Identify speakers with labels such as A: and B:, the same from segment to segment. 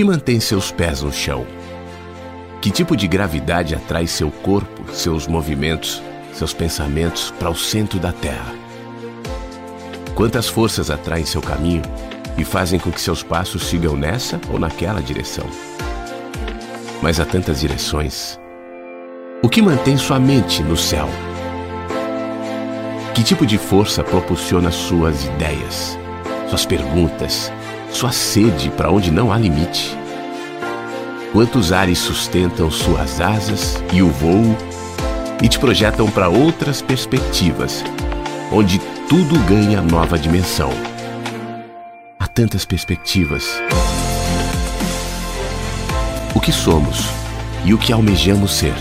A: que mantém seus pés no chão? Que tipo de gravidade atrai seu corpo, seus movimentos, seus pensamentos para o centro da Terra? Quantas forças atraem seu caminho e fazem com que seus passos sigam nessa ou naquela direção? Mas há tantas direções. O que mantém sua mente no céu? Que tipo de força propulsiona suas ideias, suas perguntas, sua sede para onde não há limite? Quantos ares sustentam suas asas e o voo e te projetam para outras perspectivas, onde tudo ganha nova dimensão? Há tantas perspectivas. O que somos e o que almejamos ser?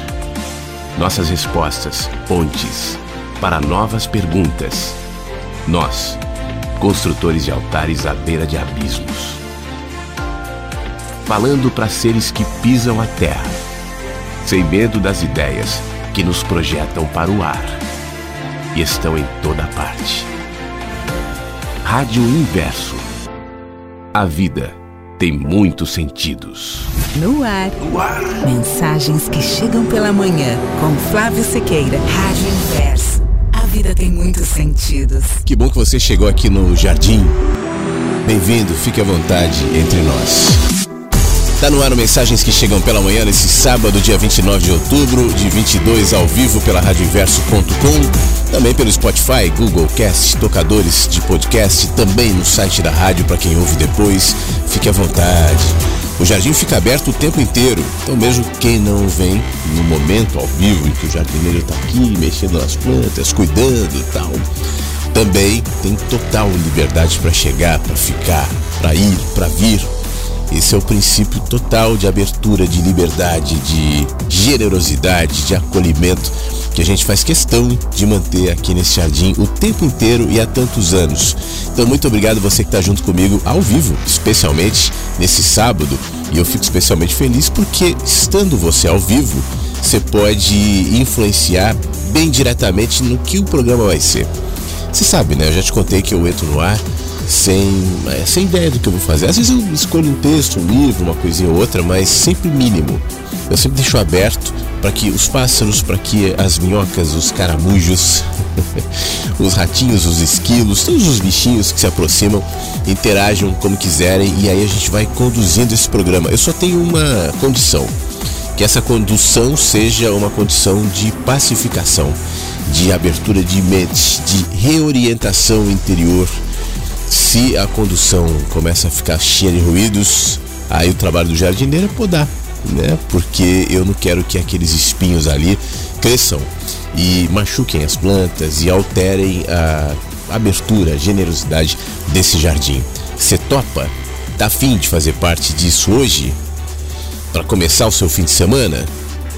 A: Nossas respostas, pontes para novas perguntas. Nós, construtores de altares à beira de abismos. Falando para seres que pisam a terra, sem medo das ideias que nos projetam para o ar e estão em toda parte. Rádio Inverso. A vida tem muitos sentidos.
B: No ar.
A: No ar.
B: Mensagens que chegam pela manhã com Flávio Sequeira. Rádio Inverso. Vida tem muitos sentidos.
C: Que bom que você chegou aqui no Jardim. Bem-vindo, fique à vontade entre nós. Tá no ar mensagens que chegam pela manhã nesse sábado, dia 29 de outubro, de 22 ao vivo pela radioinverso.com, também pelo Spotify, Google Cast, tocadores de podcast, também no site da rádio para quem ouve depois. Fique à vontade. O jardim fica aberto o tempo inteiro, então mesmo quem não vem no momento ao vivo em que o jardineiro está aqui mexendo nas plantas, cuidando e tal, também tem total liberdade para chegar, para ficar, para ir, para vir, esse é o princípio total de abertura, de liberdade, de generosidade, de acolhimento que a gente faz questão de manter aqui nesse jardim o tempo inteiro e há tantos anos. Então, muito obrigado você que está junto comigo ao vivo, especialmente nesse sábado. E eu fico especialmente feliz porque, estando você ao vivo, você pode influenciar bem diretamente no que o programa vai ser. Você sabe, né? Eu já te contei que eu entro no ar sem, é, sem ideia do que eu vou fazer. Às vezes eu escolho um texto, um livro, uma coisinha ou outra, mas sempre mínimo. Eu sempre deixo aberto para que os pássaros, para que as minhocas, os caramujos, os ratinhos, os esquilos, todos os bichinhos que se aproximam interajam como quiserem e aí a gente vai conduzindo esse programa. Eu só tenho uma condição, que essa condução seja uma condição de pacificação, de abertura de mente, de reorientação interior se a condução começa a ficar cheia de ruídos, aí o trabalho do jardineiro é podar, né? Porque eu não quero que aqueles espinhos ali cresçam e machuquem as plantas e alterem a abertura, a generosidade desse jardim. Você topa? Tá afim de fazer parte disso hoje? Para começar o seu fim de semana?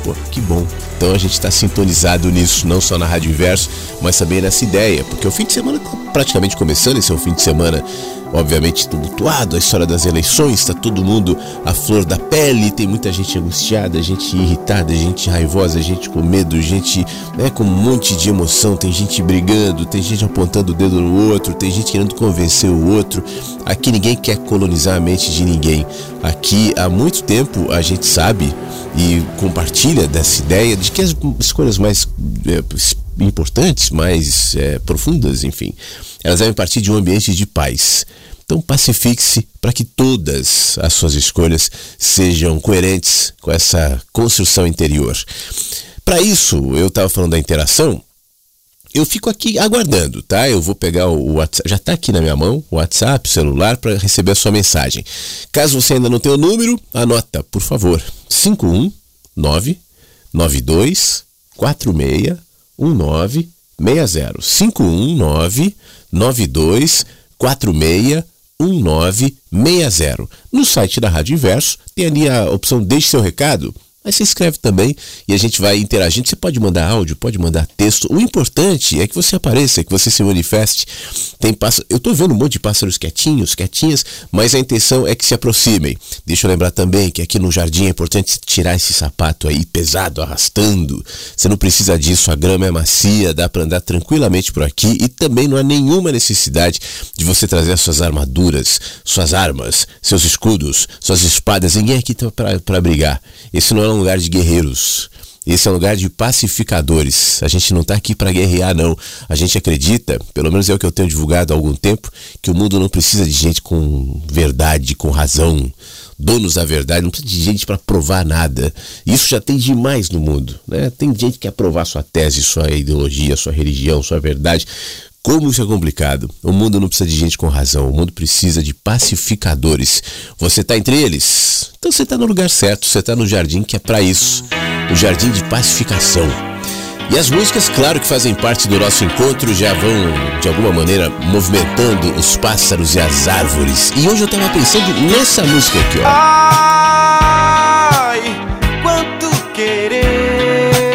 C: Pô, que bom. Então a gente está sintonizado nisso, não só na Rádio Inverso, mas também nessa ideia, porque o fim de semana está praticamente começando, esse é um fim de semana obviamente tumultuado, a história das eleições, está todo mundo à flor da pele, tem muita gente angustiada, gente irritada, gente raivosa, gente com medo, gente né, com um monte de emoção, tem gente brigando, tem gente apontando o dedo no outro, tem gente querendo convencer o outro. Aqui ninguém quer colonizar a mente de ninguém. Aqui há muito tempo a gente sabe e compartilha dessa ideia de que as escolhas mais é, importantes, mais é, profundas, enfim, elas devem partir de um ambiente de paz. Então pacifique-se para que todas as suas escolhas sejam coerentes com essa construção interior. Para isso, eu estava falando da interação, eu fico aqui aguardando, tá? Eu vou pegar o WhatsApp, já está aqui na minha mão, o WhatsApp, o celular, para receber a sua mensagem. Caso você ainda não tenha o número, anota, por favor, 519 92 46 1960. 519 92 46 1960. No site da Rádio Inverso tem ali a opção Deixe seu recado. Aí você escreve também e a gente vai interagindo. Você pode mandar áudio, pode mandar texto. O importante é que você apareça, que você se manifeste. Tem pássaro... Eu estou vendo um monte de pássaros quietinhos, quietinhas, mas a intenção é que se aproximem. Deixa eu lembrar também que aqui no jardim é importante tirar esse sapato aí pesado, arrastando. Você não precisa disso, a grama é macia, dá para andar tranquilamente por aqui e também não há nenhuma necessidade de você trazer suas armaduras, suas armas, seus escudos, suas espadas. Ninguém aqui está para brigar. Esse não é um lugar de guerreiros. Esse é um lugar de pacificadores. A gente não está aqui para guerrear, não. A gente acredita, pelo menos é o que eu tenho divulgado há algum tempo, que o mundo não precisa de gente com verdade, com razão, donos da verdade, não precisa de gente para provar nada. Isso já tem demais no mundo. Né? Tem gente que quer provar sua tese, sua ideologia, sua religião, sua verdade. Como isso é complicado. O mundo não precisa de gente com razão, o mundo precisa de pacificadores. Você está entre eles? Então você está no lugar certo, você está no jardim que é para isso o jardim de pacificação. E as músicas, claro que fazem parte do nosso encontro, já vão de alguma maneira movimentando os pássaros e as árvores. E hoje eu estava pensando nessa música aqui, ó.
D: Ai, quanto querer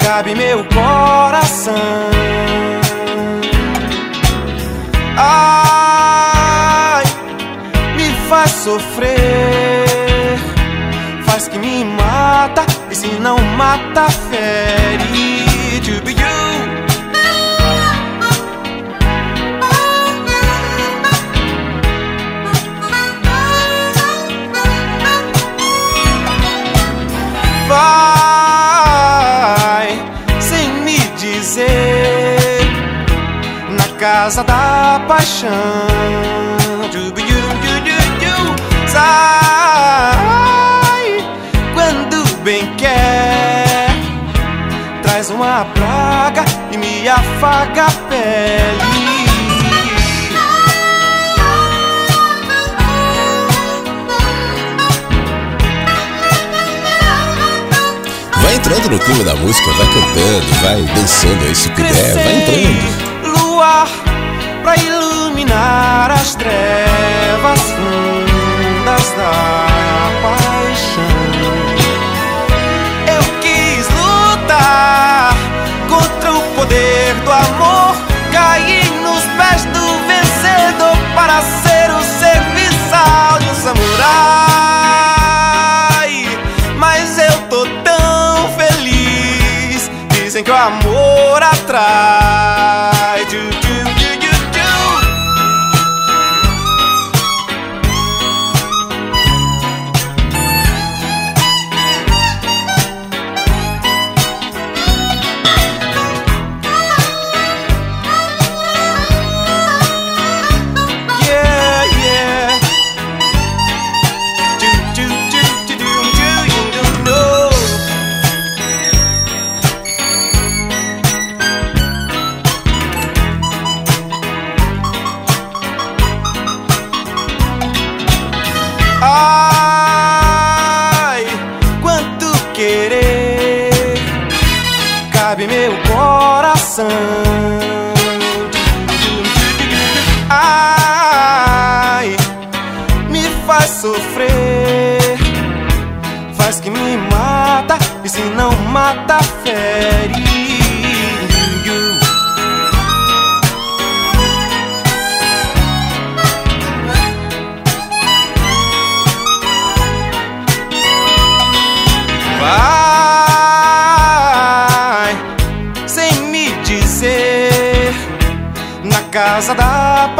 D: cabe meu coração. Ai, me faz sofrer, faz que me mata, e se não mata, fere. Be you. Vai casa da paixão. Sai quando bem quer, traz uma praga e me afaga a pele.
C: Vai entrando no clima da música, vai cantando, vai dançando aí se puder, vai entrando.
D: Luar pra iluminar as trevas fundas da paixão. Eu quis lutar contra o poder do amor, cair nos pés do vencedor para ser o serviçal de um samurai. Mas eu tô tão feliz. Dizem que o amor atrai.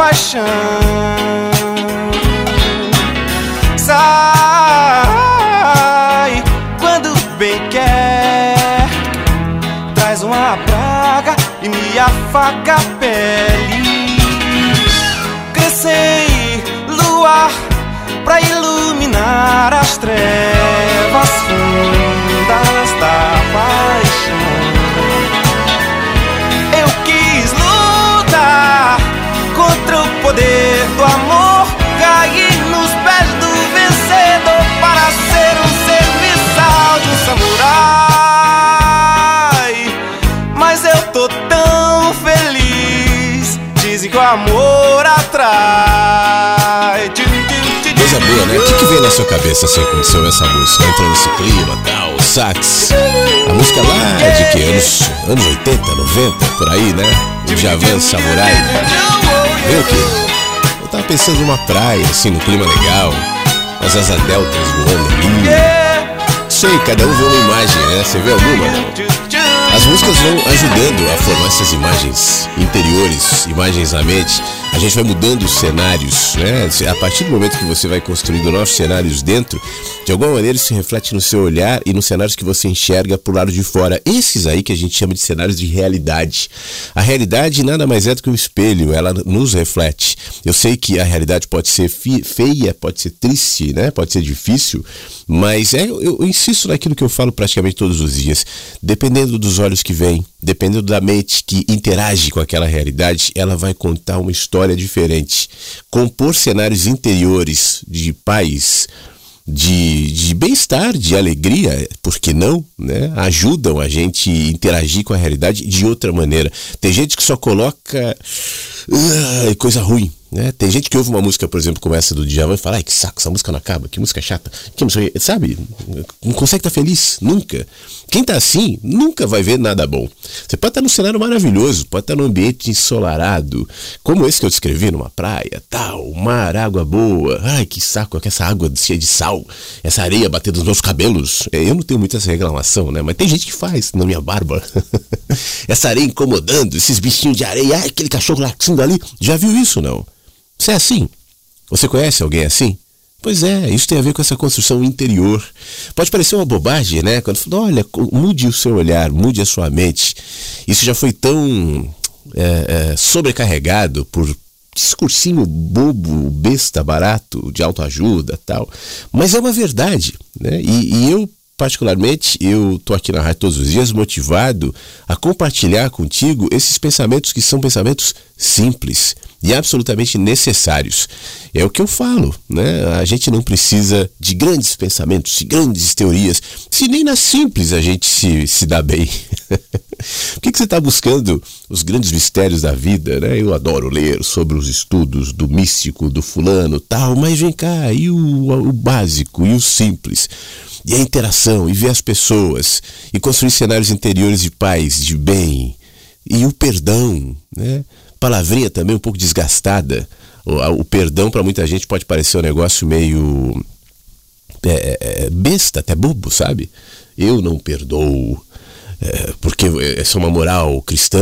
D: Paixão. Sai quando bem quer, traz uma praga e me afaga a pele. Crescei luar pra iluminar as trevas poder do amor, cair nos pés do vencedor para ser um serviçal de um samurai. Mas eu tô tão feliz, dizem que o amor atrai.
C: Coisa boa, né? O que, que vem na sua cabeça assim quando você ouve essa música? Entra nesse clima, tal, sax. A música lá é de que? Anos, anos 80, 90, por aí, né? O Javan Samurai. Vem o quê? Eu tava pensando numa praia, assim, no clima legal. As asas deltas voando ali. Sei, cada um vê uma imagem, né? Você vê alguma? As músicas vão ajudando a formar essas imagens interiores, imagens na mente. A gente vai mudando os cenários, né? A partir do momento que você vai construindo novos cenários dentro, de alguma maneira isso reflete no seu olhar e nos cenários que você enxerga por lado de fora. Esses aí que a gente chama de cenários de realidade. A realidade nada mais é do que um espelho, ela nos reflete. Eu sei que a realidade pode ser feia, pode ser triste, né? Pode ser difícil, mas é, eu, eu insisto naquilo que eu falo praticamente todos os dias. Dependendo dos olhos que vêm, dependendo da mente que interage com aquela realidade, ela vai contar uma história diferente. Compor cenários interiores de paz, de, de bem-estar, de alegria, por que não? Né? Ajudam a gente interagir com a realidade de outra maneira. Tem gente que só coloca uh, coisa ruim né? Tem gente que ouve uma música, por exemplo, como essa do Djavan e fala, ai que saco, essa música não acaba, que música chata, que música... sabe? Não consegue estar feliz, nunca. Quem está assim, nunca vai ver nada bom. Você pode estar num cenário maravilhoso, pode estar num ambiente ensolarado, como esse que eu descrevi, numa praia, tal, mar, água boa, ai que saco, essa água cheia de sal, essa areia batendo nos meus cabelos. É, eu não tenho muita essa reclamação, né? Mas tem gente que faz na minha barba. essa areia incomodando, esses bichinhos de areia, ai, aquele cachorro latindo ali. Já viu isso, não? Você é assim? Você conhece alguém assim? Pois é, isso tem a ver com essa construção interior. Pode parecer uma bobagem, né? Quando fala, olha, mude o seu olhar, mude a sua mente. Isso já foi tão é, é, sobrecarregado por discursinho bobo, besta, barato, de autoajuda tal. Mas é uma verdade, né? E, e eu particularmente, eu estou aqui na rádio todos os dias motivado a compartilhar contigo esses pensamentos que são pensamentos simples e absolutamente necessários. É o que eu falo, né? A gente não precisa de grandes pensamentos, de grandes teorias, se nem na simples a gente se, se dá bem. Por que, que você está buscando os grandes mistérios da vida, né? Eu adoro ler sobre os estudos do místico, do fulano, tal, mas vem cá, e o, o básico, e o simples? E a interação, e ver as pessoas, e construir cenários interiores de paz, de bem, e o perdão, né? Palavrinha também um pouco desgastada. O, o perdão para muita gente pode parecer um negócio meio é, é, é, besta, até bobo, sabe? Eu não perdoo. É, porque essa é uma moral cristã,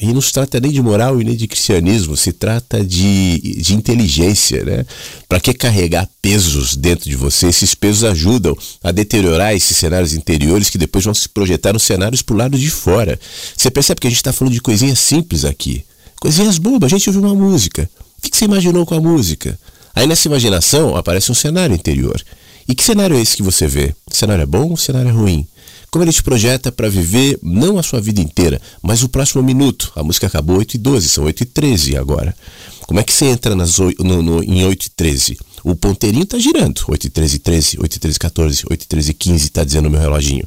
C: e não se trata nem de moral e nem de cristianismo, se trata de, de inteligência, né? Para que carregar pesos dentro de você? Esses pesos ajudam a deteriorar esses cenários interiores que depois vão se projetar nos cenários pro lado de fora. Você percebe que a gente está falando de coisinhas simples aqui. Coisinhas bobas, a gente ouve uma música. O que você imaginou com a música? Aí nessa imaginação aparece um cenário interior. E que cenário é esse que você vê? O cenário é bom o cenário é ruim? Como ele te projeta para viver não a sua vida inteira, mas o próximo minuto. A música acabou 8 e 12, são 8 e 13 agora. Como é que você entra nas, no, no, em 8 e 13? O ponteirinho está girando. 8 e 13, 13, 8 e 13, 14, 8 e 13, 15, está dizendo o meu reloginho.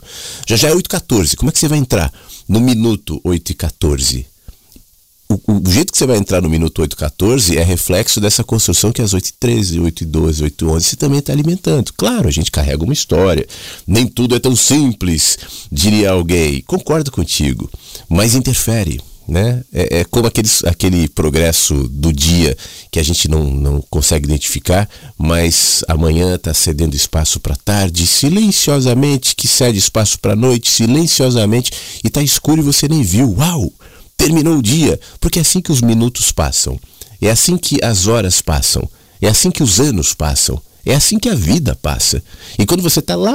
C: Já já é 8 e 14. Como é que você vai entrar no minuto 8 e 14? O, o, jeito que você vai entrar no minuto 814 é reflexo dessa construção que as 813, 812, 811 você também está alimentando. Claro, a gente carrega uma história. Nem tudo é tão simples, diria alguém. Concordo contigo, mas interfere. Né? É, é como aqueles, aquele progresso do dia que a gente não, não consegue identificar, mas amanhã está cedendo espaço para tarde, silenciosamente, que cede espaço para noite, silenciosamente, e está escuro e você nem viu. Uau! Terminou o dia, porque é assim que os minutos passam, é assim que as horas passam, é assim que os anos passam, é assim que a vida passa. E quando você está lá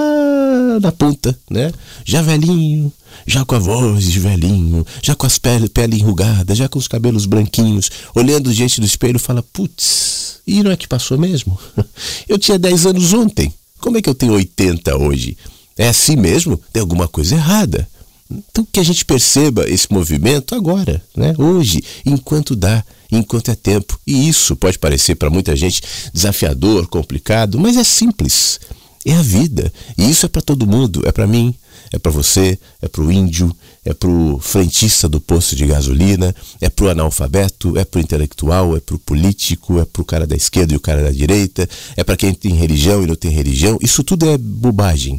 C: na ponta, né? Já velhinho, já com a voz de velhinho, já com as pele, pele enrugada, já com os cabelos branquinhos, olhando diante do espelho, fala: Putz, e não é que passou mesmo? Eu tinha 10 anos ontem, como é que eu tenho 80 hoje? É assim mesmo? Tem alguma coisa errada. Então que a gente perceba esse movimento agora, né? hoje, enquanto dá, enquanto é tempo. E isso pode parecer para muita gente desafiador, complicado, mas é simples. É a vida. E isso é para todo mundo, é para mim, É para você, é para o índio, é para o frentista do posto de gasolina, é para o analfabeto, é para o intelectual, é para o político, é para o cara da esquerda e o cara da direita, é para quem tem religião e não tem religião. Isso tudo é bobagem,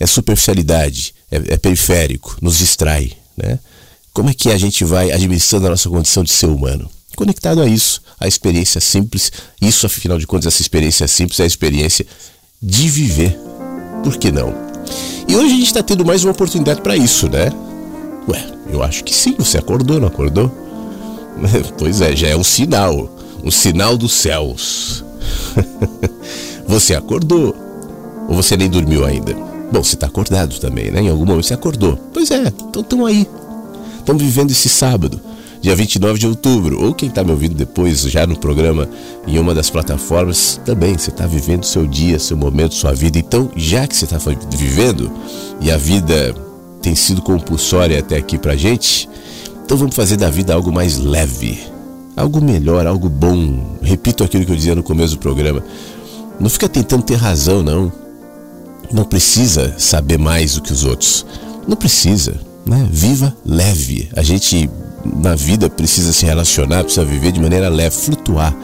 C: é superficialidade, é, é periférico, nos distrai. Né? Como é que a gente vai administrando a nossa condição de ser humano? Conectado a isso, a experiência simples, isso afinal de contas, essa experiência simples é a experiência de viver. Por que não? E hoje a gente está tendo mais uma oportunidade para isso, né? Ué, eu acho que sim, você acordou, não acordou? Pois é, já é um sinal, um sinal dos céus. você acordou ou você nem dormiu ainda? Bom, você está acordado também, né? Em algum momento você acordou. Pois é, então estão aí. Estão vivendo esse sábado dia 29 de outubro. Ou quem está me ouvindo depois, já no programa, em uma das plataformas, também você está vivendo seu dia, seu momento, sua vida. Então, já que você está vivendo e a vida tem sido compulsória até aqui pra gente, então vamos fazer da vida algo mais leve, algo melhor, algo bom. Repito aquilo que eu dizia no começo do programa. Não fica tentando ter razão, não. Não precisa saber mais do que os outros. Não precisa, né? Viva leve. A gente na vida precisa se relacionar, precisa viver de maneira leve, flutuar,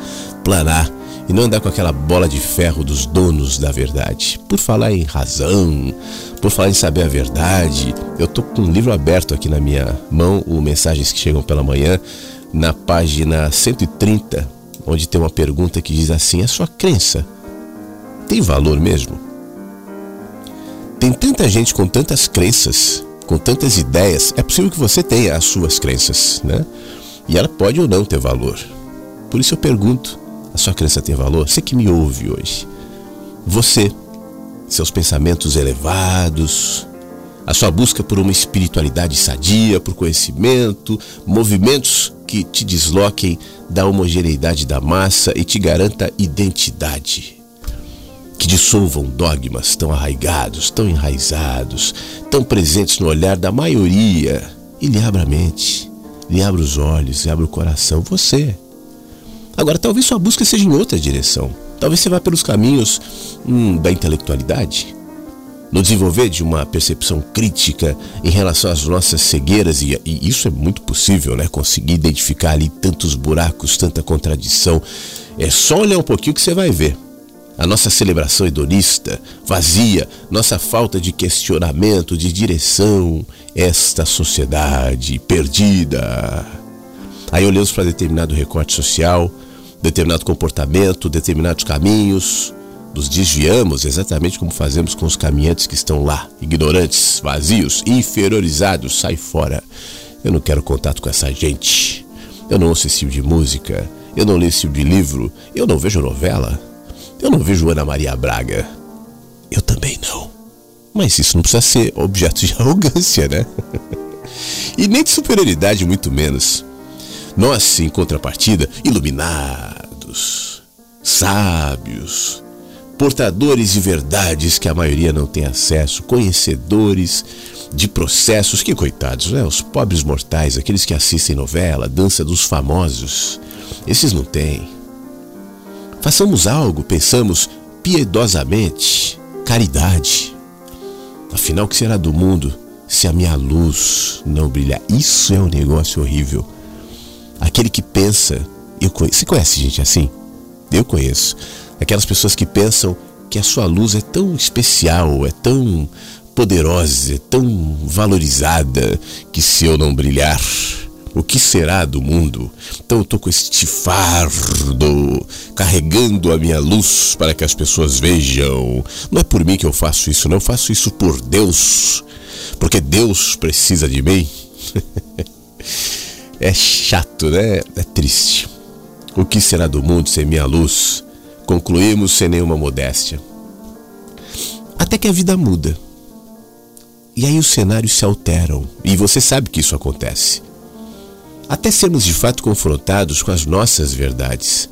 C: planar e não andar com aquela bola de ferro dos donos da verdade. Por falar em razão, por falar em saber a verdade, eu tô com um livro aberto aqui na minha mão, o Mensagens que Chegam pela Manhã, na página 130, onde tem uma pergunta que diz assim: a sua crença tem valor mesmo? Tem tanta gente com tantas crenças com tantas ideias, é possível que você tenha as suas crenças, né? E ela pode ou não ter valor. Por isso eu pergunto: a sua crença tem valor? Você que me ouve hoje. Você, seus pensamentos elevados, a sua busca por uma espiritualidade sadia, por conhecimento, movimentos que te desloquem da homogeneidade da massa e te garanta identidade que dissolvam dogmas tão arraigados, tão enraizados, tão presentes no olhar da maioria e lhe abra a mente, lhe abra os olhos, lhe abra o coração. Você. Agora, talvez sua busca seja em outra direção. Talvez você vá pelos caminhos hum, da intelectualidade, no desenvolver de uma percepção crítica em relação às nossas cegueiras, e, e, isso é muito possível, né? Conseguir identificar ali tantos buracos, tanta contradição. É só olhar um pouquinho que você vai ver a nossa celebração hedonista, vazia, nossa falta de questionamento, de direção, esta sociedade perdida. Aí olhamos para determinado recorte social, determinado comportamento, determinados caminhos, nos desviamos exatamente como fazemos com os caminhantes que estão lá, ignorantes, vazios, inferiorizados, sai fora. Eu não quero contato com essa gente. Eu não ouço esse tipo de música, eu não leio esse tipo de livro, eu não vejo novela. Eu não vejo Ana Maria Braga. Eu também não. Mas isso não precisa ser objeto de arrogância, né? e nem de superioridade, muito menos. Nós, em contrapartida, iluminados, sábios, portadores de verdades que a maioria não tem acesso, conhecedores de processos, que coitados, né? Os pobres mortais, aqueles que assistem novela, dança dos famosos, esses não têm. Façamos algo, pensamos piedosamente, caridade. Afinal, que será do mundo se a minha luz não brilhar? Isso é um negócio horrível. Aquele que pensa, eu conheço, você conhece gente assim? Eu conheço. Aquelas pessoas que pensam que a sua luz é tão especial, é tão poderosa, é tão valorizada, que se eu não brilhar, o que será do mundo? Então eu estou com este fardo, carregando a minha luz para que as pessoas vejam. Não é por mim que eu faço isso, não. Eu faço isso por Deus. Porque Deus precisa de mim. é chato, né? É triste. O que será do mundo sem minha luz? Concluímos sem nenhuma modéstia. Até que a vida muda. E aí os cenários se alteram. E você sabe que isso acontece até sermos de fato confrontados com as nossas verdades.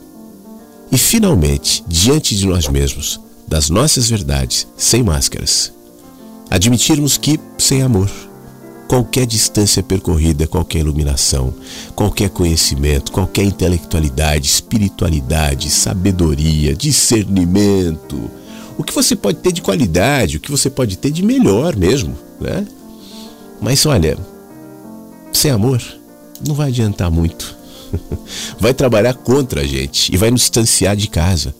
C: E finalmente, diante de nós mesmos, das nossas verdades, sem máscaras, admitirmos que, sem amor, qualquer distância percorrida, qualquer iluminação, qualquer conhecimento, qualquer intelectualidade, espiritualidade, sabedoria, discernimento, o que você pode ter de qualidade, o que você pode ter de melhor mesmo, né? Mas olha, sem amor não vai adiantar muito. Vai trabalhar contra a gente e vai nos distanciar de casa,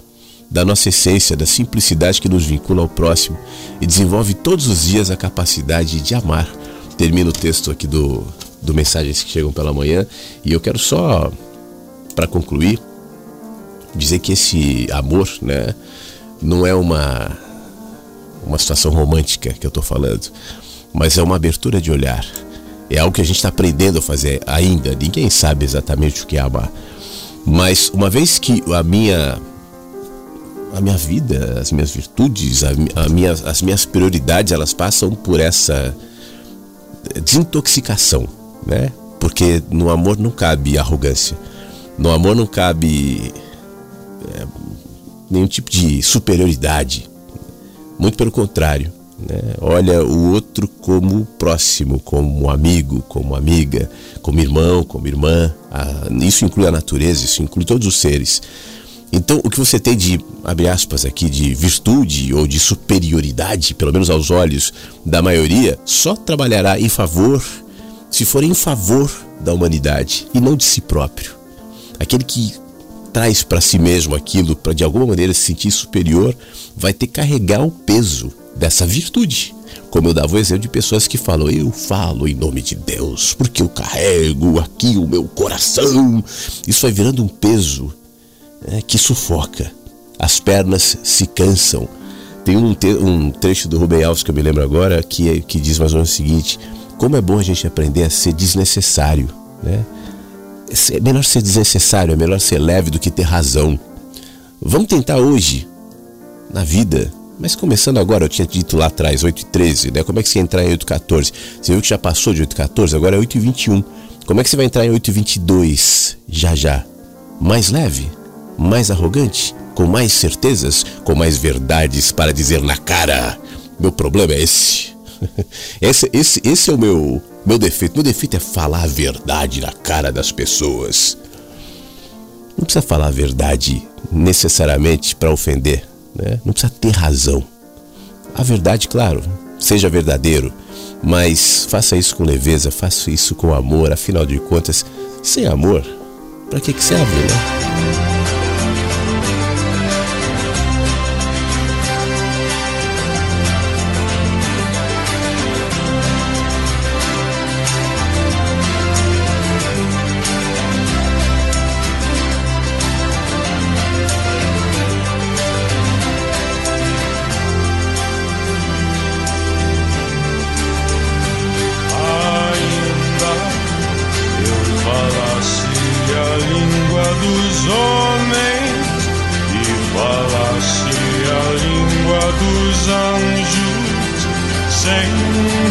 C: da nossa essência, da simplicidade que nos vincula ao próximo e desenvolve todos os dias a capacidade de amar. Termino o texto aqui do, do Mensagens que Chegam pela Manhã e eu quero só, para concluir, dizer que esse amor, né, não é uma, uma situação romântica que eu estou falando, mas é uma abertura de olhar. É algo que a gente está aprendendo a fazer ainda. Ninguém sabe exatamente o que é amar. Mas uma vez que a minha a minha vida, as minhas virtudes, a, a minha, as minhas prioridades, elas passam por essa desintoxicação, né? Porque no amor não cabe arrogância. No amor não cabe é, nenhum tipo de superioridade. Muito pelo contrário. Né? Olha o outro como próximo, como amigo, como amiga, como irmão, como irmã. Ah, isso inclui a natureza, isso inclui todos os seres. Então, o que você tem de, abre aspas aqui, de virtude ou de superioridade, pelo menos aos olhos da maioria, só trabalhará em favor, se for em favor da humanidade e não de si próprio. Aquele que traz para si mesmo aquilo para de alguma maneira se sentir superior, vai ter que carregar o peso dessa virtude. Como eu dava o exemplo de pessoas que falam, eu falo em nome de Deus, porque eu carrego aqui o meu coração. Isso vai virando um peso né, que sufoca. As pernas se cansam. Tem um, te um trecho do Rubem Alves que eu me lembro agora que, é, que diz mais ou menos o seguinte: como é bom a gente aprender a ser desnecessário, né? É melhor ser desnecessário, é melhor ser leve do que ter razão. Vamos tentar hoje, na vida, mas começando agora, eu tinha dito lá atrás, 8 e 13, né? Como é que você entrar em 8 e 14? Você viu que já passou de 8 e 14, agora é 8 e 21. Como é que você vai entrar em 8 e 22 já já? Mais leve? Mais arrogante? Com mais certezas? Com mais verdades para dizer na cara? Meu problema é esse. Esse, esse, esse é o meu, meu defeito. Meu defeito é falar a verdade na cara das pessoas. Não precisa falar a verdade necessariamente para ofender. Né? Não precisa ter razão. A verdade, claro, seja verdadeiro, mas faça isso com leveza, faça isso com amor. Afinal de contas, sem amor, para que, que serve, né?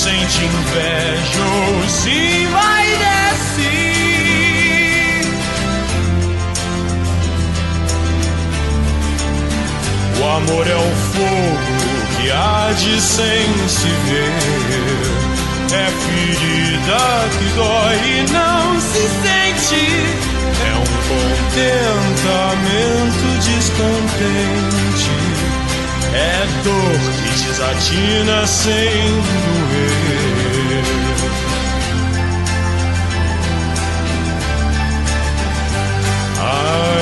C: sente inveja ou se vai descer?
E: O amor é um fogo que há de sem se ver. É ferida que dói e não se sente. É um contentamento descontente. É dor que desatina sem doer.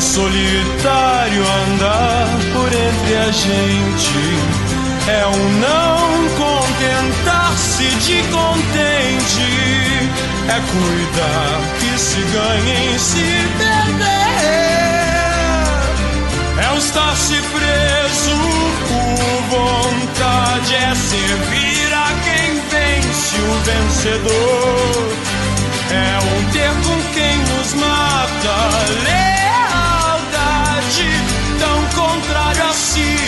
E: solitário andar por entre a gente. É o não contentar-se de contente. É cuidar que se ganhe em se perder. É o estar-se preso por vontade. É servir a quem vence o vencedor. É um ter com quem nos mata.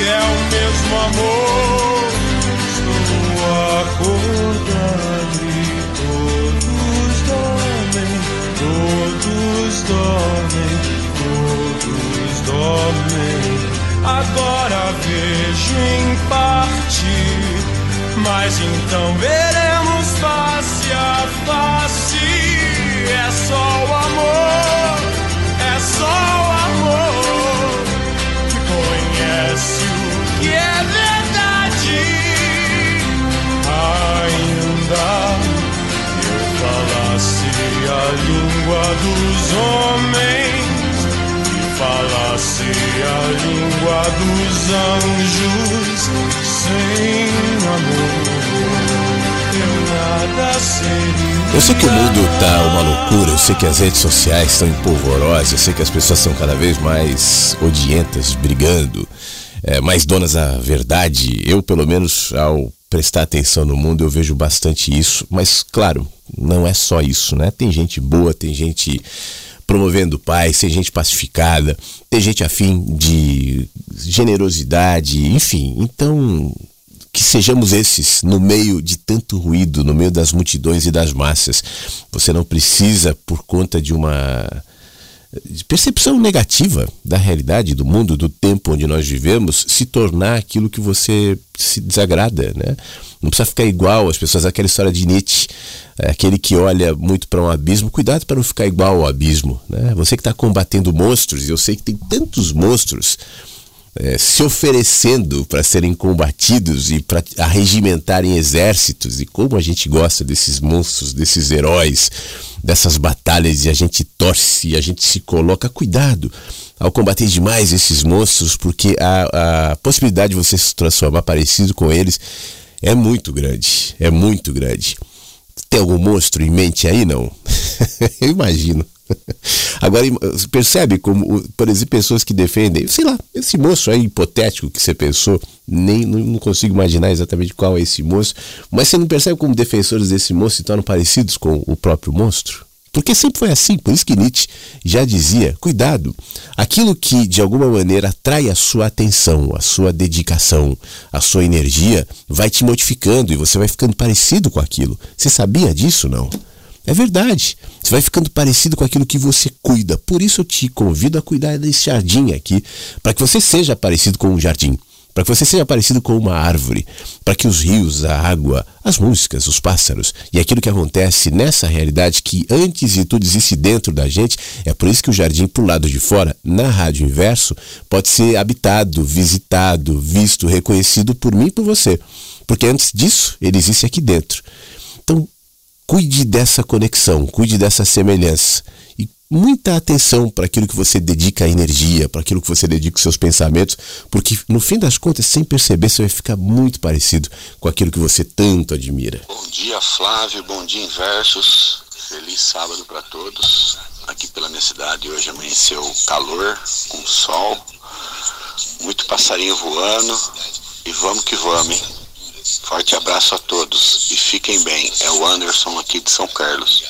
E: É o mesmo amor. Estou acordado e todos dormem, todos dormem, todos dormem. Agora vejo em parte, mas então veremos face a face. É só o amor, é só língua dos homens falasse a língua dos anjos sem amor.
C: Eu sei que o mundo tá uma loucura, eu sei que as redes sociais estão empolvorosas, eu sei que as pessoas são cada vez mais odientas, brigando, é, mais donas da verdade. Eu, pelo menos, ao prestar atenção no mundo, eu vejo bastante isso. Mas, claro, não é só isso, né? Tem gente boa, tem gente promovendo paz, tem gente pacificada, tem gente afim de generosidade, enfim. Então, que sejamos esses no meio de tanto ruído, no meio das multidões e das massas. Você não precisa, por conta de uma de percepção negativa da realidade, do mundo, do tempo onde nós vivemos, se tornar aquilo que você se desagrada, né? Não precisa ficar igual às pessoas, aquela história de Nietzsche, é, aquele que olha muito para um abismo, cuidado para não ficar igual ao abismo, né? Você que está combatendo monstros, e eu sei que tem tantos monstros é, se oferecendo para serem combatidos e para arregimentarem exércitos, e como a gente gosta desses monstros, desses heróis, dessas batalhas, e a gente torce, e a gente se coloca, cuidado ao combater demais esses monstros, porque a, a possibilidade de você se transformar parecido com eles é muito grande, é muito grande. Tem algum monstro em mente aí, não? Eu imagino. Agora, percebe como, por exemplo, pessoas que defendem, sei lá, esse moço aí hipotético que você pensou, nem não consigo imaginar exatamente qual é esse moço, mas você não percebe como defensores desse moço se tornam parecidos com o próprio monstro? Porque sempre foi assim, por isso que Nietzsche já dizia: cuidado, aquilo que de alguma maneira atrai a sua atenção, a sua dedicação, a sua energia, vai te modificando e você vai ficando parecido com aquilo. Você sabia disso, não? É verdade. Você vai ficando parecido com aquilo que você cuida. Por isso eu te convido a cuidar desse jardim aqui, para que você seja parecido com um jardim, para que você seja parecido com uma árvore, para que os rios, a água, as músicas, os pássaros e aquilo que acontece nessa realidade que antes de tudo existe dentro da gente, é por isso que o jardim pro lado de fora, na rádio inverso, pode ser habitado, visitado, visto, reconhecido por mim e por você. Porque antes disso, ele existe aqui dentro. Cuide dessa conexão, cuide dessa semelhança. E muita atenção para aquilo que você dedica a energia, para aquilo que você dedica os seus pensamentos, porque no fim das contas, sem perceber, você vai ficar muito parecido com aquilo que você tanto admira.
F: Bom dia, Flávio. Bom dia, Inversos. Feliz sábado para todos. Aqui pela minha cidade hoje amanheceu calor, com sol, muito passarinho voando e vamos que vamos, hein? Forte abraço a todos e fiquem bem. É o Anderson aqui de São Carlos.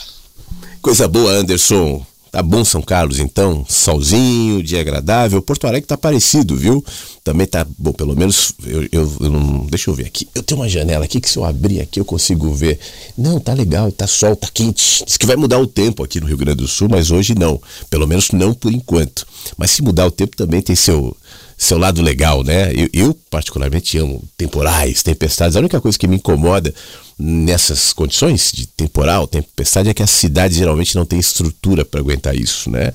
C: Coisa boa, Anderson. Tá bom São Carlos então? Solzinho, dia agradável. Porto Alegre tá parecido, viu? Também tá, bom, pelo menos eu, eu, eu, não, deixa eu ver aqui. Eu tenho uma janela aqui que se eu abrir aqui eu consigo ver. Não, tá legal, tá sol, tá quente. Diz que vai mudar o tempo aqui no Rio Grande do Sul, mas hoje não. Pelo menos não por enquanto. Mas se mudar o tempo também tem seu seu lado legal, né? Eu, eu, particularmente amo temporais, tempestades. A única coisa que me incomoda nessas condições de temporal, tempestade, é que a cidade geralmente não tem estrutura para aguentar isso, né?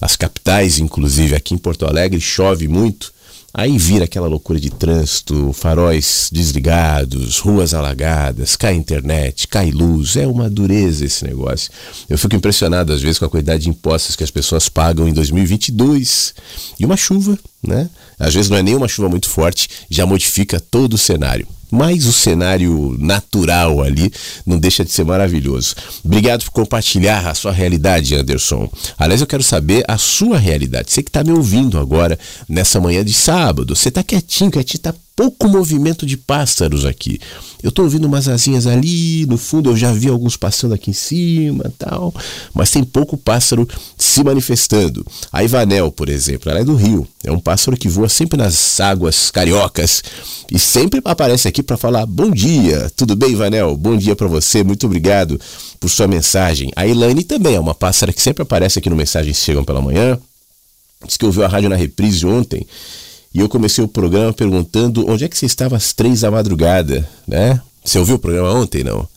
C: As capitais, inclusive aqui em Porto Alegre, chove muito. Aí vira aquela loucura de trânsito, faróis desligados, ruas alagadas, cai internet, cai luz, é uma dureza esse negócio. Eu fico impressionado às vezes com a quantidade de impostos que as pessoas pagam em 2022 e uma chuva, né? Às vezes não é nem uma chuva muito forte, já modifica todo o cenário mas o cenário natural ali não deixa de ser maravilhoso. Obrigado por compartilhar a sua realidade, Anderson. Aliás, eu quero saber a sua realidade. Você que está me ouvindo agora nessa manhã de sábado, você está quietinho, quietinho, está pouco movimento de pássaros aqui. Eu estou ouvindo umas asinhas ali, no fundo eu já vi alguns passando aqui em cima tal, mas tem pouco pássaro se manifestando. A Ivanel, por exemplo, ela é do Rio, é um pássaro que voa sempre nas águas cariocas e sempre aparece aqui para falar bom dia, tudo bem, Ivanel? Bom dia para você, muito obrigado por sua mensagem. A Elaine também é uma pássara que sempre aparece aqui no Mensagens Chegam pela Manhã, diz que ouviu a rádio na reprise ontem e eu comecei o programa perguntando onde é que você estava às três da madrugada, né? Você ouviu o programa ontem, não?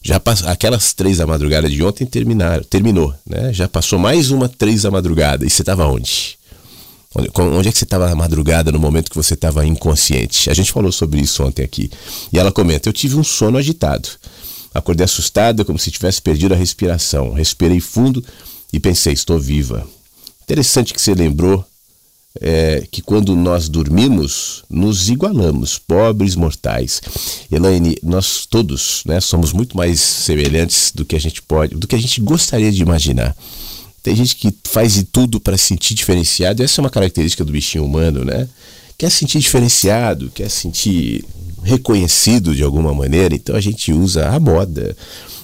C: Já passou, aquelas três da madrugada de ontem terminaram, terminou, né? Já passou mais uma três da madrugada e você estava onde? onde? Onde é que você estava na madrugada no momento que você estava inconsciente? A gente falou sobre isso ontem aqui. E ela comenta: Eu tive um sono agitado. Acordei assustada, como se tivesse perdido a respiração. Respirei fundo e pensei: Estou viva. Interessante que você lembrou é, que quando nós dormimos, nos igualamos, pobres mortais. Elaine, nós todos né, somos muito mais semelhantes do que a gente pode, do que a gente gostaria de imaginar. Tem gente que faz de tudo para se sentir diferenciado, essa é uma característica do bichinho humano, né? Quer sentir diferenciado, quer sentir reconhecido de alguma maneira, então a gente usa a moda,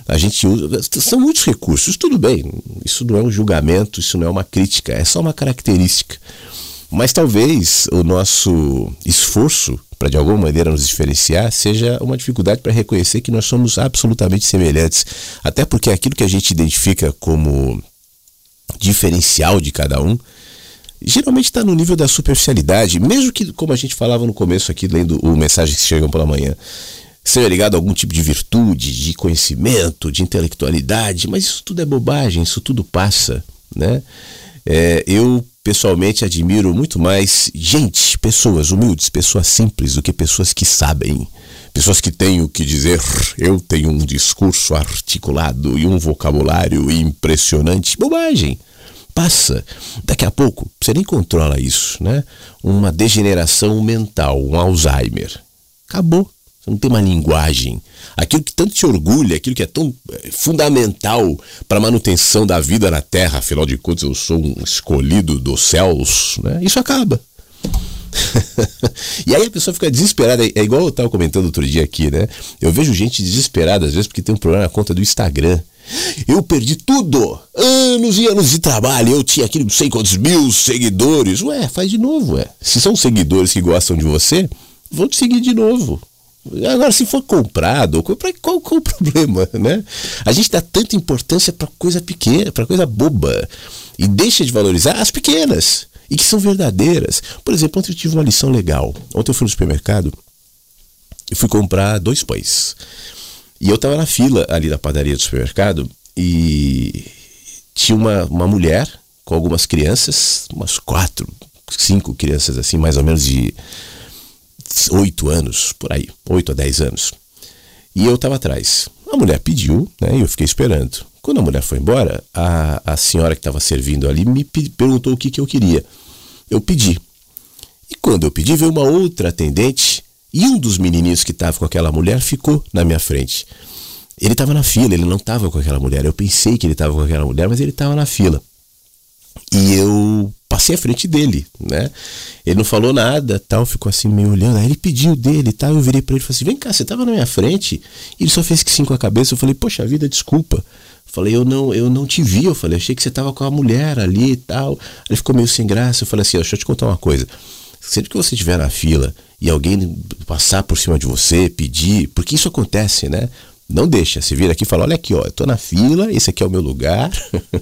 C: a gente usa. São muitos recursos, tudo bem, isso não é um julgamento, isso não é uma crítica, é só uma característica. Mas talvez o nosso esforço para de alguma maneira nos diferenciar seja uma dificuldade para reconhecer que nós somos absolutamente semelhantes. Até porque aquilo que a gente identifica como diferencial de cada um geralmente está no nível da superficialidade, mesmo que, como a gente falava no começo aqui, lendo o mensagem que chegam pela manhã, seja ligado a algum tipo de virtude, de conhecimento, de intelectualidade, mas isso tudo é bobagem, isso tudo passa, né? É, eu pessoalmente admiro muito mais gente, pessoas humildes, pessoas simples do que pessoas que sabem. Pessoas que têm o que dizer, eu tenho um discurso articulado e um vocabulário impressionante. Bobagem. Passa. Daqui a pouco, você nem controla isso, né? Uma degeneração mental, um Alzheimer. Acabou. Você não tem uma linguagem. Aquilo que tanto te orgulha, aquilo que é tão eh, fundamental para a manutenção da vida na Terra, afinal de contas eu sou um escolhido dos céus, né? isso acaba. e aí a pessoa fica desesperada. É igual eu estava comentando outro dia aqui, né? Eu vejo gente desesperada às vezes porque tem um problema na conta do Instagram. Eu perdi tudo! Anos e anos de trabalho. Eu tinha aquele não sei quantos mil seguidores. Ué, faz de novo, ué. Se são seguidores que gostam de você, vão te seguir de novo. Agora, se for comprado, qual, qual o problema, né? A gente dá tanta importância para coisa pequena, para coisa boba, e deixa de valorizar as pequenas e que são verdadeiras. Por exemplo, ontem eu tive uma lição legal. Ontem eu fui no supermercado e fui comprar dois pães. E eu estava na fila ali da padaria do supermercado e tinha uma, uma mulher com algumas crianças, umas quatro, cinco crianças assim, mais ou menos de oito anos, por aí, oito a dez anos. E eu estava atrás. A mulher pediu, né, e eu fiquei esperando. Quando a mulher foi embora, a, a senhora que estava servindo ali me perguntou o que, que eu queria. Eu pedi. E quando eu pedi, veio uma outra atendente e um dos menininhos que estava com aquela mulher ficou na minha frente. Ele estava na fila, ele não estava com aquela mulher. Eu pensei que ele estava com aquela mulher, mas ele estava na fila. E eu passei à frente dele, né? Ele não falou nada, tal, ficou assim meio olhando. Aí ele pediu dele, tal. Eu virei para ele e falei assim: "Vem cá, você estava na minha frente?" E ele só fez que sim com a cabeça. Eu falei: "Poxa vida, desculpa." Falei: "Eu não, eu não te vi." Eu falei: "Achei que você estava com a mulher ali e tal." Ele ficou meio sem graça. Eu falei assim: "Deixa eu te contar uma coisa. Sempre que você estiver na fila e alguém passar por cima de você, pedir, porque isso acontece, né? Não deixa, se vira aqui e fala: olha aqui, ó, eu tô na fila, esse aqui é o meu lugar.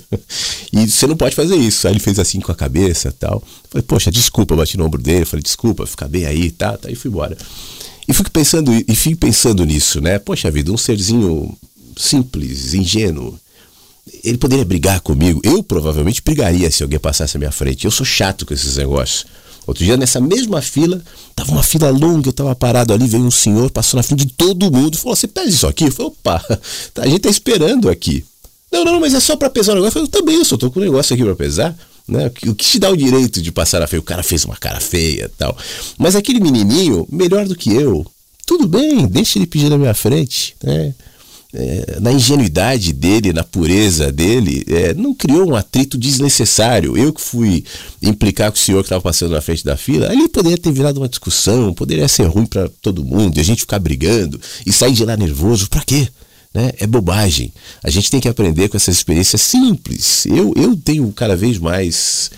C: e você não pode fazer isso. Aí ele fez assim com a cabeça tal. Falei, poxa, desculpa, bati no ombro dele, falei, desculpa, fica bem aí, tá, tá, e fui embora. E fico pensando, e fico pensando nisso, né? Poxa vida, um serzinho simples, ingênuo. Ele poderia brigar comigo. Eu provavelmente brigaria se alguém passasse à minha frente. Eu sou chato com esses negócios. Outro dia, nessa mesma fila, tava uma fila longa, eu tava parado ali, veio um senhor, passou na frente de todo mundo, falou: Você pede isso aqui? Eu falei: Opa, a gente tá esperando aqui. Não, não, mas é só para pesar o negócio. Eu falei: Também, eu só tô com um negócio aqui para pesar. Né? O que te dá o direito de passar a feia? O cara fez uma cara feia tal. Mas aquele menininho, melhor do que eu, tudo bem, deixa ele pedir na minha frente. Né? É, na ingenuidade dele, na pureza dele, é, não criou um atrito desnecessário. Eu que fui implicar com o senhor que estava passando na frente da fila, ali poderia ter virado uma discussão, poderia ser ruim para todo mundo, e a gente ficar brigando e sair de lá nervoso. Para quê? Né? É bobagem. A gente tem que aprender com essas experiências simples. Eu, eu tenho cada vez mais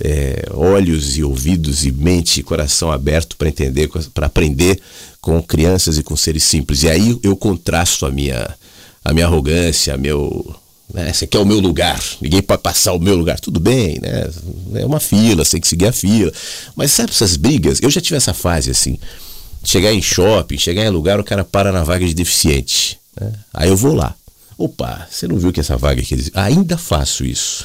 C: é, olhos e ouvidos e mente e coração aberto para entender, para aprender com crianças e com seres simples. E aí eu contrasto a minha, a minha arrogância, a meu né? Esse aqui é o meu lugar, ninguém pode passar o meu lugar. Tudo bem, né? É uma fila, tem que seguir a fila. Mas sabe essas brigas? Eu já tive essa fase assim. Chegar em shopping, chegar em lugar, o cara para na vaga de deficiente. Né? Aí eu vou lá. Opa, você não viu que essa vaga aqui. Ainda faço isso.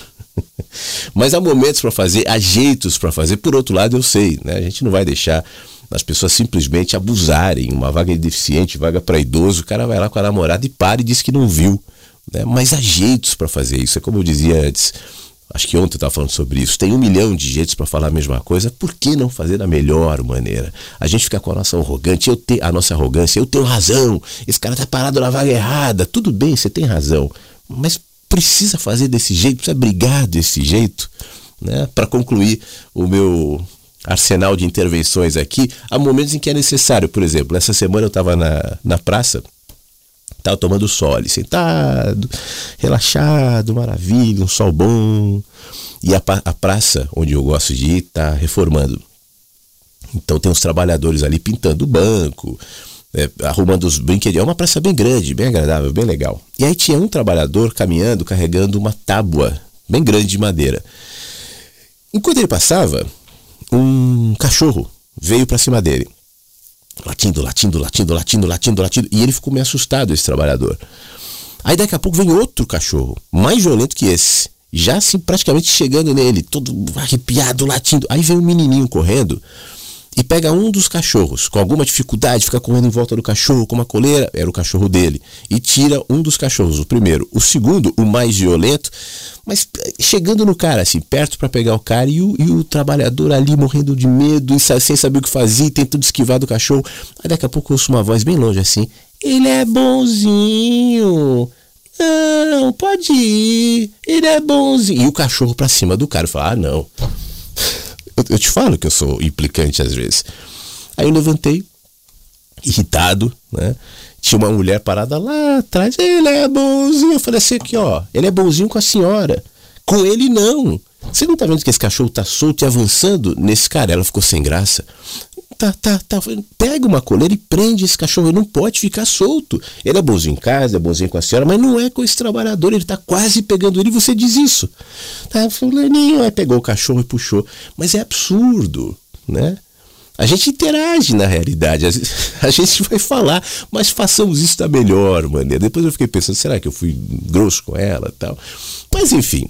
C: Mas há momentos para fazer, há jeitos para fazer. Por outro lado, eu sei, né? A gente não vai deixar as pessoas simplesmente abusarem. Uma vaga de deficiente, vaga para idoso, o cara vai lá com a namorada e para e diz que não viu. Né? Mas há jeitos para fazer isso. É como eu dizia antes. Acho que ontem eu estava falando sobre isso. Tem um milhão de jeitos para falar a mesma coisa. Por que não fazer da melhor maneira? A gente fica com a nossa arrogante, eu te, a nossa arrogância, eu tenho razão. Esse cara tá parado na vaga errada. Tudo bem, você tem razão. Mas precisa fazer desse jeito, precisa brigar desse jeito, né? Para concluir o meu arsenal de intervenções aqui, há momentos em que é necessário. Por exemplo, essa semana eu estava na, na praça, estava tomando sol ali, sentado, relaxado, maravilha, um sol bom. E a, a praça onde eu gosto de ir está reformando. Então tem uns trabalhadores ali pintando o banco, é, arrumando os brinquedos. É uma praça bem grande, bem agradável, bem legal. E aí tinha um trabalhador caminhando, carregando uma tábua bem grande de madeira. Enquanto ele passava, um cachorro veio para cima dele. Latindo, latindo, latindo, latindo, latindo, latindo. E ele ficou meio assustado, esse trabalhador. Aí daqui a pouco vem outro cachorro, mais violento que esse. Já assim, praticamente chegando nele, todo arrepiado, latindo. Aí vem um menininho correndo e pega um dos cachorros, com alguma dificuldade, fica correndo em volta do cachorro com uma coleira, era o cachorro dele, e tira um dos cachorros, o primeiro. O segundo, o mais violento, mas eh, chegando no cara, assim, perto para pegar o cara, e o, e o, trabalhador ali morrendo de medo, e sem saber o que fazia, tentando esquivar do cachorro. Aí daqui a pouco eu ouço uma voz bem longe assim: Ele é bonzinho. Não, pode ir, ele é bonzinho. E o cachorro pra cima do cara fala: Ah, não. Eu, eu te falo que eu sou implicante às vezes. Aí eu levantei, irritado, né? Tinha uma mulher parada lá atrás, ele é bonzinho. Eu falei assim aqui, ó, ele é bonzinho com a senhora. Com ele não. Você não tá vendo que esse cachorro tá solto e avançando nesse cara? Ela ficou sem graça tá, tá, tá. Pega uma coleira e prende esse cachorro. Ele não pode ficar solto. Ele é bonzinho em casa, é bonzinho com a senhora, mas não é com esse trabalhador. Ele tá quase pegando ele e você diz isso. Tá, fulaninho, aí pegou o cachorro e puxou. Mas é absurdo, né? A gente interage na realidade, a gente vai falar, mas façamos isso da melhor maneira. Depois eu fiquei pensando, será que eu fui grosso com ela tal? Mas enfim,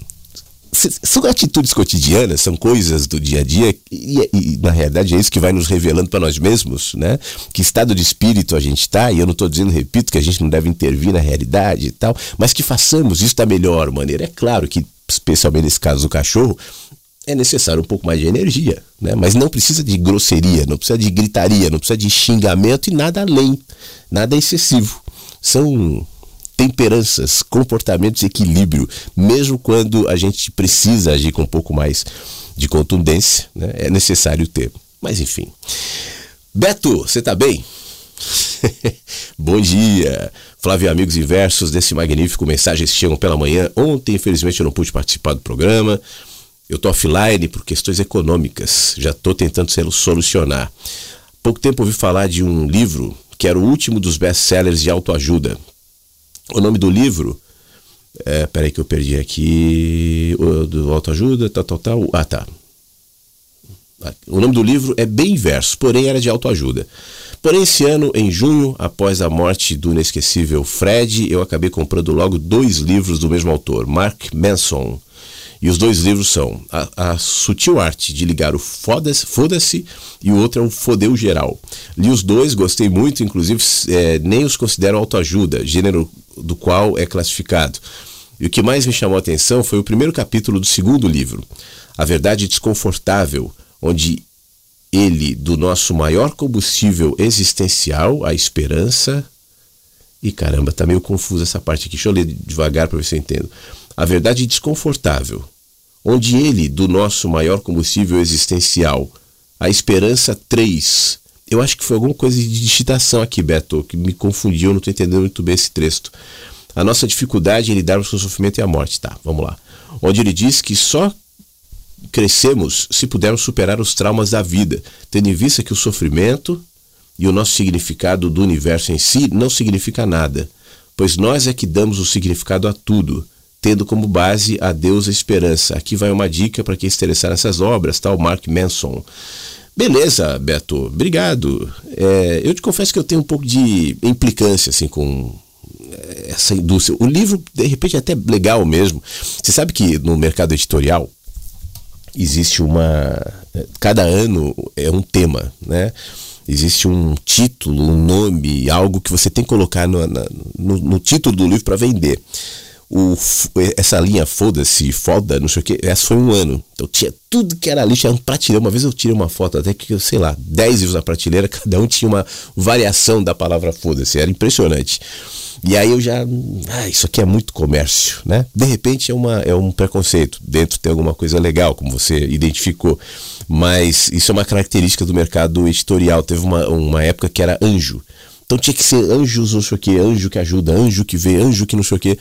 C: são atitudes cotidianas, são coisas do dia a dia e, e, na realidade é isso que vai nos revelando para nós mesmos, né? Que estado de espírito a gente está e eu não estou dizendo, repito, que a gente não deve intervir na realidade e tal, mas que façamos isso da melhor maneira. É claro que, especialmente nesse caso do cachorro, é necessário um pouco mais de energia, né? Mas não precisa de grosseria, não precisa de gritaria, não precisa de xingamento e nada além, nada excessivo. São temperanças, comportamentos e equilíbrio, mesmo quando a gente precisa agir com um pouco mais de contundência, né? é necessário ter. Mas enfim. Beto, você tá bem? Bom dia, Flávio Amigos e Versos desse magnífico Mensagens Chegam pela Manhã. Ontem, infelizmente, eu não pude participar do programa. Eu tô offline por questões econômicas. Já tô tentando solucionar. Pouco tempo ouvi falar de um livro que era o último dos best-sellers de autoajuda. O nome do livro. É, peraí que eu perdi aqui. O, do autoajuda, tal, tal, tal. Ah, tá. O nome do livro é bem inverso, porém era de autoajuda. Porém, esse ano, em junho, após a morte do inesquecível Fred, eu acabei comprando logo dois livros do mesmo autor, Mark Manson. E os dois livros são a, a Sutil Arte de Ligar o Foda-se foda e o outro é o Fodeu Geral. Li os dois, gostei muito, inclusive é, nem os considero autoajuda, gênero do qual é classificado. E o que mais me chamou a atenção foi o primeiro capítulo do segundo livro, A Verdade Desconfortável, onde ele, do nosso maior combustível existencial, a esperança. E caramba, tá meio confuso essa parte aqui. Deixa eu ler devagar para ver se eu entendo. A verdade desconfortável, onde ele, do nosso maior combustível existencial, a esperança 3. Eu acho que foi alguma coisa de digitação aqui, Beto, que me confundiu, eu não estou entendendo muito bem esse texto. A nossa dificuldade em lidarmos com o sofrimento e a morte. Tá, vamos lá. Onde ele diz que só crescemos se pudermos superar os traumas da vida, tendo em vista que o sofrimento e o nosso significado do universo em si não significa nada, pois nós é que damos o significado a tudo, tendo como base a Deus a esperança. Aqui vai uma dica para quem se interessar nessas obras, tá? O Mark Manson. Beleza, Beto, obrigado. É, eu te confesso que eu tenho um pouco de implicância assim com essa indústria. O livro, de repente, é até legal mesmo. Você sabe que no mercado editorial existe uma. Cada ano é um tema, né? Existe um título, um nome, algo que você tem que colocar no, no, no título do livro para vender. O, essa linha foda-se, foda, não sei o que, essa foi um ano. Então tinha tudo que era lixo, era um prateleira. Uma vez eu tirei uma foto, até que, sei lá, 10 livros na prateleira, cada um tinha uma variação da palavra foda-se, era impressionante. E aí eu já. Ah, isso aqui é muito comércio, né? De repente é, uma, é um preconceito. Dentro tem alguma coisa legal, como você identificou. Mas isso é uma característica do mercado editorial. Teve uma, uma época que era anjo. Então tinha que ser anjos, não sei o que, anjo que ajuda, anjo que vê, anjo que não sei o que.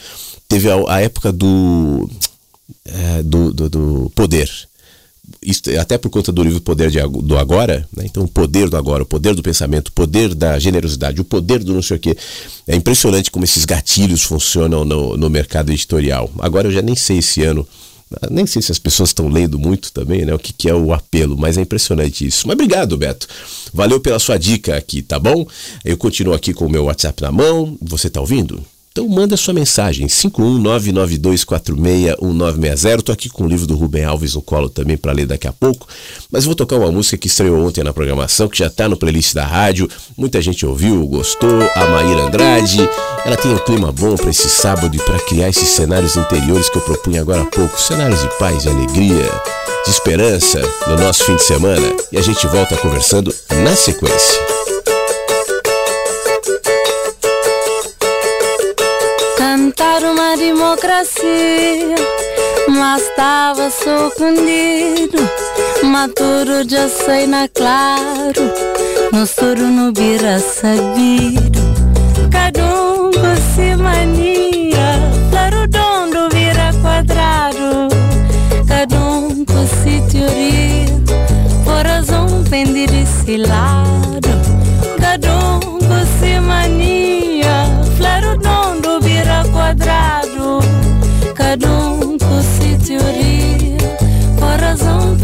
C: Teve a, a época do, é, do, do, do poder isso, até por conta do livro Poder de, do Agora, né? então o poder do agora, o poder do pensamento, o poder da generosidade, o poder do não sei o quê. É impressionante como esses gatilhos funcionam no, no mercado editorial. Agora eu já nem sei esse ano, nem sei se as pessoas estão lendo muito também, né? O que, que é o apelo, mas é impressionante isso. Mas obrigado, Beto. Valeu pela sua dica aqui, tá bom? Eu continuo aqui com o meu WhatsApp na mão. Você tá ouvindo? Então manda sua mensagem, 51992461960. Estou aqui com o livro do Rubem Alves no colo também para ler daqui a pouco. Mas vou tocar uma música que estreou ontem na programação, que já está no playlist da rádio. Muita gente ouviu, gostou. A Maíra Andrade. Ela tem um clima bom para esse sábado e para criar esses cenários interiores que eu propunha agora há pouco. Cenários de paz, de alegria, de esperança no nosso fim de semana. E a gente volta conversando na sequência.
G: Cantar uma democracia, mas estava surpreendido. Maturo já sei na claro, no soro no bira sabido. Cada um com si mania, claro dondo vira quadrado. Cada um com si teoria, por razão pende de lado.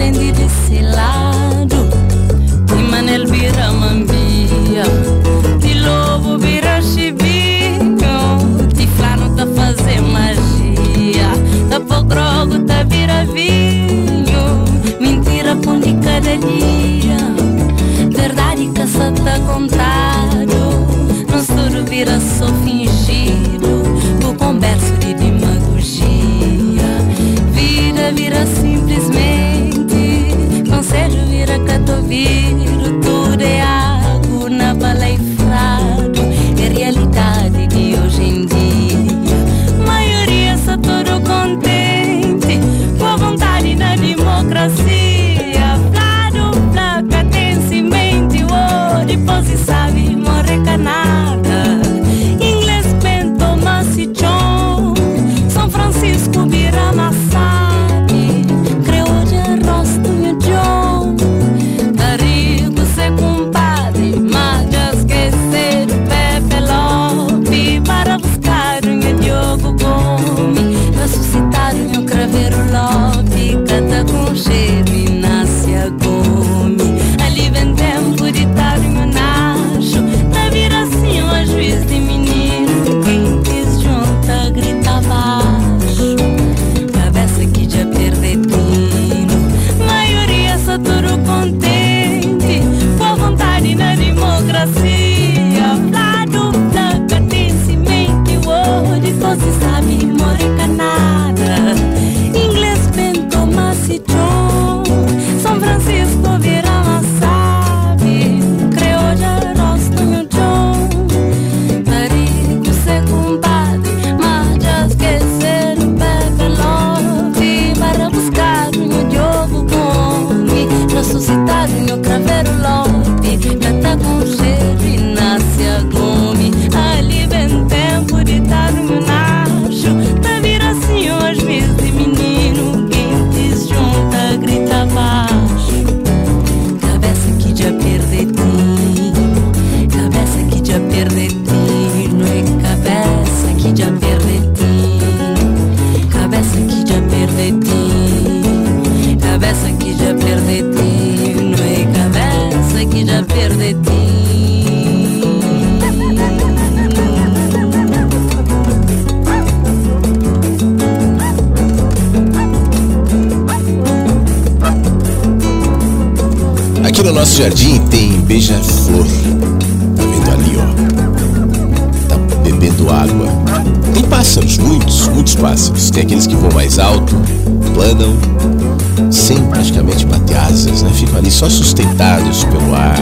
G: vendi de lado. Ima nel vira mambia Ti lobo vira chibinho Ti flano tá fazer magia. Tá por drogo, tá vira vinho Mentira pão de cada dia. Verdade que só tá contado. Não suru vira sofinha You. ti.
C: Aqui no nosso jardim tem beija-flor. Tá vendo ali, ó? Tá bebendo água. Tem pássaros, muitos, muitos pássaros. Tem é aqueles que voam mais alto, planam, sem praticamente bater asas, né? Ficam ali só sustentados pelo ar.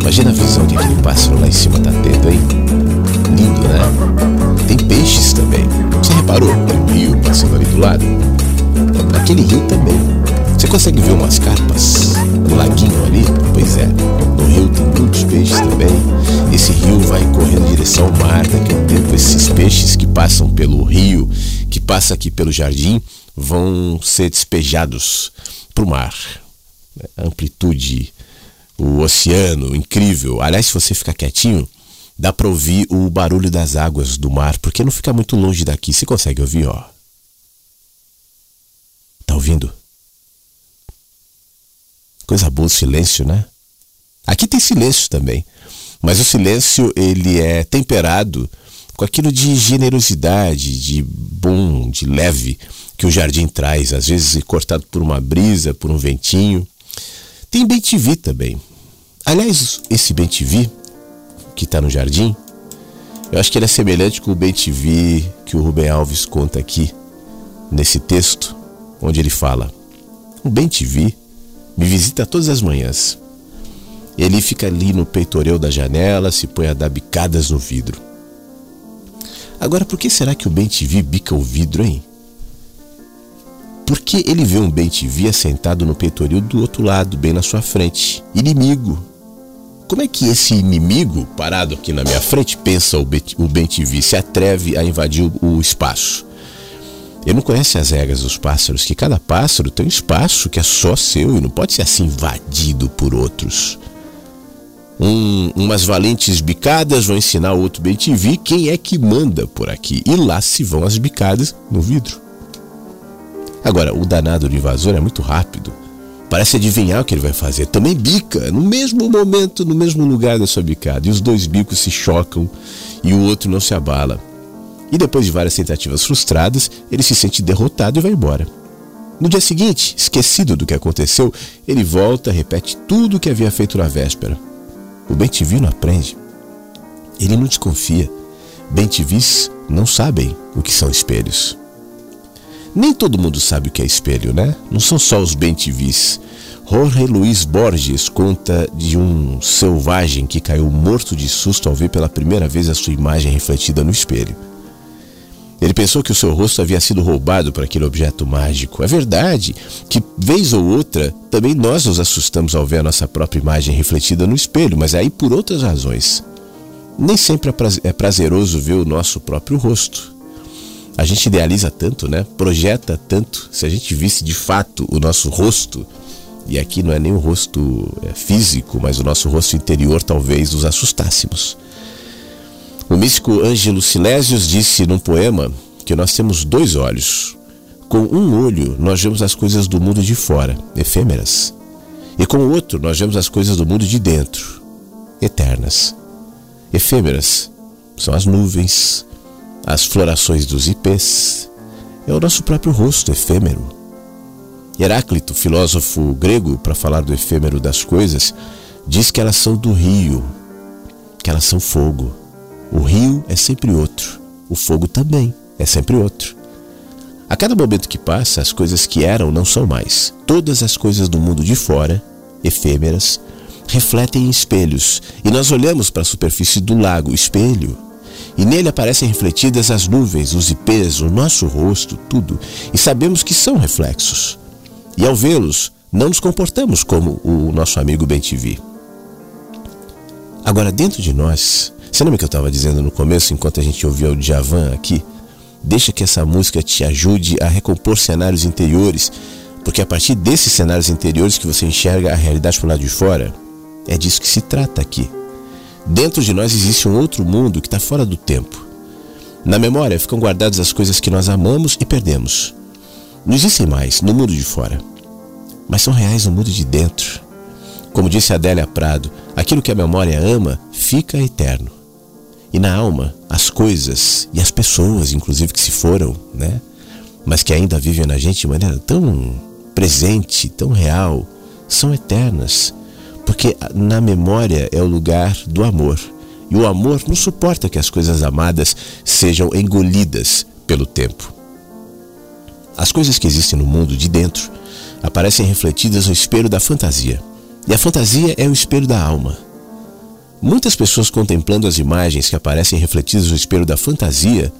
C: Imagina a visão que aquele pássaro lá em cima tá tendo, hein? Lindo, né? Tem peixes também. Você reparou? Tem um rio passando ali do lado. Aquele rio também. Você consegue ver umas carpas no laguinho ali? Pois é, no rio tem muitos peixes também. Esse rio vai correndo em direção ao mar. Daqui a um tempo, esses peixes que passam pelo rio, que passa aqui pelo jardim, vão ser despejados para o mar. A amplitude, o oceano, incrível. Aliás, se você ficar quietinho, dá para ouvir o barulho das águas do mar, porque não fica muito longe daqui. Você consegue ouvir, ó. Tá ouvindo? Coisa boa o silêncio, né? Aqui tem silêncio também, mas o silêncio ele é temperado com aquilo de generosidade, de bom, de leve que o jardim traz, às vezes cortado por uma brisa, por um ventinho. Tem bem também. Aliás, esse bem que está no jardim, eu acho que ele é semelhante com o bem que o Rubem Alves conta aqui, nesse texto, onde ele fala: O bem me visita todas as manhãs. Ele fica ali no peitoreu da janela, se põe a dar bicadas no vidro. Agora, por que será que o bem bica o vidro, hein? Porque ele vê um bem assentado no peitoril do outro lado, bem na sua frente. Inimigo. Como é que esse inimigo, parado aqui na minha frente, pensa o bem se atreve a invadir o espaço? Ele não conhece as regras dos pássaros, que cada pássaro tem um espaço que é só seu e não pode ser assim invadido por outros. Um, umas valentes bicadas vão ensinar o outro bem quem é que manda por aqui. E lá se vão as bicadas no vidro. Agora, o danado do invasor é muito rápido. Parece adivinhar o que ele vai fazer. Também bica, no mesmo momento, no mesmo lugar da sua bicada. E os dois bicos se chocam e o outro não se abala. E depois de várias tentativas frustradas, ele se sente derrotado e vai embora. No dia seguinte, esquecido do que aconteceu, ele volta, repete tudo o que havia feito na véspera. O Bentivi não aprende. Ele não desconfia. Bentivis não sabem o que são espelhos. Nem todo mundo sabe o que é espelho, né? Não são só os bentivis. Jorge Luiz Borges conta de um selvagem que caiu morto de susto ao ver pela primeira vez a sua imagem refletida no espelho. Ele pensou que o seu rosto havia sido roubado por aquele objeto mágico. É verdade que, vez ou outra, também nós nos assustamos ao ver a nossa própria imagem refletida no espelho, mas é aí por outras razões. Nem sempre é, é prazeroso ver o nosso próprio rosto. A gente idealiza tanto, né? Projeta tanto. Se a gente visse de fato o nosso rosto, e aqui não é nem o rosto é, físico, mas o nosso rosto interior, talvez nos assustássemos. O místico Ângelo Silésios disse num poema que nós temos dois olhos. Com um olho, nós vemos as coisas do mundo de fora, efêmeras. E com o outro, nós vemos as coisas do mundo de dentro, eternas. Efêmeras são as nuvens, as florações dos ipês. É o nosso próprio rosto efêmero. Heráclito, filósofo grego, para falar do efêmero das coisas, diz que elas são do rio, que elas são fogo. O rio é sempre outro, o fogo também é sempre outro. A cada momento que passa, as coisas que eram não são mais. Todas as coisas do mundo de fora, efêmeras, refletem em espelhos, e nós olhamos para a superfície do lago, espelho, e nele aparecem refletidas as nuvens, os ipês, o nosso rosto, tudo, e sabemos que são reflexos. E ao vê-los, não nos comportamos como o nosso amigo Bentivi. Agora, dentro de nós, você lembra que eu estava dizendo no começo, enquanto a gente ouvia o Djavan aqui? Deixa que essa música te ajude a recompor cenários interiores, porque a partir desses cenários interiores que você enxerga a realidade por lado de fora, é disso que se trata aqui. Dentro de nós existe um outro mundo que está fora do tempo. Na memória ficam guardadas as coisas que nós amamos e perdemos. Não existem mais no mundo de fora, mas são reais no mundo de dentro. Como disse Adélia Prado, aquilo que a memória ama fica eterno. E na alma, as coisas e as pessoas, inclusive que se foram, né? Mas que ainda vivem na gente de maneira tão presente, tão real, são eternas, porque na memória é o lugar do amor. E o amor não suporta que as coisas amadas sejam engolidas pelo tempo. As coisas que existem no mundo de dentro aparecem refletidas no espelho da fantasia. E a fantasia é o espelho da alma. Muitas pessoas contemplando as imagens que aparecem refletidas no espelho da fantasia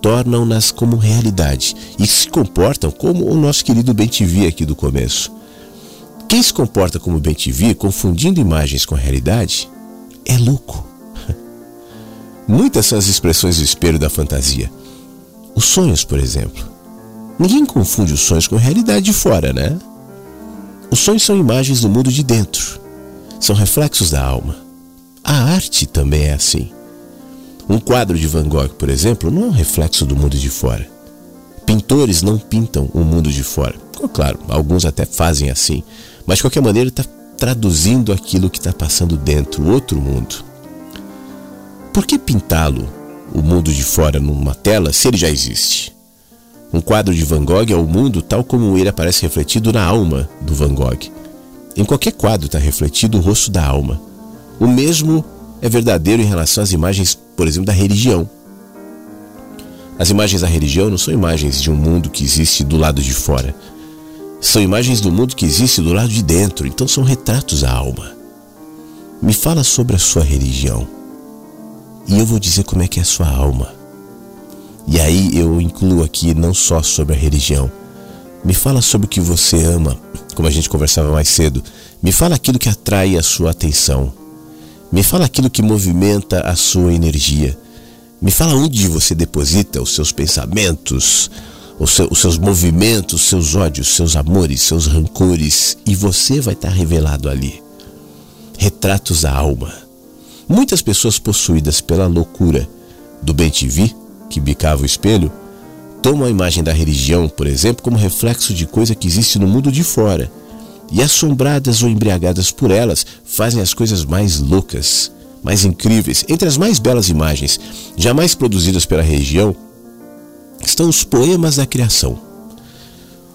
C: tornam-nas como realidade e se comportam como o nosso querido Bentivi aqui do começo. Quem se comporta como Bentivi, confundindo imagens com realidade, é louco. Muitas são as expressões do espelho da fantasia. Os sonhos, por exemplo. Ninguém confunde os sonhos com a realidade de fora, né? Os sonhos são imagens do mundo de dentro. São reflexos da alma. A arte também é assim. Um quadro de Van Gogh, por exemplo, não é um reflexo do mundo de fora. Pintores não pintam o mundo de fora. Claro, alguns até fazem assim, mas de qualquer maneira está traduzindo aquilo que está passando dentro, outro mundo. Por que pintá-lo, o mundo de fora, numa tela, se ele já existe? Um quadro de Van Gogh é o mundo tal como ele aparece refletido na alma do Van Gogh. Em qualquer quadro está refletido o rosto da alma. O mesmo é verdadeiro em relação às imagens, por exemplo, da religião. As imagens da religião não são imagens de um mundo que existe do lado de fora. São imagens do mundo que existe do lado de dentro, então são retratos da alma. Me fala sobre a sua religião. E eu vou dizer como é que é a sua alma. E aí eu incluo aqui não só sobre a religião. Me fala sobre o que você ama, como a gente conversava mais cedo. Me fala aquilo que atrai a sua atenção. Me fala aquilo que movimenta a sua energia. Me fala onde você deposita os seus pensamentos, os, os seus movimentos, seus ódios, seus amores, seus rancores, e você vai estar revelado ali. Retratos da alma. Muitas pessoas possuídas pela loucura do bem-te-vi que bicava o espelho, tomam a imagem da religião, por exemplo, como reflexo de coisa que existe no mundo de fora. E assombradas ou embriagadas por elas, fazem as coisas mais loucas, mais incríveis. Entre as mais belas imagens jamais produzidas pela religião estão os poemas da criação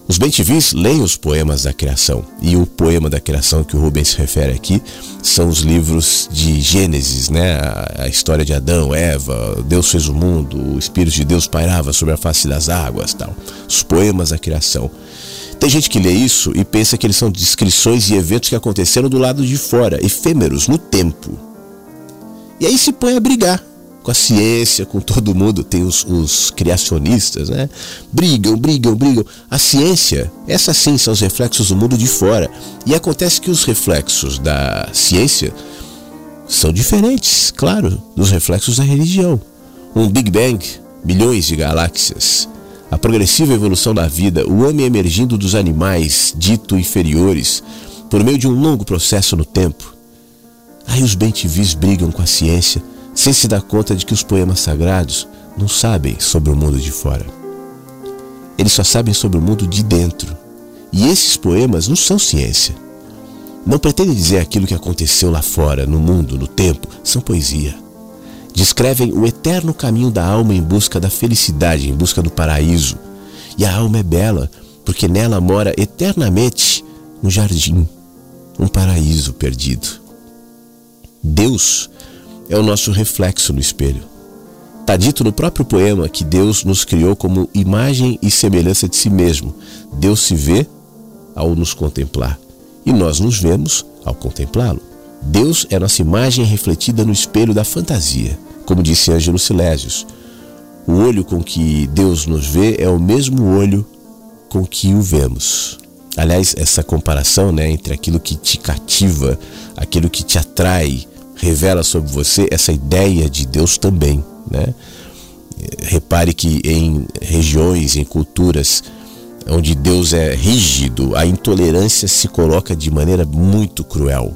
C: os bentivis leem os poemas da criação, e o poema da criação que o Rubens refere aqui são os livros de Gênesis, né? a história de Adão, Eva, Deus fez o mundo, o Espírito de Deus pairava sobre a face das águas, tal. Os poemas da criação. Tem gente que lê isso e pensa que eles são descrições e eventos que aconteceram do lado de fora, efêmeros, no tempo. E aí se põe a brigar com a ciência, com todo mundo, tem os, os, criacionistas, né? Brigam, brigam, brigam. A ciência, essa sim são os reflexos do mundo de fora. E acontece que os reflexos da ciência são diferentes, claro, dos reflexos da religião. Um Big Bang, bilhões de galáxias, a progressiva evolução da vida, o homem emergindo dos animais dito inferiores por meio de um longo processo no tempo. Aí os bem-te-vis brigam com a ciência sem se dar conta de que os poemas sagrados não sabem sobre o mundo de fora. Eles só sabem sobre o mundo de dentro. E esses poemas não são ciência. Não pretendem dizer aquilo que aconteceu lá fora, no mundo, no tempo. São poesia. Descrevem o eterno caminho da alma em busca da felicidade, em busca do paraíso. E a alma é bela, porque nela mora eternamente um jardim, um paraíso perdido. Deus é o nosso reflexo no espelho. Está dito no próprio poema que Deus nos criou como imagem e semelhança de si mesmo. Deus se vê ao nos contemplar e nós nos vemos ao contemplá-lo. Deus é nossa imagem refletida no espelho da fantasia, como disse Ângelo Silésios. O olho com que Deus nos vê é o mesmo olho com que o vemos. Aliás, essa comparação né, entre aquilo que te cativa, aquilo que te atrai, revela sobre você essa ideia de Deus também, né? Repare que em regiões, em culturas onde Deus é rígido, a intolerância se coloca de maneira muito cruel,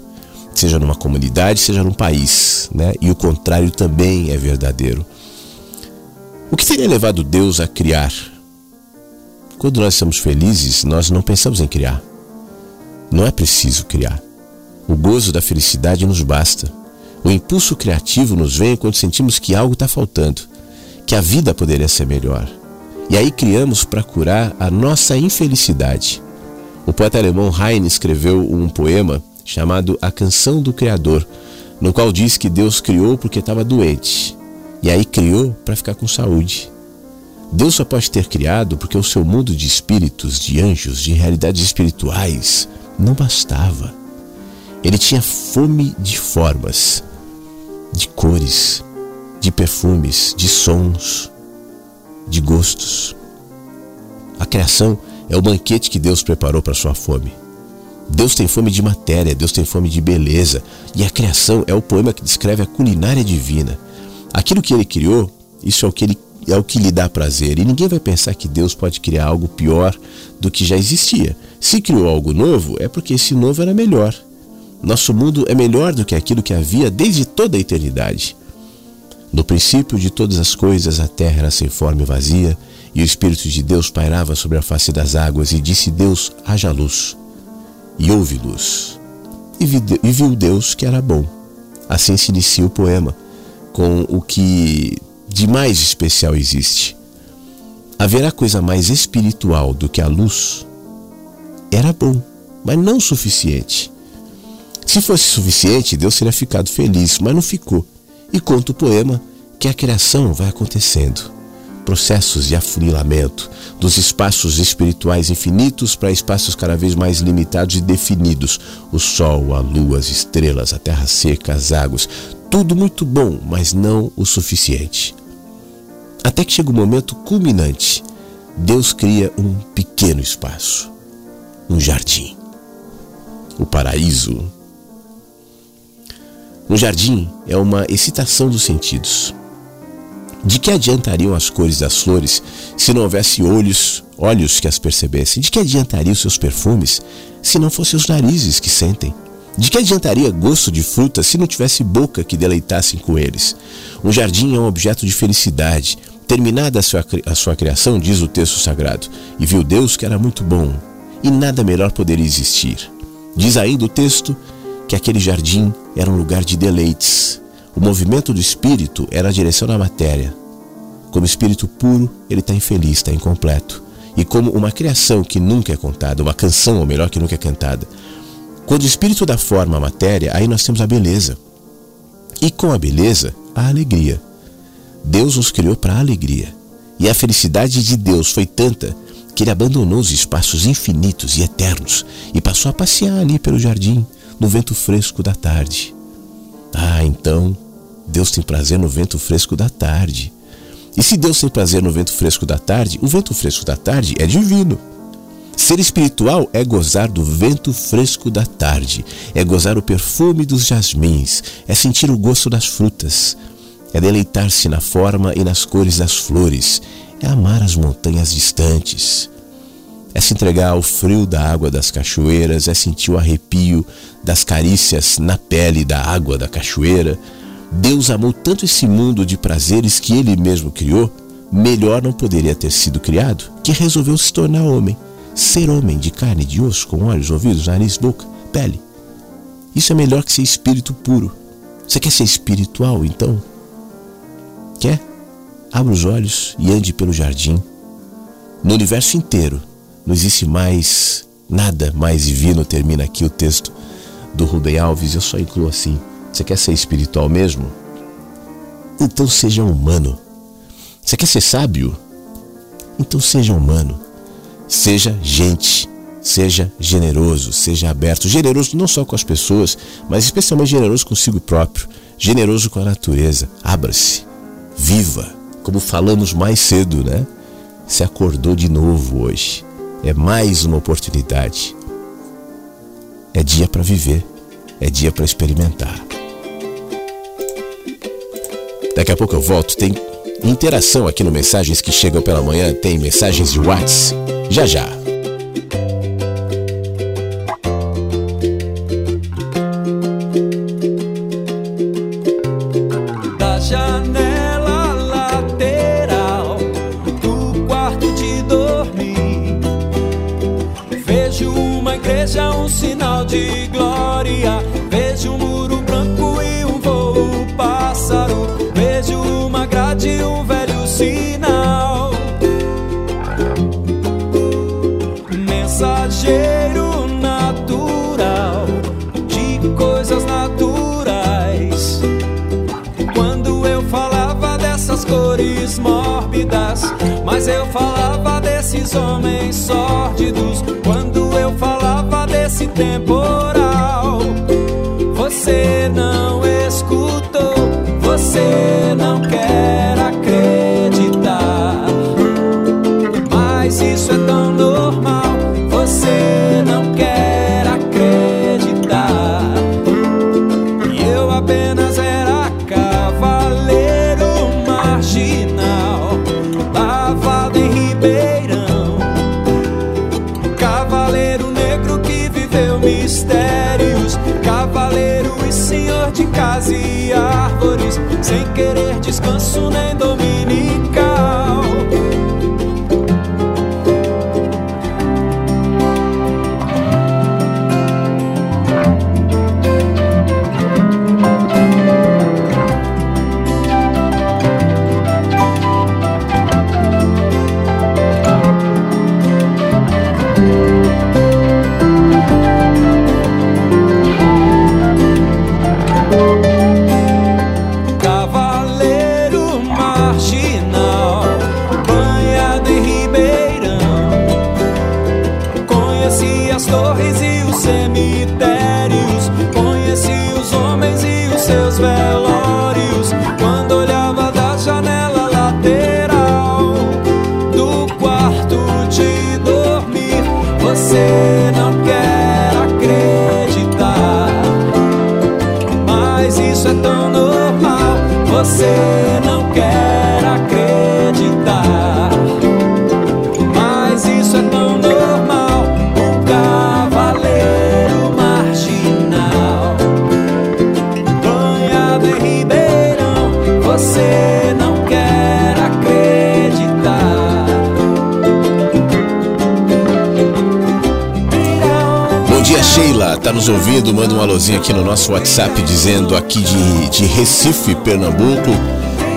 C: seja numa comunidade, seja num país, né? E o contrário também é verdadeiro. O que teria levado Deus a criar? Quando nós estamos felizes, nós não pensamos em criar. Não é preciso criar. O gozo da felicidade nos basta. O impulso criativo nos vem quando sentimos que algo está faltando, que a vida poderia ser melhor. E aí criamos para curar a nossa infelicidade. O poeta alemão Heine escreveu um poema chamado A Canção do Criador, no qual diz que Deus criou porque estava doente, e aí criou para ficar com saúde. Deus só pode ter criado porque o seu mundo de espíritos, de anjos, de realidades espirituais não bastava. Ele tinha fome de formas, de cores, de perfumes, de sons, de gostos. A criação é o banquete que Deus preparou para sua fome. Deus tem fome de matéria, Deus tem fome de beleza, e a criação é o poema que descreve a culinária divina. Aquilo que ele criou, isso é o que ele é o que lhe dá prazer. E ninguém vai pensar que Deus pode criar algo pior do que já existia. Se criou algo novo, é porque esse novo era melhor. Nosso mundo é melhor do que aquilo que havia desde toda a eternidade. No princípio de todas as coisas, a terra era sem forma e vazia, e o Espírito de Deus pairava sobre a face das águas, e disse Deus: haja luz. E houve luz. E viu Deus que era bom. Assim se inicia o poema, com o que de mais especial existe. Haverá coisa mais espiritual do que a luz? Era bom, mas não suficiente. Se fosse suficiente, Deus teria ficado feliz, mas não ficou. E conta o poema que a criação vai acontecendo processos de afunilamento dos espaços espirituais infinitos para espaços cada vez mais limitados e definidos. O sol, a lua, as estrelas, a terra seca, as águas. Tudo muito bom, mas não o suficiente. Até que chega o um momento culminante. Deus cria um pequeno espaço, um jardim, o paraíso. Um jardim é uma excitação dos sentidos de que adiantariam as cores das flores se não houvesse olhos, olhos que as percebessem? De que adiantariam seus perfumes se não fossem os narizes que sentem? De que adiantaria gosto de frutas se não tivesse boca que deleitassem com eles? Um jardim é um objeto de felicidade. Terminada a sua, a sua criação, diz o texto sagrado, e viu Deus que era muito bom, e nada melhor poderia existir. Diz ainda o texto que aquele jardim era um lugar de deleites, o movimento do espírito era a direção da matéria. Como espírito puro, ele está infeliz, está incompleto. E como uma criação que nunca é contada, uma canção, ou melhor, que nunca é cantada. Quando o espírito dá forma à matéria, aí nós temos a beleza. E com a beleza, a alegria. Deus nos criou para a alegria. E a felicidade de Deus foi tanta que ele abandonou os espaços infinitos e eternos e passou a passear ali pelo jardim, no vento fresco da tarde. Ah, então Deus tem prazer no vento fresco da tarde. E se Deus tem prazer no vento fresco da tarde, o vento fresco da tarde é divino. Ser espiritual é gozar do vento fresco da tarde, é gozar o perfume dos jasmins, é sentir o gosto das frutas, é deleitar-se na forma e nas cores das flores, é amar as montanhas distantes, é se entregar ao frio da água das cachoeiras, é sentir o arrepio das carícias na pele da água da cachoeira. Deus amou tanto esse mundo de prazeres que ele mesmo criou, melhor não poderia ter sido criado, que resolveu se tornar homem. Ser homem de carne, de osso, com olhos, ouvidos, nariz, boca, pele. Isso é melhor que ser espírito puro. Você quer ser espiritual, então? Quer? Abra os olhos e ande pelo jardim. No universo inteiro, não existe mais nada mais divino, termina aqui o texto do Rubem Alves. Eu só incluo assim: você quer ser espiritual mesmo? Então seja humano. Você quer ser sábio? Então seja humano. Seja gente. Seja generoso, seja aberto. Generoso não só com as pessoas, mas especialmente generoso consigo próprio. Generoso com a natureza. Abra-se. Viva. Como falamos mais cedo, né? Se acordou de novo hoje. É mais uma oportunidade. É dia para viver, é dia para experimentar. Daqui a pouco eu volto. Tem interação aqui no Mensagens que Chegam pela Manhã, tem mensagens de WhatsApp. Já já.
E: Eu falava desses homens sórdidos quando eu falava desse temporal. Você não escutou, você não quer acreditar. Querer descanso nem dominical.
C: Tá nos ouvindo? Manda um alôzinho aqui no nosso WhatsApp dizendo aqui de, de Recife, Pernambuco.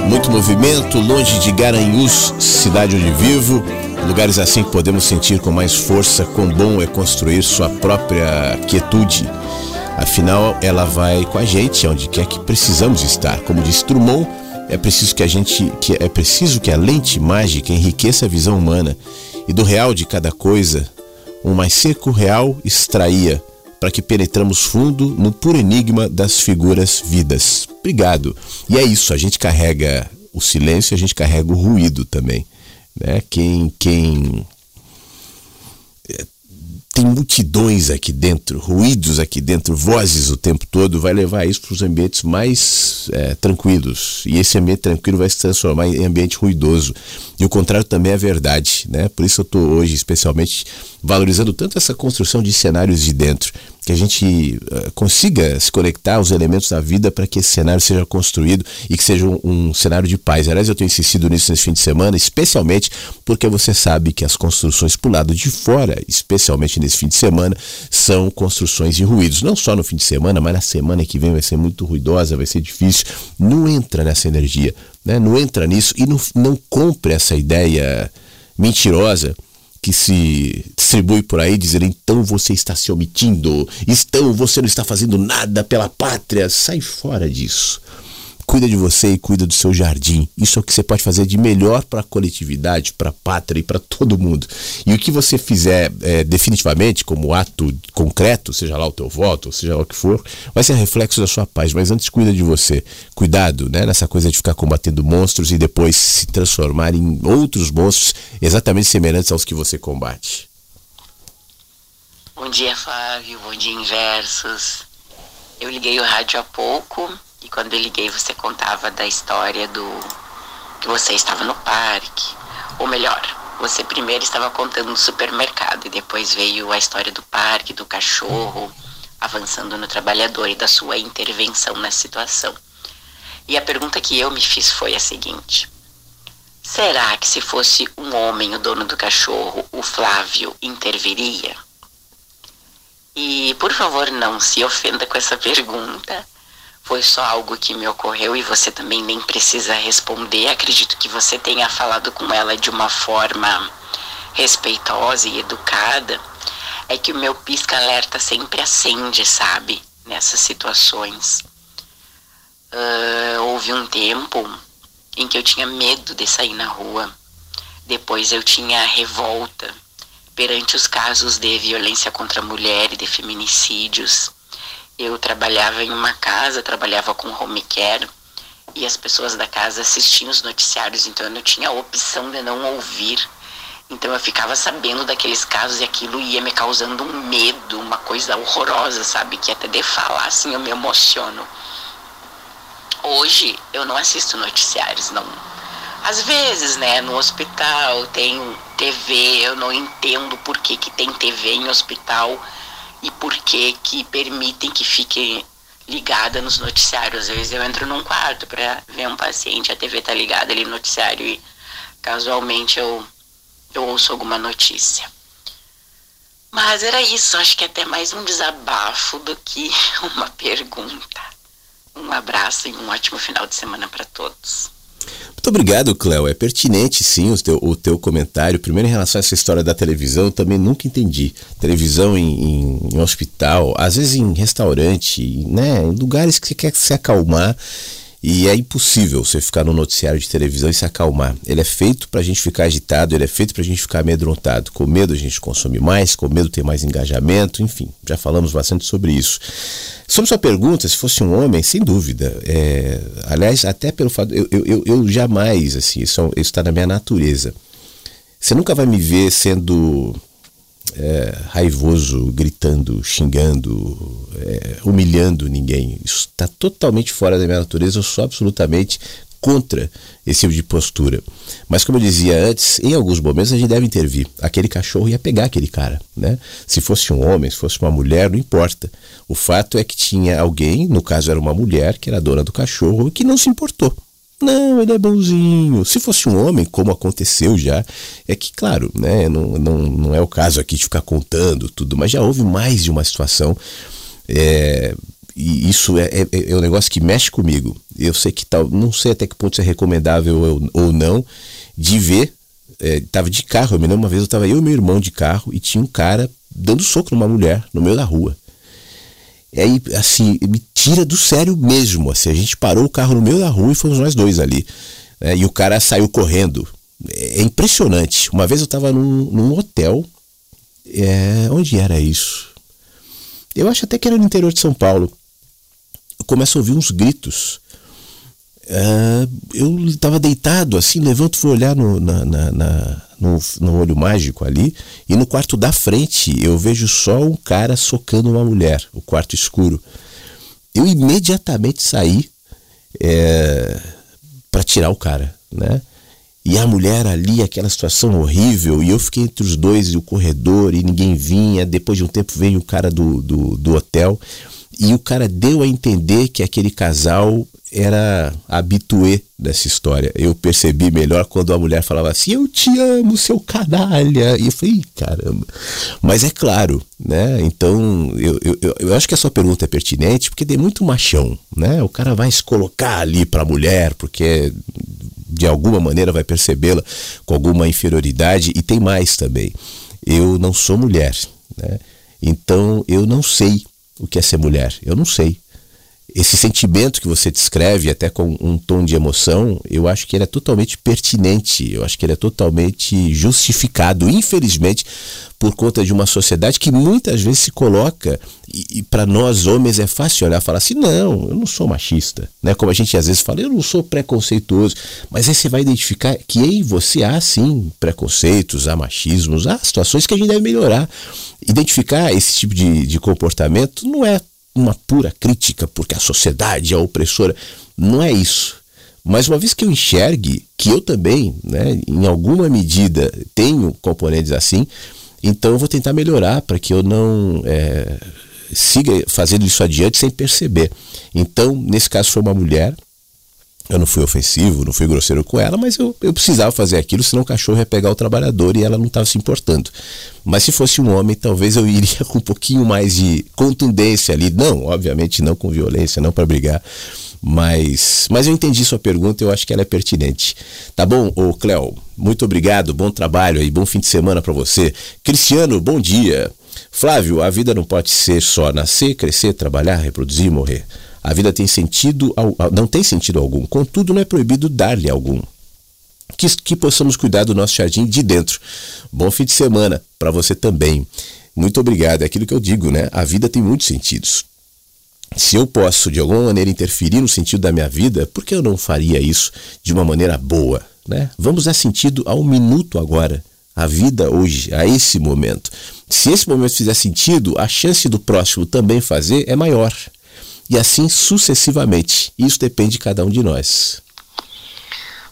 C: Muito movimento, longe de Garanhuns, cidade onde vivo. Lugares assim que podemos sentir com mais força quão bom é construir sua própria quietude. Afinal, ela vai com a gente onde quer que precisamos estar. Como diz Drummond, é preciso que a gente, que é preciso que a lente mágica enriqueça a visão humana e do real de cada coisa um mais seco real extraía, para que penetramos fundo no puro enigma das figuras vidas. Obrigado. E é isso, a gente carrega o silêncio, a gente carrega o ruído também. Né? Quem, quem é, tem multidões aqui dentro, ruídos aqui dentro, vozes o tempo todo, vai levar isso para os ambientes mais é, tranquilos. E esse ambiente tranquilo vai se transformar em ambiente ruidoso. E o contrário também é verdade, né? Por isso eu estou hoje especialmente valorizando tanto essa construção de cenários de dentro, que a gente uh, consiga se conectar aos elementos da vida para que esse cenário seja construído e que seja um, um, cenário de paz. Aliás, eu tenho insistido nisso nesse fim de semana, especialmente porque você sabe que as construções por lado de fora, especialmente nesse fim de semana, são construções de ruídos. Não só no fim de semana, mas na semana que vem vai ser muito ruidosa, vai ser difícil. Não entra nessa energia, né? não entra nisso e não, não compre essa ideia mentirosa que se distribui por aí dizendo então você está se omitindo, então você não está fazendo nada pela pátria, sai fora disso. Cuida de você e cuida do seu jardim. Isso é o que você pode fazer de melhor para a coletividade, para a pátria e para todo mundo. E o que você fizer é, definitivamente, como ato concreto, seja lá o teu voto, seja lá o que for, vai ser reflexo da sua paz. Mas antes, cuida de você. Cuidado né, nessa coisa de ficar combatendo monstros e depois se transformar em outros monstros exatamente semelhantes aos que você combate.
H: Bom dia, Flávio. Bom dia, Inversos. Eu liguei o rádio há pouco e quando eu liguei você contava da história do que você estava no parque. Ou melhor, você primeiro estava contando no supermercado e depois veio a história do parque, do cachorro, avançando no trabalhador e da sua intervenção na situação. E a pergunta que eu me fiz foi a seguinte: será que se fosse um homem o dono do cachorro, o Flávio interviria? E por favor, não se ofenda com essa pergunta. Foi só algo que me ocorreu e você também nem precisa responder. Acredito que você tenha falado com ela de uma forma respeitosa e educada. É que o meu pisca-alerta sempre acende, sabe? Nessas situações. Uh, houve um tempo em que eu tinha medo de sair na rua. Depois eu tinha revolta perante os casos de violência contra a mulher e de feminicídios. Eu trabalhava em uma casa, trabalhava com home care e as pessoas da casa assistiam os noticiários, então eu não tinha a opção de não ouvir. Então eu ficava sabendo daqueles casos e aquilo ia me causando um medo, uma coisa horrorosa, sabe? Que até de falar assim eu me emociono. Hoje eu não assisto noticiários, não. Às vezes, né, no hospital tem TV, eu não entendo por que, que tem TV em hospital e por que que permitem que fique ligada nos noticiários. Às vezes eu entro num quarto para ver um paciente, a TV tá ligada ali no noticiário e casualmente eu, eu ouço alguma notícia. Mas era isso, acho que é até mais um desabafo do que uma pergunta. Um abraço e um ótimo final de semana para todos.
C: Muito obrigado, Cléo. É pertinente, sim, o teu, o teu comentário. Primeiro, em relação a essa história da televisão, eu também nunca entendi. Televisão em, em, hospital, às vezes em restaurante, né, em lugares que você quer se acalmar e é impossível você ficar no noticiário de televisão e se acalmar. Ele é feito para a gente ficar agitado, ele é feito para a gente ficar amedrontado. Com medo a gente consome mais, com medo tem mais engajamento, enfim, já falamos bastante sobre isso. Sobre sua pergunta, se fosse um homem, sem dúvida. É, aliás, até pelo fato. Eu, eu, eu jamais, assim, isso está na minha natureza. Você nunca vai me ver sendo é, raivoso, gritando, xingando, é, humilhando ninguém. Isso está totalmente fora da minha natureza. Eu sou absolutamente contra esse tipo de postura. Mas como eu dizia antes, em alguns momentos a gente deve intervir. Aquele cachorro ia pegar aquele cara, né? Se fosse um homem, se fosse uma mulher, não importa. O fato é que tinha alguém, no caso era uma mulher, que era dona do cachorro, que não se importou. Não, ele é bonzinho. Se fosse um homem, como aconteceu já, é que, claro, né, não, não, não é o caso aqui de ficar contando tudo, mas já houve mais de uma situação. É, e isso é, é, é, um negócio que mexe comigo. Eu sei que tal, não sei até que ponto isso é recomendável ou, ou não, de ver. É, tava de carro, eu me lembro uma vez eu tava eu e meu irmão de carro e tinha um cara dando soco numa mulher no meio da rua. E aí, assim, me tira do sério mesmo. Assim, a gente parou o carro no meio da rua e fomos nós dois ali. Né, e o cara saiu correndo. É, é impressionante. Uma vez eu estava num, num, hotel. É, onde era isso? Eu acho até que era no interior de São Paulo. Eu começo a ouvir uns gritos. Uh, eu estava deitado assim, levanto fui olhar no, na, na, na, no, no, olho mágico ali, e no quarto da frente eu vejo só um cara socando uma mulher, o quarto escuro. Eu imediatamente saí é, para tirar o cara, né? E a mulher ali, aquela situação horrível, e eu fiquei entre os dois e o corredor, e ninguém vinha. Depois de um tempo veio o cara do, do, do hotel, e o cara deu a entender que aquele casal era habituê dessa história. Eu percebi melhor quando a mulher falava assim: Eu te amo, seu canalha. E eu falei: caramba. Mas é claro, né? Então, eu, eu, eu acho que a sua pergunta é pertinente porque tem muito machão, né? O cara vai se colocar ali para a mulher porque de alguma maneira vai percebê-la com alguma inferioridade. E tem mais também. Eu não sou mulher, né? Então, eu não sei o que é ser mulher. Eu não sei esse sentimento que você descreve, até com um tom de emoção, eu acho que ele é totalmente pertinente, eu acho que ele é totalmente justificado, infelizmente, por conta de uma sociedade que muitas vezes se coloca, e, e para nós homens é fácil olhar e falar assim: não, eu não sou machista, né? como a gente às vezes fala, eu não sou preconceituoso, mas aí você vai identificar que em você há sim preconceitos, há machismos, há situações que a gente deve melhorar. Identificar esse tipo de, de comportamento não é uma pura crítica porque a sociedade é opressora. Não é isso. Mas uma vez que eu enxergue que eu também, né, em alguma medida, tenho componentes assim, então eu vou tentar melhorar para que eu não é, siga fazendo isso adiante sem perceber. Então, nesse caso, foi uma mulher eu não fui ofensivo, não fui grosseiro com ela, mas eu, eu precisava fazer aquilo, senão o cachorro ia pegar o trabalhador e ela não estava se importando. Mas se fosse um homem, talvez eu iria com um pouquinho mais de contundência ali. Não, obviamente não com violência, não para brigar. Mas, mas eu entendi sua pergunta, eu acho que ela é pertinente. Tá bom, ô Cléo, muito obrigado, bom trabalho aí, bom fim de semana para você. Cristiano, bom dia. Flávio, a vida não pode ser só nascer, crescer, trabalhar, reproduzir e morrer. A vida tem sentido, não tem sentido algum. Contudo, não é proibido dar-lhe algum. Que, que possamos cuidar do nosso jardim de dentro. Bom fim de semana para você também. Muito obrigado. É aquilo que eu digo, né? A vida tem muitos sentidos. Se eu posso, de alguma maneira, interferir no sentido da minha vida, por que eu não faria isso de uma maneira boa? Né? Vamos dar sentido ao minuto agora, à vida hoje, a esse momento. Se esse momento fizer sentido, a chance do próximo também fazer é maior. E assim sucessivamente. Isso depende de cada um de nós.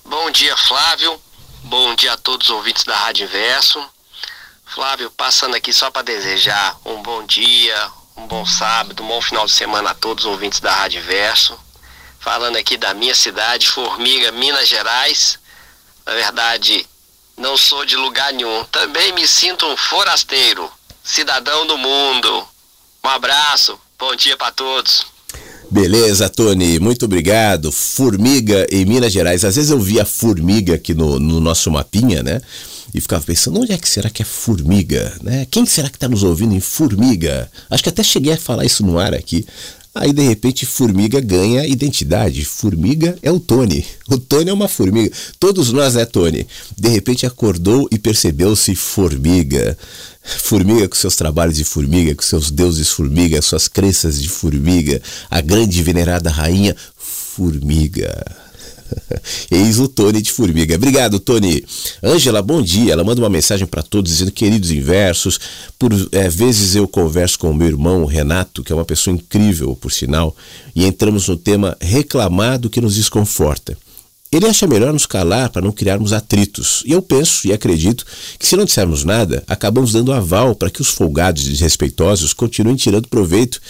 I: Bom dia, Flávio. Bom dia a todos os ouvintes da Rádio Inverso. Flávio, passando aqui só para desejar um bom dia, um bom sábado, um bom final de semana a todos os ouvintes da Rádio Inverso. Falando aqui da minha cidade, Formiga, Minas Gerais. Na verdade, não sou de lugar nenhum. Também me sinto um forasteiro, cidadão do mundo. Um abraço, bom dia para todos.
C: Beleza, Tony, muito obrigado. Formiga em Minas Gerais. Às vezes eu via formiga aqui no, no nosso mapinha, né? E ficava pensando, onde é que será que é formiga? Né? Quem será que está nos ouvindo em formiga? Acho que até cheguei a falar isso no ar aqui. Aí de repente Formiga ganha identidade. Formiga é o Tony. O Tony é uma formiga. Todos nós é Tony. De repente acordou e percebeu-se formiga. Formiga com seus trabalhos de formiga, com seus deuses formiga, suas crenças de formiga, a grande venerada rainha formiga. Eis o Tony de Formiga. Obrigado, Tony. Ângela, bom dia. Ela manda uma mensagem para todos dizendo: queridos inversos, por é, vezes eu converso com o meu irmão Renato, que é uma pessoa incrível, por sinal, e entramos no tema reclamar do que nos desconforta. Ele acha melhor nos calar para não criarmos atritos. E eu penso e acredito que se não dissermos nada, acabamos dando aval para que os folgados e desrespeitosos continuem tirando proveito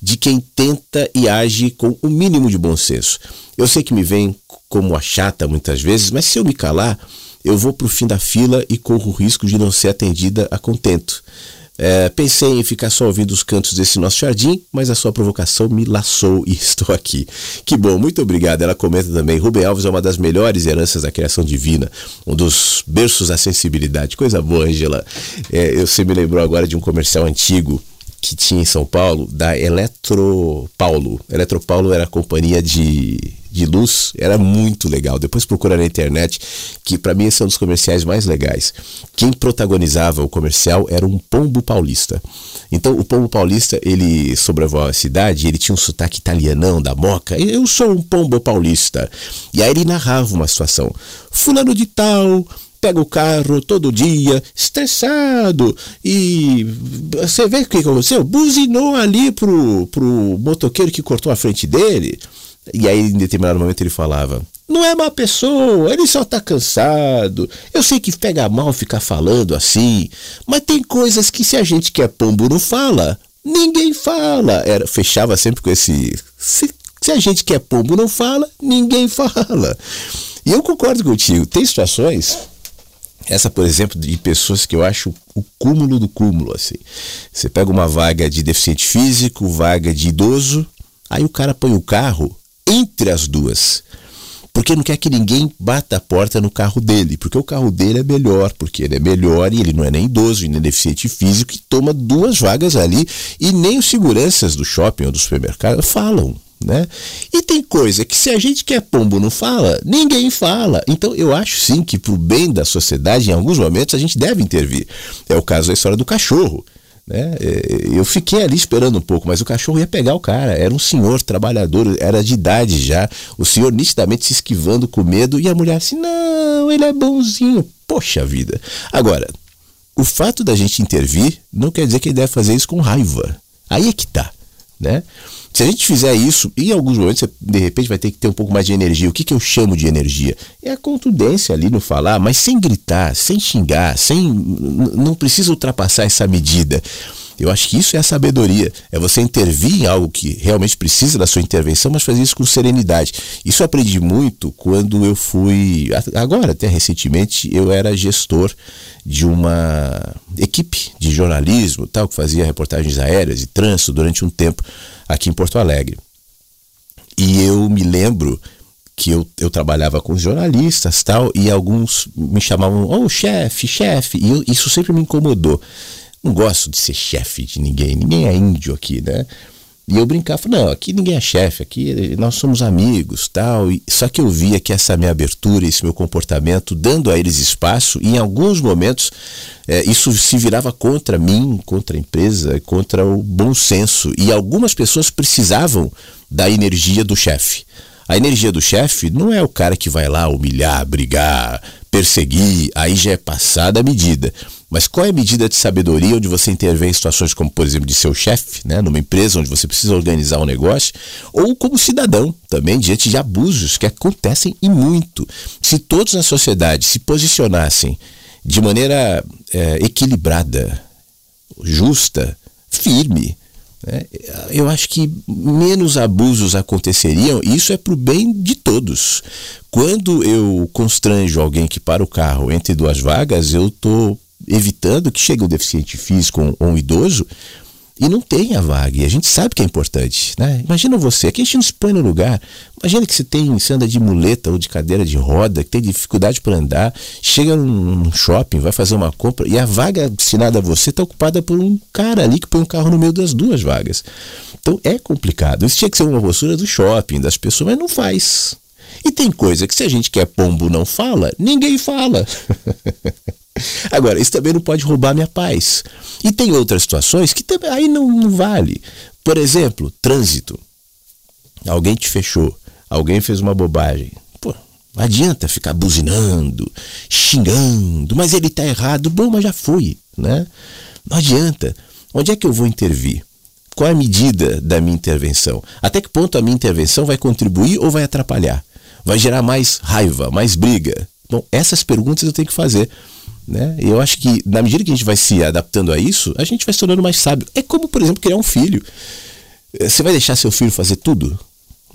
C: de quem tenta e age com o mínimo de bom senso. Eu sei que me vem como a chata muitas vezes, mas se eu me calar, eu vou para o fim da fila e corro o risco de não ser atendida a contento. É, pensei em ficar só ouvindo os cantos desse nosso jardim, mas a sua provocação me laçou e estou aqui. Que bom, muito obrigado. Ela comenta também: Rubem Alves é uma das melhores heranças da criação divina, um dos berços da sensibilidade. Coisa boa, Angela. É, você me lembrou agora de um comercial antigo que tinha em São Paulo da Eletropaulo. Eletropaulo era a companhia de, de luz, era muito legal. Depois procura na internet, que para mim esse é um dos comerciais mais legais. Quem protagonizava o comercial era um pombo paulista. Então o pombo paulista, ele sobrevoava a cidade, ele tinha um sotaque italianão da moca. Eu sou um pombo paulista. E aí ele narrava uma situação. Fulano de tal pega o carro todo dia, estressado, e você vê o que aconteceu? Buzinou ali pro, pro motoqueiro que cortou a frente dele, e aí em determinado momento ele falava: Não é má pessoa, ele só tá cansado. Eu sei que pega mal ficar falando assim, mas tem coisas que se a gente quer pombo não fala, ninguém fala. Era, fechava sempre com esse. Se, se a gente quer pombo não fala, ninguém fala. E eu concordo contigo, tem situações essa, por exemplo, de pessoas que eu acho o cúmulo do cúmulo, assim. Você pega uma vaga de deficiente físico, vaga de idoso, aí o cara põe o carro entre as duas. Porque não quer que ninguém bata a porta no carro dele, porque o carro dele é melhor, porque ele é melhor e ele não é nem idoso, nem deficiente físico, e toma duas vagas ali, e nem os seguranças do shopping ou do supermercado falam né? E tem coisa que se a gente quer pombo não fala, ninguém fala. Então eu acho sim que para o bem da sociedade, em alguns momentos, a gente deve intervir. É o caso da história do cachorro. Né? É, eu fiquei ali esperando um pouco, mas o cachorro ia pegar o cara. Era um senhor trabalhador, era de idade já. O senhor nitidamente se esquivando com medo e a mulher assim: não, ele é bonzinho. Poxa vida. Agora, o fato da gente intervir não quer dizer que ele deve fazer isso com raiva. Aí é que tá. Né? Se a gente fizer isso, em alguns momentos você de repente vai ter que ter um pouco mais de energia. O que, que eu chamo de energia? É a contundência ali no falar, mas sem gritar, sem xingar, sem. Não precisa ultrapassar essa medida. Eu acho que isso é a sabedoria. É você intervir em algo que realmente precisa da sua intervenção, mas fazer isso com serenidade. Isso eu aprendi muito quando eu fui. Agora, até recentemente, eu era gestor de uma equipe de jornalismo, tal, que fazia reportagens aéreas e trânsito durante um tempo aqui em Porto Alegre. E eu me lembro que eu, eu trabalhava com jornalistas tal, e alguns me chamavam, oh, chefe, chefe, e eu, isso sempre me incomodou. Não gosto de ser chefe de ninguém, ninguém é índio aqui, né? E eu brincava, não, aqui ninguém é chefe, aqui nós somos amigos, tal. E, só que eu via que essa minha abertura, esse meu comportamento, dando a eles espaço, e em alguns momentos é, isso se virava contra mim, contra a empresa, contra o bom senso. E algumas pessoas precisavam da energia do chefe. A energia do chefe não é o cara que vai lá humilhar, brigar, perseguir, aí já é passada a medida. Mas qual é a medida de sabedoria onde você intervém em situações como, por exemplo, de seu chefe, né, numa empresa onde você precisa organizar um negócio, ou como cidadão também, diante de abusos que acontecem e muito. Se todos na sociedade se posicionassem de maneira é, equilibrada, justa, firme, né, eu acho que menos abusos aconteceriam, e isso é para o bem de todos. Quando eu constranjo alguém que para o carro entre duas vagas, eu estou evitando que chegue um deficiente físico ou um idoso e não tenha vaga. E a gente sabe que é importante, né? Imagina você, aqui a gente não se põe no lugar. Imagina que você tem, você anda de muleta ou de cadeira de roda, que tem dificuldade para andar, chega num shopping, vai fazer uma compra e a vaga destinada a você está ocupada por um cara ali que põe um carro no meio das duas vagas. Então é complicado. Isso tinha que ser uma postura do shopping, das pessoas, mas não faz. E tem coisa que se a gente quer pombo não fala, ninguém fala. Agora, isso também não pode roubar minha paz. E tem outras situações que também aí não, não vale. Por exemplo, trânsito. Alguém te fechou, alguém fez uma bobagem. Pô, não adianta ficar buzinando, xingando, mas ele está errado. Bom, mas já foi, né? Não adianta. Onde é que eu vou intervir? Qual é a medida da minha intervenção? Até que ponto a minha intervenção vai contribuir ou vai atrapalhar? Vai gerar mais raiva, mais briga? Bom, essas perguntas eu tenho que fazer. Né? E eu acho que, na medida que a gente vai se adaptando a isso, a gente vai se tornando mais sábio. É como, por exemplo, criar um filho. Eh, você vai deixar seu filho fazer tudo?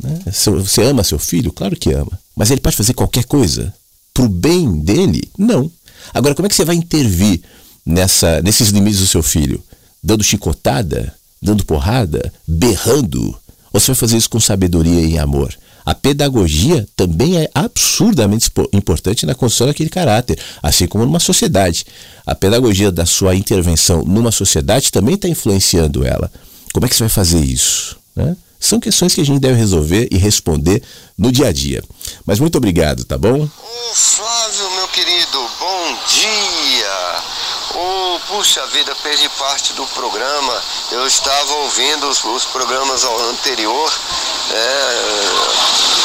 C: Né? Você ama seu filho? Claro que ama. Mas ele pode fazer qualquer coisa? Pro bem dele? Não. Agora, como é que você vai intervir nessa, nesses limites do seu filho? Dando chicotada? Dando porrada? Berrando? Ou você vai fazer isso com sabedoria e amor? A pedagogia também é absurdamente importante na construção daquele caráter, assim como numa sociedade. A pedagogia da sua intervenção numa sociedade também está influenciando ela. Como é que você vai fazer isso? Né? São questões que a gente deve resolver e responder no dia a dia. Mas muito obrigado, tá bom?
J: Ô Flávio, meu querido, bom dia! Puxa vida, perdi parte do programa. Eu estava ouvindo os, os programas anterior. É,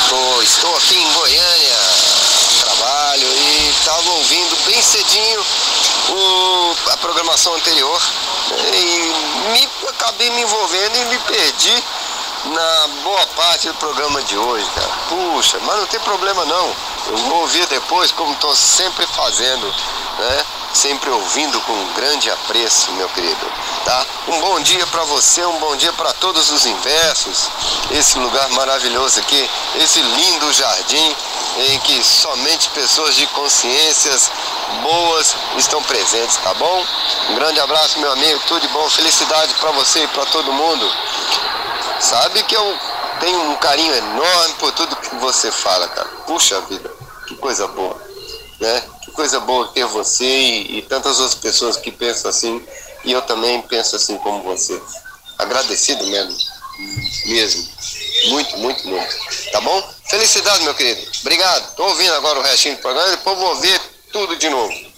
J: tô, estou aqui em Goiânia, trabalho, e estava ouvindo bem cedinho o, a programação anterior. E me, acabei me envolvendo e me perdi na boa parte do programa de hoje, cara. Puxa, mas não tem problema não. Eu vou ouvir depois, como estou sempre fazendo, né? Sempre ouvindo com grande apreço, meu querido. Tá? Um bom dia para você, um bom dia para todos os inversos. Esse lugar maravilhoso aqui, esse lindo jardim em que somente pessoas de consciências boas estão presentes, tá bom? Um grande abraço, meu amigo, tudo de bom, felicidade para você e para todo mundo. Sabe que eu tenho um carinho enorme por tudo que você fala, cara. Puxa vida, que coisa boa, né? Que coisa boa ter você e, e tantas outras pessoas que pensam assim e eu também penso assim como você. Agradecido mesmo, mesmo. Muito, muito, muito. Tá bom? Felicidade, meu querido. Obrigado. Tô ouvindo agora o restinho do programa, depois vou ouvir tudo de novo.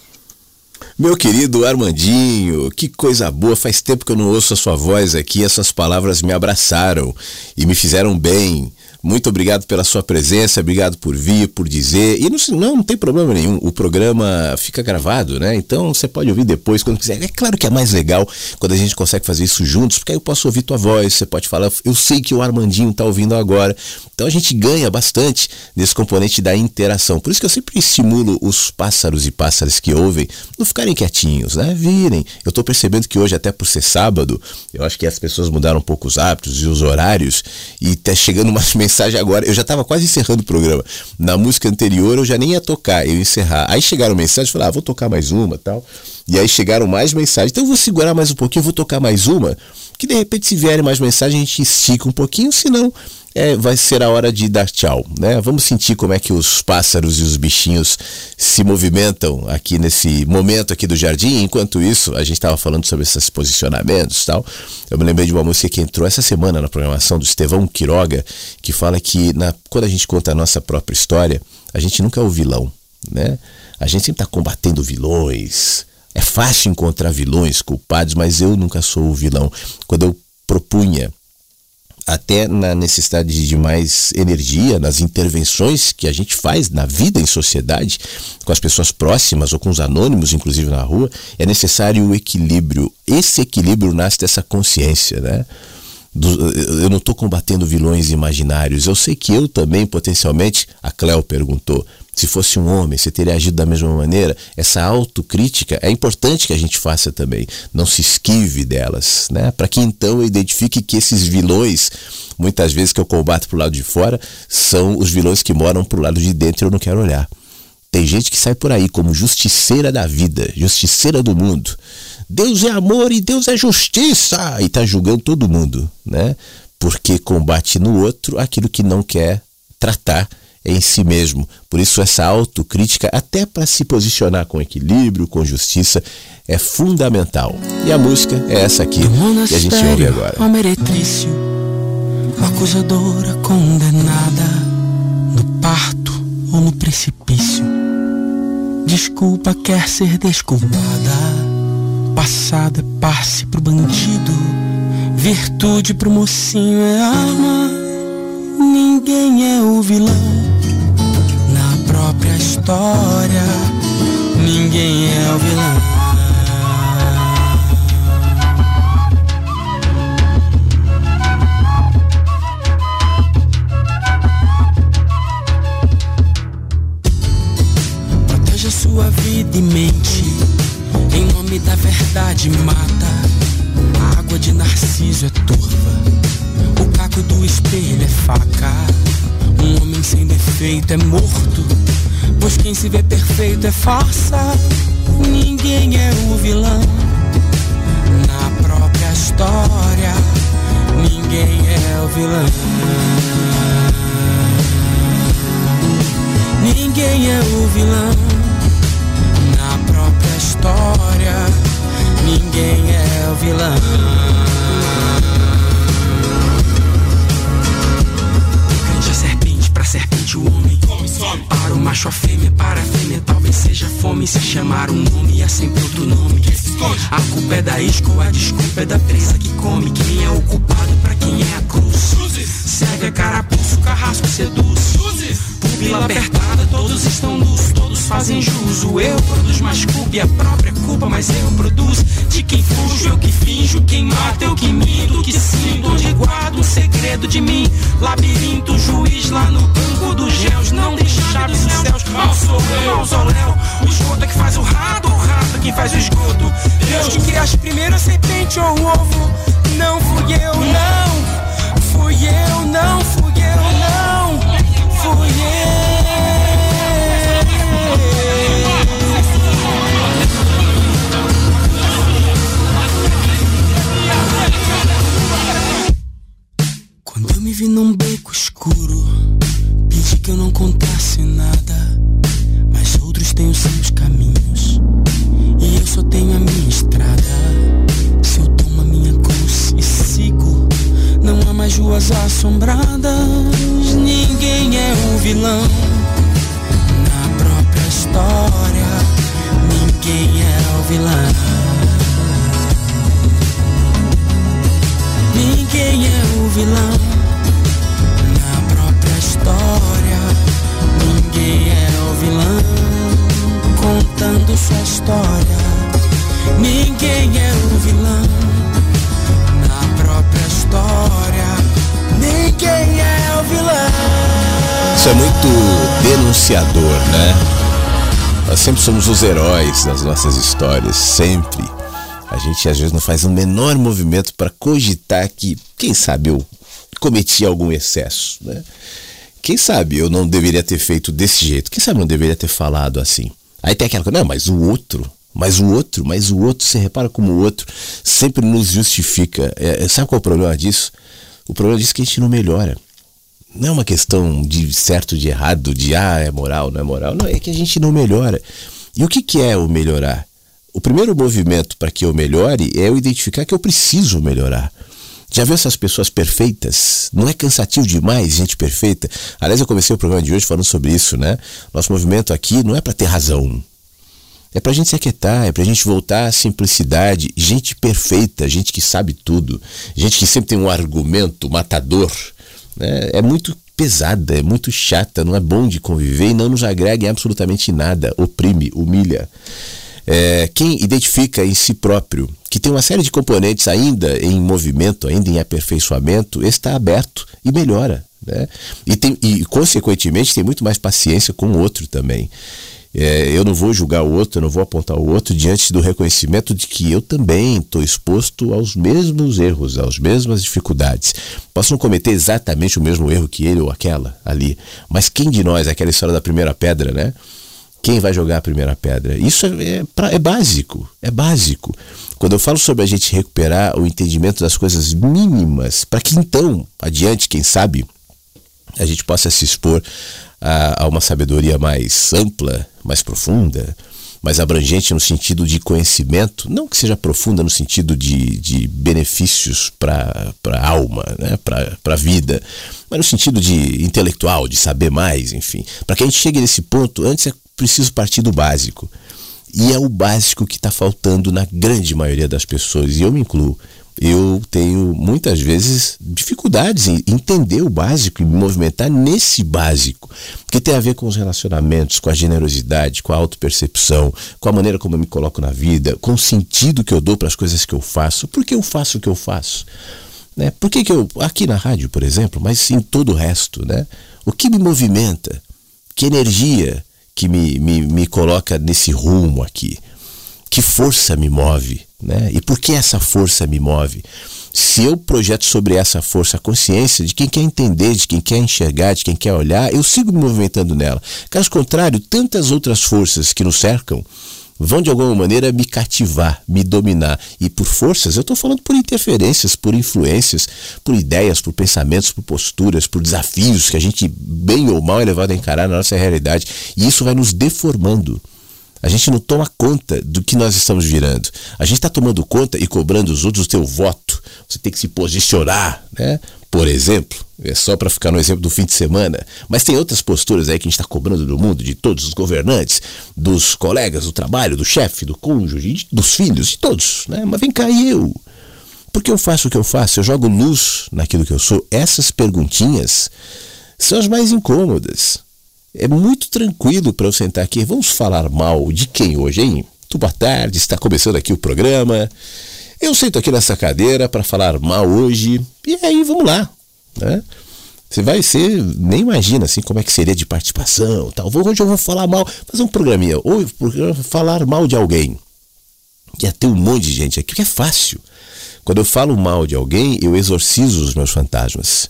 C: Meu querido Armandinho, que coisa boa, faz tempo que eu não ouço a sua voz aqui, essas palavras me abraçaram e me fizeram bem. Muito obrigado pela sua presença, obrigado por vir, por dizer. E não, não, tem problema nenhum, o programa fica gravado, né? Então você pode ouvir depois, quando quiser. É claro que é mais legal quando a gente consegue fazer isso juntos, porque aí eu posso ouvir tua voz, você pode falar, eu sei que o Armandinho está ouvindo agora. Então a gente ganha bastante nesse componente da interação. Por isso que eu sempre estimulo os pássaros e pássaras que ouvem não ficarem quietinhos, né? Virem. Eu estou percebendo que hoje, até por ser sábado, eu acho que as pessoas mudaram um pouco os hábitos e os horários, e está chegando umas mensagens mensagem agora. Eu já estava quase encerrando o programa. Na música anterior eu já nem ia tocar, eu ia encerrar. Aí chegaram mensagens, falei, ah, vou tocar mais uma tal. E aí chegaram mais mensagens. Então eu vou segurar mais um pouquinho, vou tocar mais uma. Que de repente, se vierem mais mensagens, a gente estica um pouquinho, senão é, vai ser a hora de dar tchau, né? Vamos sentir como é que os pássaros e os bichinhos se movimentam aqui nesse momento aqui do jardim. Enquanto isso, a gente estava falando sobre esses posicionamentos tal. Eu me lembrei de uma música que entrou essa semana na programação do Estevão Quiroga, que fala que na, quando a gente conta a nossa própria história, a gente nunca é o vilão, né? A gente sempre está combatendo vilões. É fácil encontrar vilões, culpados, mas eu nunca sou o vilão. Quando eu propunha até na necessidade de mais energia, nas intervenções que a gente faz na vida em sociedade, com as pessoas próximas ou com os anônimos, inclusive na rua, é necessário o equilíbrio. Esse equilíbrio nasce dessa consciência, né? eu não estou combatendo vilões imaginários. Eu sei que eu também, potencialmente, a Cleo perguntou, se fosse um homem, você teria agido da mesma maneira? Essa autocrítica é importante que a gente faça também. Não se esquive delas, né? Para que então eu identifique que esses vilões, muitas vezes que eu combato pro lado de fora, são os vilões que moram pro lado de dentro e eu não quero olhar. Tem gente que sai por aí como justiceira da vida, justiceira do mundo. Deus é amor e Deus é justiça! E tá julgando todo mundo, né? Porque combate no outro aquilo que não quer tratar em si mesmo. Por isso, essa autocrítica, até para se posicionar com equilíbrio, com justiça, é fundamental. E a música é essa aqui que a gente ouve agora.
K: A meretrício, acusadora condenada no parto ou no precipício. Desculpa quer ser desculpada. Passado é passe pro bandido. Virtude pro mocinho é arma. Ninguém é o vilão própria história. Ninguém é o vilão. Proteja sua vida e mente. Em nome da verdade, mata. A água de narciso é turva. Do espelho é faca. Um homem sem defeito é morto. Pois quem se vê perfeito é farsa. Ninguém é o vilão. Na própria história, ninguém é o vilão. Ninguém é o vilão. Na própria história, ninguém é o vilão. Serpente o homem. Para o macho a fêmea, para a fêmea talvez seja fome. Se chamar um nome é sempre outro nome. A culpa é da isca, a desculpa é da presa que come. Quem é o culpado para quem é a cruz? Segue a carapuço, carrasco seduz. Pupila apertada, todos estão nus, todos fazem jus. O eu produz mais culpa e a própria culpa, mas eu produzo. De quem fujo, eu que finjo, quem mata, eu que minto, que sinto, onde guardo um segredo de mim. Labirinto, juiz lá no banco dos géus, não deixa chaves nos céus. Mal sou eu, mausoléu. O esgoto é que faz o rato, o rato é quem faz o esgoto. Deus que criaste primeiro a serpente ou o ovo. Não fui eu, não. Fui eu, não fui eu, não. Fui eu. Quando eu me vi num beco escuro, que eu não contasse nada. Mas outros têm os seus caminhos, e eu só tenho a minha estrada. Se eu tomo a minha cruz e sigo não há mais ruas assombradas, ninguém é o vilão. Na própria história, ninguém é o vilão. Ninguém é o vilão. Na própria história, história, ninguém é o vilão própria história. Ninguém é o vilão.
C: Isso é muito denunciador, né? Nós sempre somos os heróis nas nossas histórias, sempre. A gente às vezes não faz o um menor movimento para cogitar que, quem sabe, eu cometi algum excesso, né? Quem sabe eu não deveria ter feito desse jeito? Quem sabe eu não deveria ter falado assim? Aí tem aquela coisa, não, mas o outro, mas o outro, mas o outro, você repara como o outro sempre nos justifica. É, é, sabe qual é o problema disso? O problema disso é que a gente não melhora. Não é uma questão de certo, de errado, de ah, é moral, não é moral. Não, é que a gente não melhora. E o que, que é o melhorar? O primeiro movimento para que eu melhore é eu identificar que eu preciso melhorar. Já viu essas pessoas perfeitas? Não é cansativo demais, gente perfeita? Aliás, eu comecei o programa de hoje falando sobre isso, né? Nosso movimento aqui não é para ter razão. É para a gente se aquietar, é para a gente voltar à simplicidade. Gente perfeita, gente que sabe tudo, gente que sempre tem um argumento matador. Né? É muito pesada, é muito chata, não é bom de conviver e não nos agrega em absolutamente nada, oprime, humilha. É, quem identifica em si próprio que tem uma série de componentes ainda em movimento, ainda em aperfeiçoamento, está aberto e melhora. Né? E, tem, e, consequentemente, tem muito mais paciência com o outro também. É, eu não vou julgar o outro, eu não vou apontar o outro diante do reconhecimento de que eu também estou exposto aos mesmos erros, às mesmas dificuldades. Posso não cometer exatamente o mesmo erro que ele ou aquela ali, mas quem de nós, aquela história da primeira pedra, né? Quem vai jogar a primeira pedra? Isso é, é, é básico, é básico. Quando eu falo sobre a gente recuperar o entendimento das coisas mínimas, para que então, adiante, quem sabe, a gente possa se expor a, a uma sabedoria mais ampla, mais profunda, mais abrangente no sentido de conhecimento, não que seja profunda no sentido de, de benefícios para a alma, né? para a vida, mas no sentido de intelectual, de saber mais, enfim. Para que a gente chegue nesse ponto, antes é preciso partir do básico. E é o básico que está faltando na grande maioria das pessoas, e eu me incluo eu tenho muitas vezes dificuldades em entender o básico e me movimentar nesse básico, que tem a ver com os relacionamentos, com a generosidade, com a autopercepção, com a maneira como eu me coloco na vida, com o sentido que eu dou para as coisas que eu faço. Por que eu faço o que eu faço? Né? Por que, que eu, aqui na rádio, por exemplo, mas em todo o resto, né? o que me movimenta? Que energia que me, me, me coloca nesse rumo aqui? Que força me move? Né? E por que essa força me move? Se eu projeto sobre essa força a consciência de quem quer entender, de quem quer enxergar, de quem quer olhar, eu sigo me movimentando nela. Caso contrário, tantas outras forças que nos cercam vão de alguma maneira me cativar, me dominar. E por forças, eu estou falando por interferências, por influências, por ideias, por pensamentos, por posturas, por desafios que a gente, bem ou mal, é levado a encarar na nossa realidade. E isso vai nos deformando. A gente não toma conta do que nós estamos virando. A gente está tomando conta e cobrando os outros o teu voto. Você tem que se posicionar, né? Por exemplo, é só para ficar no exemplo do fim de semana. Mas tem outras posturas aí que a gente está cobrando do mundo, de todos os governantes, dos colegas do trabalho, do chefe, do cônjuge, dos filhos, de todos. Né? Mas vem cá, eu? Por que eu faço o que eu faço? Eu jogo luz naquilo que eu sou. Essas perguntinhas são as mais incômodas é muito tranquilo para eu sentar aqui. Vamos falar mal de quem hoje, hein? Muito boa tarde, está começando aqui o programa. Eu sento aqui nessa cadeira para falar mal hoje. E aí, vamos lá. Né? Você vai ser, nem imagina assim como é que seria de participação, tal. Hoje eu vou falar mal, fazer um programinha, ou falar mal de alguém. Ia ter um monte de gente aqui, que é fácil. Quando eu falo mal de alguém, eu exorcizo os meus fantasmas.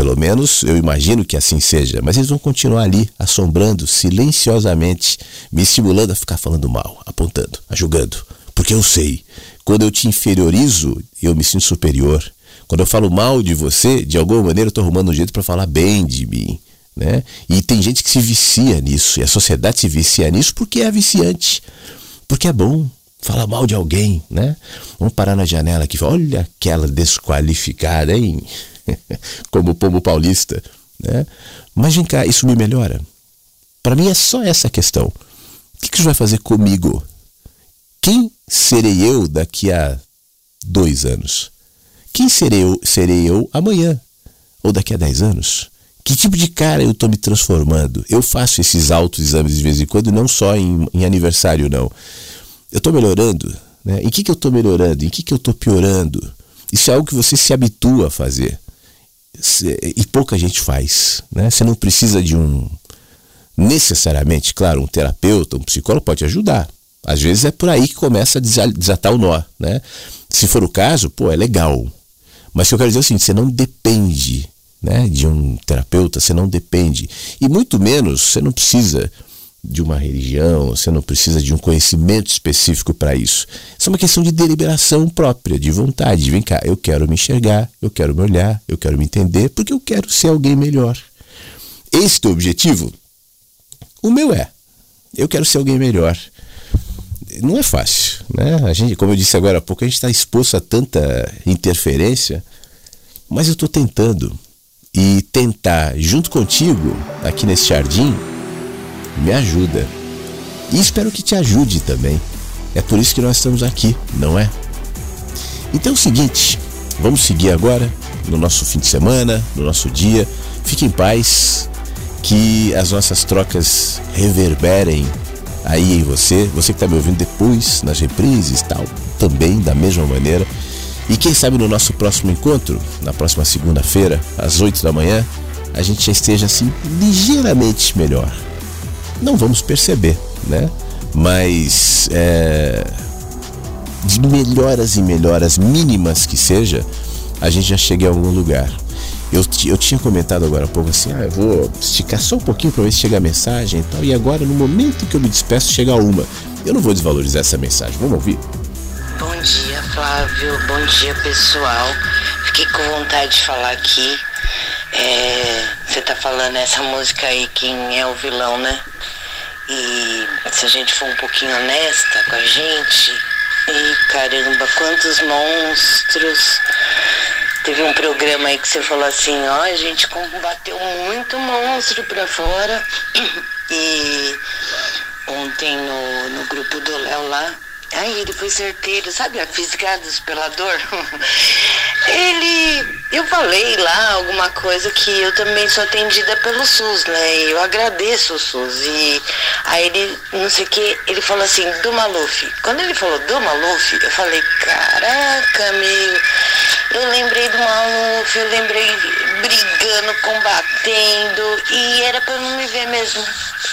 C: Pelo menos eu imagino que assim seja, mas eles vão continuar ali, assombrando silenciosamente, me estimulando a ficar falando mal, apontando, a julgando. Porque eu sei, quando eu te inferiorizo, eu me sinto superior. Quando eu falo mal de você, de alguma maneira eu estou arrumando um jeito para falar bem de mim. Né? E tem gente que se vicia nisso, e a sociedade se vicia nisso porque é viciante, porque é bom, fala mal de alguém, né? Vamos parar na janela aqui, olha aquela desqualificada, hein? como o pombo paulista. Né? Mas vem cá, isso me melhora? Para mim é só essa questão. O que, que isso vai fazer comigo? Quem serei eu daqui a dois anos? Quem serei eu, serei eu amanhã? Ou daqui a dez anos? Que tipo de cara eu estou me transformando? Eu faço esses autoexames de vez em quando, não só em, em aniversário, não. Eu estou melhorando? Né? Em que, que eu estou melhorando? Em que, que eu estou piorando? Isso é algo que você se habitua a fazer e pouca gente faz. Né? Você não precisa de um. Necessariamente, claro, um terapeuta, um psicólogo pode ajudar. Às vezes é por aí que começa a desatar o nó. Né? Se for o caso, pô, é legal. Mas o que eu quero dizer é o seguinte: você não depende né, de um terapeuta, você não depende. E muito menos você não precisa de uma religião, você não precisa de um conhecimento específico para isso. Isso é uma questão de deliberação própria, de vontade. Vem cá, eu quero me enxergar, eu quero me olhar, eu quero me entender, porque eu quero ser alguém melhor. Este é o objetivo? O meu é. Eu quero ser alguém melhor. Não é fácil, né? A gente, como eu disse agora há pouco, a gente está exposto a tanta interferência, mas eu estou tentando. E tentar, junto contigo, aqui nesse jardim, me ajuda. E espero que te ajude também. É por isso que nós estamos aqui, não é? Então é o seguinte, vamos seguir agora no nosso fim de semana, no nosso dia. Fique em paz, que as nossas trocas reverberem aí em você, você que está me ouvindo depois, nas reprises tal, também da mesma maneira. E quem sabe no nosso próximo encontro, na próxima segunda-feira, às 8 da manhã, a gente já esteja assim ligeiramente melhor não vamos perceber, né? Mas é, de melhoras e melhoras mínimas que seja, a gente já chega em algum lugar. Eu, eu tinha comentado agora há pouco assim, ah, eu vou esticar só um pouquinho para ver se chega a mensagem e tal. E agora, no momento que eu me despeço, chega uma. Eu não vou desvalorizar essa mensagem. Vamos ouvir?
L: Bom dia, Flávio. Bom dia, pessoal. Fiquei com vontade de falar aqui. É, você tá falando essa música aí, quem é o vilão, né? E se a gente for um pouquinho honesta com a gente, e caramba, quantos monstros. Teve um programa aí que você falou assim, ó, a gente combateu muito monstro pra fora. E ontem no, no grupo do Léo lá, Aí ele foi certeiro, sabe a física do espelador? ele. Eu falei lá alguma coisa que eu também sou atendida pelo SUS, né? Eu agradeço o SUS. E aí ele, não sei o que, ele falou assim, do Maluf. Quando ele falou do Maluf, eu falei, caraca, meu. Eu lembrei do Maluf, eu lembrei brigando, combatendo, e era pra não me ver mesmo,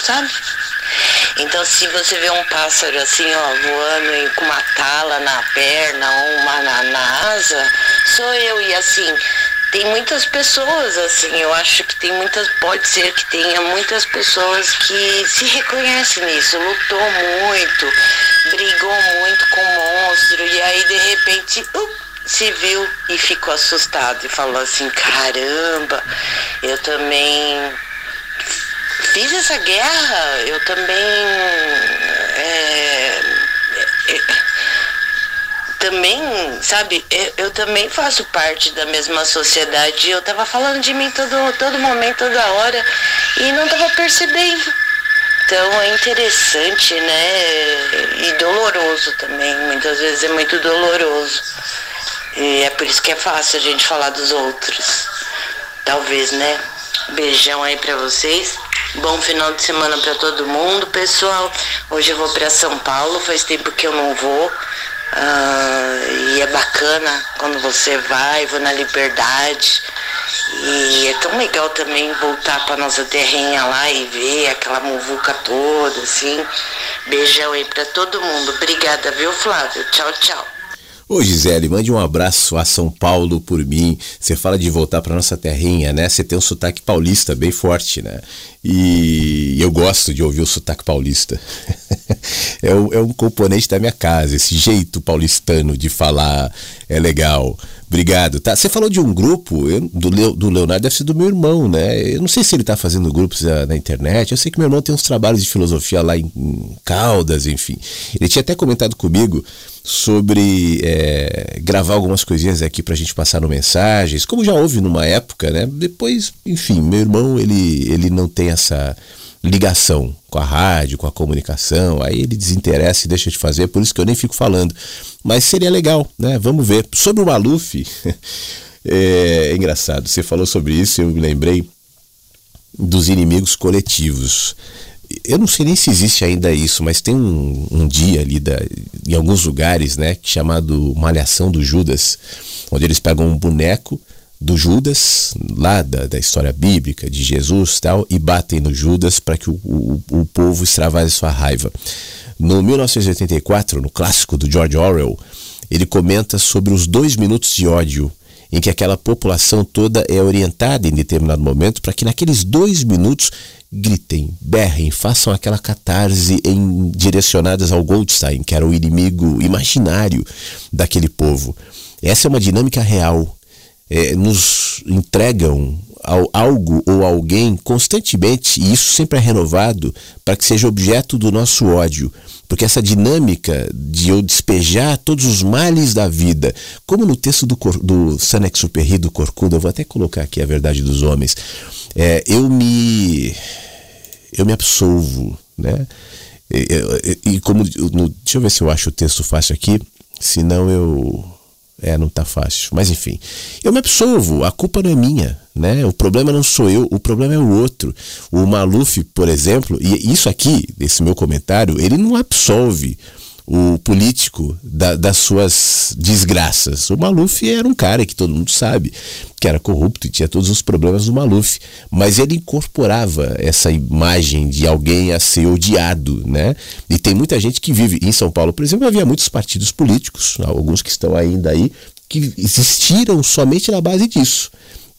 L: sabe? Então, se você vê um pássaro assim, ó, voando com uma tala na perna ou uma na, na asa, sou eu. E assim, tem muitas pessoas, assim, eu acho que tem muitas, pode ser que tenha muitas pessoas que se reconhecem nisso, lutou muito, brigou muito com o monstro, e aí de repente, uh, se viu e ficou assustado e falou assim, caramba, eu também fiz essa guerra, eu também. É, é, também, sabe, eu, eu, também faço parte da mesma sociedade. Eu tava falando de mim todo, todo momento, toda hora, e não tava percebendo. Então é interessante, né? E doloroso também. Muitas vezes é muito doloroso. E é por isso que é fácil a gente falar dos outros. Talvez, né? Beijão aí pra vocês. Bom final de semana para todo mundo, pessoal. Hoje eu vou para São Paulo, faz tempo que eu não vou. Uh, e é bacana quando você vai, vou na liberdade. E é tão legal também voltar para nossa terrinha lá e ver aquela muvuca toda, assim. Beijão aí para todo mundo. Obrigada, viu, Flávio? Tchau, tchau.
C: Ô Gisele, mande um abraço a São Paulo por mim. Você fala de voltar para nossa terrinha, né? Você tem um sotaque paulista bem forte, né? E eu gosto de ouvir o sotaque paulista. é, um, é um componente da minha casa, esse jeito paulistano de falar é legal. Obrigado. Tá, você falou de um grupo eu, do, do Leonardo, deve ser do meu irmão, né? Eu não sei se ele está fazendo grupos na, na, internet. Eu sei que meu irmão tem uns trabalhos de filosofia lá em, em Caldas, enfim. Ele tinha até comentado comigo sobre é, gravar algumas coisinhas aqui para a gente passar no mensagens, como já houve numa época, né? Depois, enfim, meu irmão ele, ele não tem essa ligação com a rádio, com a comunicação, aí ele desinteressa e deixa de fazer, por isso que eu nem fico falando. Mas seria legal, né? Vamos ver. Sobre o Maluf, é, é engraçado, você falou sobre isso, eu me lembrei dos inimigos coletivos eu não sei nem se existe ainda isso, mas tem um, um dia ali da, em alguns lugares, né, chamado Malhação do Judas, onde eles pegam um boneco do Judas, lá da, da história bíblica de Jesus tal, e batem no Judas para que o, o, o povo extravase sua raiva. No 1984, no clássico do George Orwell, ele comenta sobre os dois minutos de ódio em que aquela população toda é orientada em determinado momento para que naqueles dois minutos gritem, berrem, façam aquela catarse em, direcionadas ao Goldstein, que era o inimigo imaginário daquele povo. Essa é uma dinâmica real. É, nos entregam ao, algo ou alguém constantemente, e isso sempre é renovado, para que seja objeto do nosso ódio. Porque essa dinâmica de eu despejar todos os males da vida, como no texto do, do Sanex-Superri, do Corcunda, eu vou até colocar aqui a verdade dos homens, é, eu me eu me absolvo, né? E, e, e como no, deixa eu ver se eu acho o texto fácil aqui, senão eu é, não tá fácil. Mas enfim, eu me absolvo, a culpa não é minha, né? O problema não sou eu, o problema é o outro. O Maluf, por exemplo, e isso aqui, esse meu comentário, ele não absolve o político da, das suas desgraças. O Maluf era um cara que todo mundo sabe que era corrupto e tinha todos os problemas do Maluf, mas ele incorporava essa imagem de alguém a ser odiado, né? E tem muita gente que vive em São Paulo, por exemplo, havia muitos partidos políticos, alguns que estão ainda aí, que existiram somente na base disso.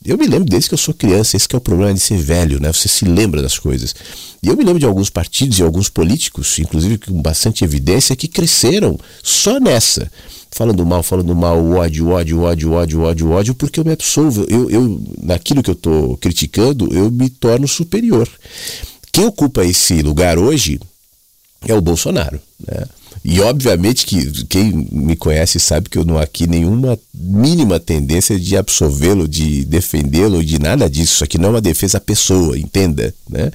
C: Eu me lembro desde que eu sou criança, esse é o problema de ser velho, né? Você se lembra das coisas. E eu me lembro de alguns partidos e alguns políticos, inclusive com bastante evidência, que cresceram só nessa. Falando mal, falando mal, ódio, ódio, ódio, ódio, ódio, ódio, porque eu me absolvo. Eu, eu, naquilo que eu estou criticando, eu me torno superior. Quem ocupa esse lugar hoje é o Bolsonaro. Né? E obviamente que quem me conhece sabe que eu não aqui nenhuma mínima tendência de absolvê-lo, de defendê-lo, de nada disso. Isso aqui não é uma defesa à pessoa, entenda, né?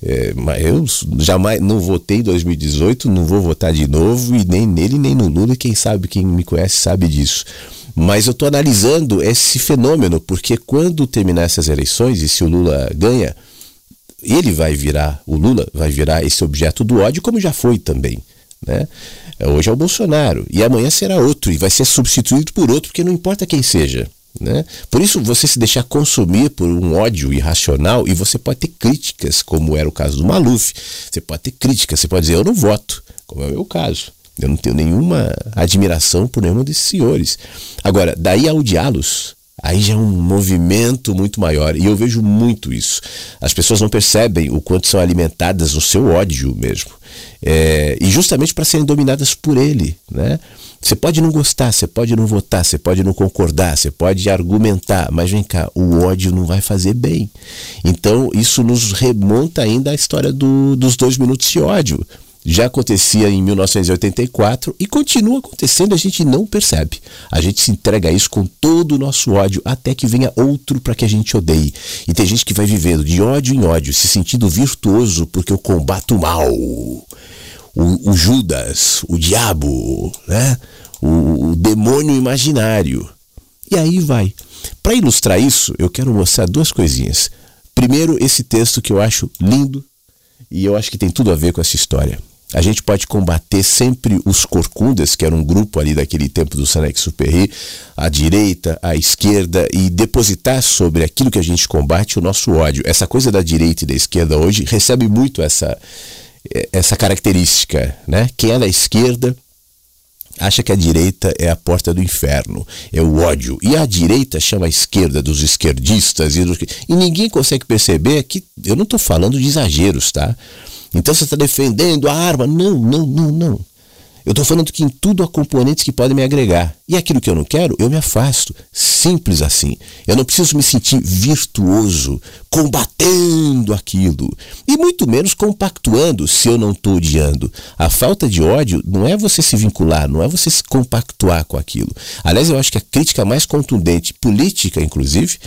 C: É, mas eu jamais não votei em 2018, não vou votar de novo, e nem nele nem no Lula, e quem sabe, quem me conhece sabe disso. Mas eu estou analisando esse fenômeno, porque quando terminar essas eleições, e se o Lula ganha, ele vai virar, o Lula vai virar esse objeto do ódio, como já foi também. Né? Hoje é o Bolsonaro e amanhã será outro e vai ser substituído por outro, porque não importa quem seja. Né? Por isso, você se deixar consumir por um ódio irracional e você pode ter críticas, como era o caso do Maluf. Você pode ter críticas, você pode dizer, eu não voto, como é o meu caso. Eu não tenho nenhuma admiração por nenhum desses senhores. Agora, daí a odiá-los, aí já é um movimento muito maior. E eu vejo muito isso. As pessoas não percebem o quanto são alimentadas no seu ódio mesmo. É, e justamente para serem dominadas por ele. Né? Você pode não gostar, você pode não votar, você pode não concordar, você pode argumentar, mas vem cá, o ódio não vai fazer bem. Então isso nos remonta ainda à história do, dos dois minutos de ódio. Já acontecia em 1984 e continua acontecendo, a gente não percebe. A gente se entrega a isso com todo o nosso ódio até que venha outro para que a gente odeie. E tem gente que vai vivendo de ódio em ódio, se sentindo virtuoso porque eu combato o mal o, o Judas, o diabo, né? O, o demônio imaginário. E aí vai. Para ilustrar isso, eu quero mostrar duas coisinhas. Primeiro, esse texto que eu acho lindo e eu acho que tem tudo a ver com essa história. A gente pode combater sempre os corcundas, que era um grupo ali daquele tempo do Sanex Superri, à direita, à esquerda, e depositar sobre aquilo que a gente combate o nosso ódio. Essa coisa da direita e da esquerda hoje recebe muito essa, é, essa característica, né? Quem é da esquerda acha que a direita é a porta do inferno, é o ódio. E a direita chama a esquerda dos esquerdistas e, dos... e ninguém consegue perceber que eu não estou falando de exageros, tá? Então você está defendendo a arma? Não, não, não, não. Eu estou falando que em tudo há componentes que podem me agregar. E aquilo que eu não quero, eu me afasto. Simples assim. Eu não preciso me sentir virtuoso, combatendo aquilo. E muito menos compactuando se eu não estou odiando. A falta de ódio não é você se vincular, não é você se compactuar com aquilo. Aliás, eu acho que a crítica mais contundente, política inclusive,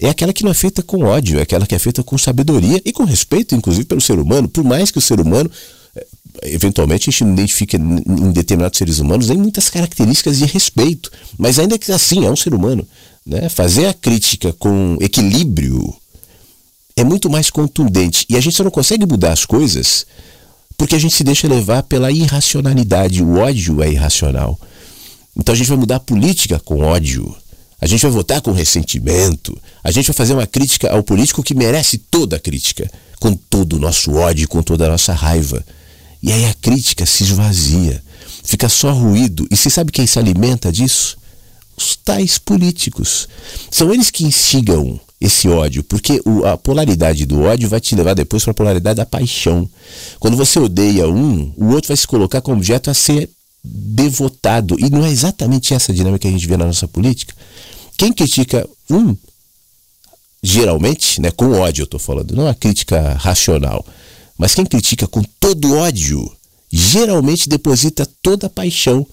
C: é aquela que não é feita com ódio, é aquela que é feita com sabedoria e com respeito, inclusive, pelo ser humano, por mais que o ser humano eventualmente a gente não identifica em determinados seres humanos nem muitas características de respeito, mas ainda que assim é um ser humano, né? Fazer a crítica com equilíbrio é muito mais contundente e a gente só não consegue mudar as coisas porque a gente se deixa levar pela irracionalidade. O ódio é irracional. Então a gente vai mudar a política com ódio. A gente vai votar com ressentimento. A gente vai fazer uma crítica ao político que merece toda a crítica, com todo o nosso ódio, com toda a nossa raiva. E aí a crítica se esvazia, fica só ruído. E você sabe quem se alimenta disso? Os tais políticos. São eles que instigam esse ódio, porque a polaridade do ódio vai te levar depois para a polaridade da paixão. Quando você odeia um, o outro vai se colocar como objeto a ser devotado. E não é exatamente essa dinâmica que a gente vê na nossa política. Quem critica um, geralmente, né, com ódio eu estou falando, não é uma crítica racional, mas quem critica com todo ódio, geralmente deposita toda a paixão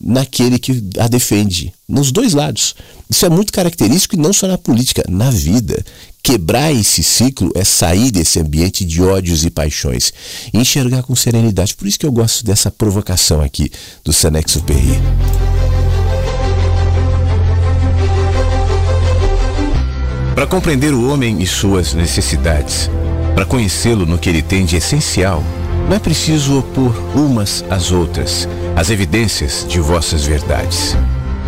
C: naquele que a defende, nos dois lados. Isso é muito característico e não só na política, na vida. Quebrar esse ciclo é sair desse ambiente de ódios e paixões e enxergar com serenidade. Por isso que eu gosto dessa provocação aqui do Senex Perry.
A: Para compreender o homem e suas necessidades, para conhecê-lo no que ele tem de essencial, não é preciso opor umas às outras as evidências de vossas verdades.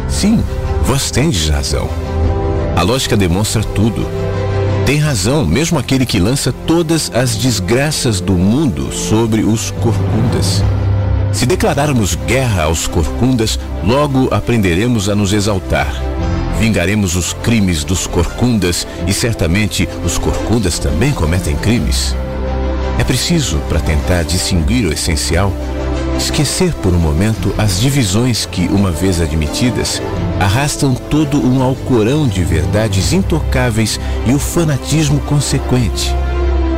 A: Sim, vós tendes razão. A lógica demonstra tudo. Tem razão mesmo aquele que lança todas as desgraças do mundo sobre os corcundas. Se declararmos guerra aos corcundas, logo aprenderemos a nos exaltar. Vingaremos os crimes dos corcundas e certamente os corcundas também cometem crimes. É preciso, para tentar distinguir o essencial, esquecer por um momento as divisões que, uma vez admitidas, arrastam todo um alcorão de verdades intocáveis e o fanatismo consequente.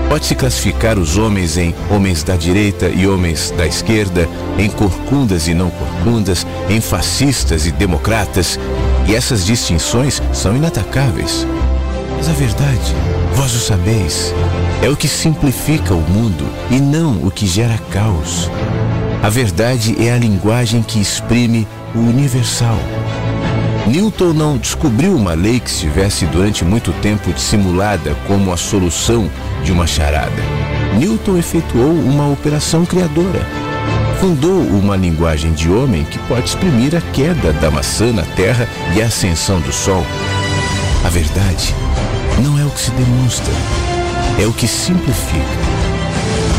A: Pode-se classificar os homens em homens da direita e homens da esquerda, em corcundas e não corcundas, em fascistas e democratas, e essas distinções são inatacáveis. Mas a verdade, vós o sabeis, é o que simplifica o mundo e não o que gera caos. A verdade é a linguagem que exprime o universal. Newton não descobriu uma lei que estivesse durante muito tempo dissimulada como a solução de uma charada. Newton efetuou uma operação criadora. Fundou uma linguagem de homem que pode exprimir a queda da maçã na terra e a ascensão do sol. A verdade não é o que se demonstra, é o que simplifica.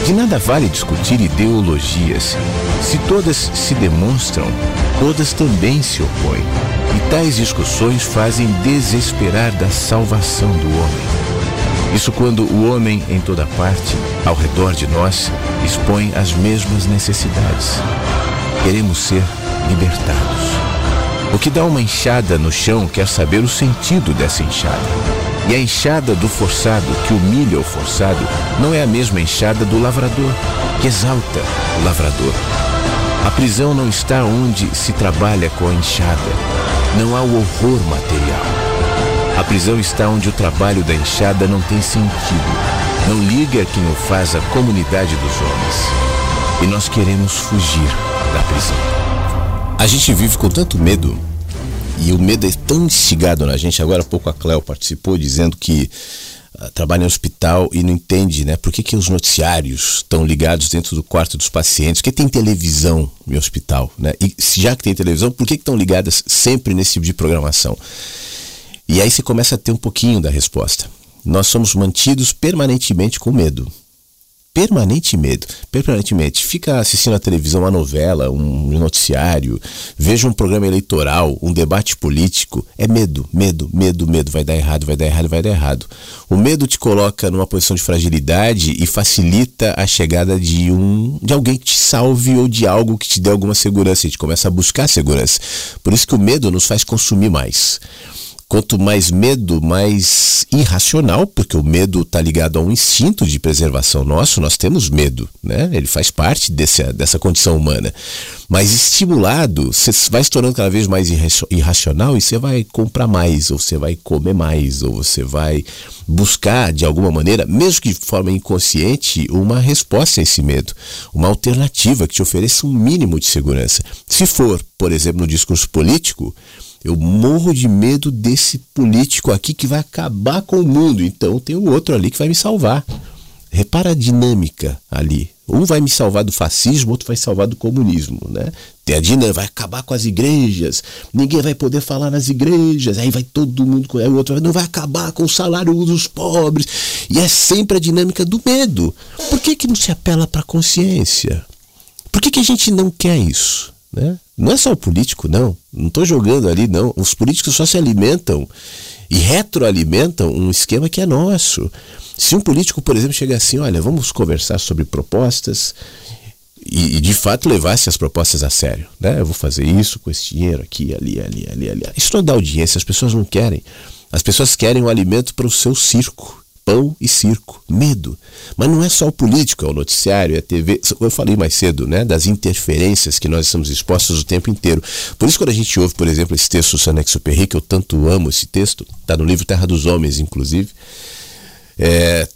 A: De nada vale discutir ideologias. Se todas se demonstram, todas também se opõem. E tais discussões fazem desesperar da salvação do homem. Isso quando o homem, em toda parte, ao redor de nós, expõe as mesmas necessidades. Queremos ser libertados. O que dá uma enxada no chão quer saber o sentido dessa enxada. E a enxada do forçado que humilha o forçado não é a mesma enxada do lavrador, que exalta o lavrador. A prisão não está onde se trabalha com a enxada. Não há o horror material. A prisão está onde o trabalho da enxada não tem sentido. Não liga quem o faz à comunidade dos homens. E nós queremos fugir da prisão.
C: A gente vive com tanto medo e o medo é tão instigado na gente. Agora há pouco a Cléo participou dizendo que uh, trabalha em hospital e não entende, né? Por que, que os noticiários estão ligados dentro do quarto dos pacientes? Por que tem televisão em hospital, né? E já que tem televisão, por que, que estão ligadas sempre nesse tipo de programação? E aí você começa a ter um pouquinho da resposta. Nós somos mantidos permanentemente com medo permanente medo, permanentemente. Fica assistindo a televisão, uma novela, um noticiário, veja um programa eleitoral, um debate político, é medo, medo, medo, medo, vai dar errado, vai dar errado, vai dar errado. O medo te coloca numa posição de fragilidade e facilita a chegada de um de alguém que te salve ou de algo que te dê alguma segurança, a gente começa a buscar segurança. Por isso que o medo nos faz consumir mais. Quanto mais medo, mais irracional, porque o medo está ligado a um instinto de preservação nosso, nós temos medo, né? Ele faz parte desse, dessa condição humana. Mas estimulado, você vai se tornando cada vez mais irracional e você vai comprar mais, ou você vai comer mais, ou você vai buscar de alguma maneira, mesmo que de forma inconsciente, uma resposta a esse medo, uma alternativa que te ofereça um mínimo de segurança. Se for, por exemplo, no discurso político, eu morro de medo desse político aqui que vai acabar com o mundo. Então tem o outro ali que vai me salvar. Repara a dinâmica ali. Um vai me salvar do fascismo, outro vai salvar do comunismo, né? Tem a dinâmica, vai acabar com as igrejas, ninguém vai poder falar nas igrejas, aí vai todo mundo, aí o outro vai, não vai acabar com o salário dos pobres. E é sempre a dinâmica do medo. Por que, que não se apela para a consciência? Por que, que a gente não quer isso? Né? Não é só o político, não. Não estou jogando ali, não. Os políticos só se alimentam e retroalimentam um esquema que é nosso. Se um político, por exemplo, chega assim, olha, vamos conversar sobre propostas e, e, de fato levasse as propostas a sério, né? Eu vou fazer isso com esse dinheiro aqui, ali, ali, ali, ali. Isso não dá audiência, as pessoas não querem. As pessoas querem o alimento para o seu circo pão e circo, medo. Mas não é só o político, é o noticiário, é a TV. Eu falei mais cedo, né, das interferências que nós estamos expostos o tempo inteiro. Por isso, quando a gente ouve, por exemplo, esse texto do Sanex Perry, que eu tanto amo esse texto, está no livro Terra dos Homens, inclusive, é,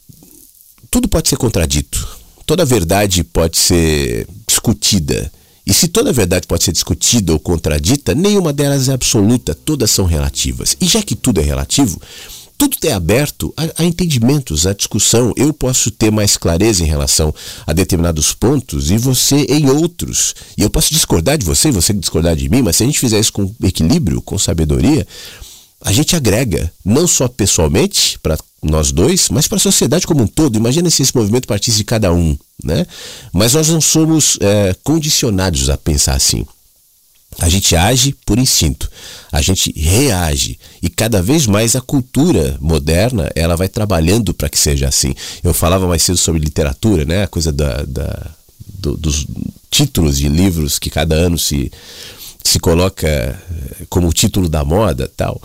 C: tudo pode ser contradito. Toda verdade pode ser discutida. E se toda verdade pode ser discutida ou contradita, nenhuma delas é absoluta, todas são relativas. E já que tudo é relativo, tudo é aberto a, a, entendimentos, a discussão. Eu posso ter mais clareza em relação a determinados pontos e você em outros. E eu posso discordar de você você discordar de mim, mas se a gente fizer isso com equilíbrio, com sabedoria, a gente agrega, não só pessoalmente, para nós dois, mas para a sociedade como um todo. Imagina se esse movimento partisse de cada um, né? Mas nós não somos é, condicionados a pensar assim. A gente age por instinto, a gente reage e cada vez mais a cultura moderna ela vai trabalhando para que seja assim. Eu falava mais cedo sobre literatura, né? A coisa da, da do, dos títulos de livros que cada ano se, se coloca eh, como título da moda tal.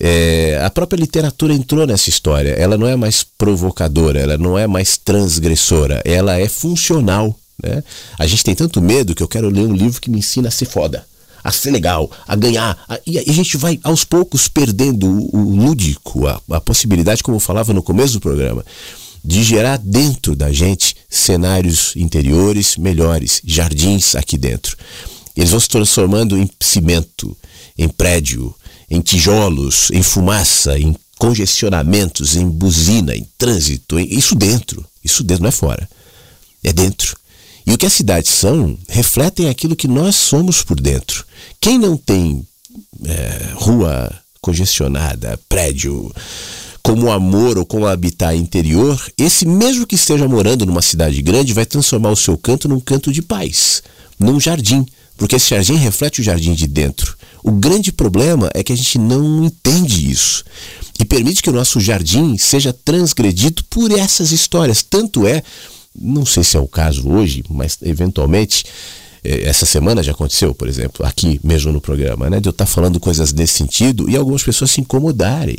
C: É, a própria literatura entrou nessa história. Ela não é mais provocadora, ela não é mais transgressora, ela é funcional. Né? A gente tem tanto medo que eu quero ler um livro que me ensina a ser foda a ser legal, a ganhar. A, e a gente vai aos poucos perdendo o, o lúdico, a, a possibilidade, como eu falava no começo do programa, de gerar dentro da gente cenários interiores melhores, jardins aqui dentro. Eles vão se transformando em cimento, em prédio, em tijolos, em fumaça, em congestionamentos, em buzina, em trânsito, em... isso dentro, isso dentro não é fora, é dentro. E o que as cidades são refletem aquilo que nós somos por dentro. Quem não tem é, rua congestionada, prédio, como amor ou como habitar interior, esse mesmo que esteja morando numa cidade grande vai transformar o seu canto num canto de paz, num jardim, porque esse jardim reflete o jardim de dentro. O grande problema é que a gente não entende isso e permite que o nosso jardim seja transgredido por essas histórias. Tanto é não sei se é o caso hoje, mas eventualmente eh, essa semana já aconteceu, por exemplo, aqui mesmo no programa, né? De eu estar tá falando coisas nesse sentido e algumas pessoas se incomodarem.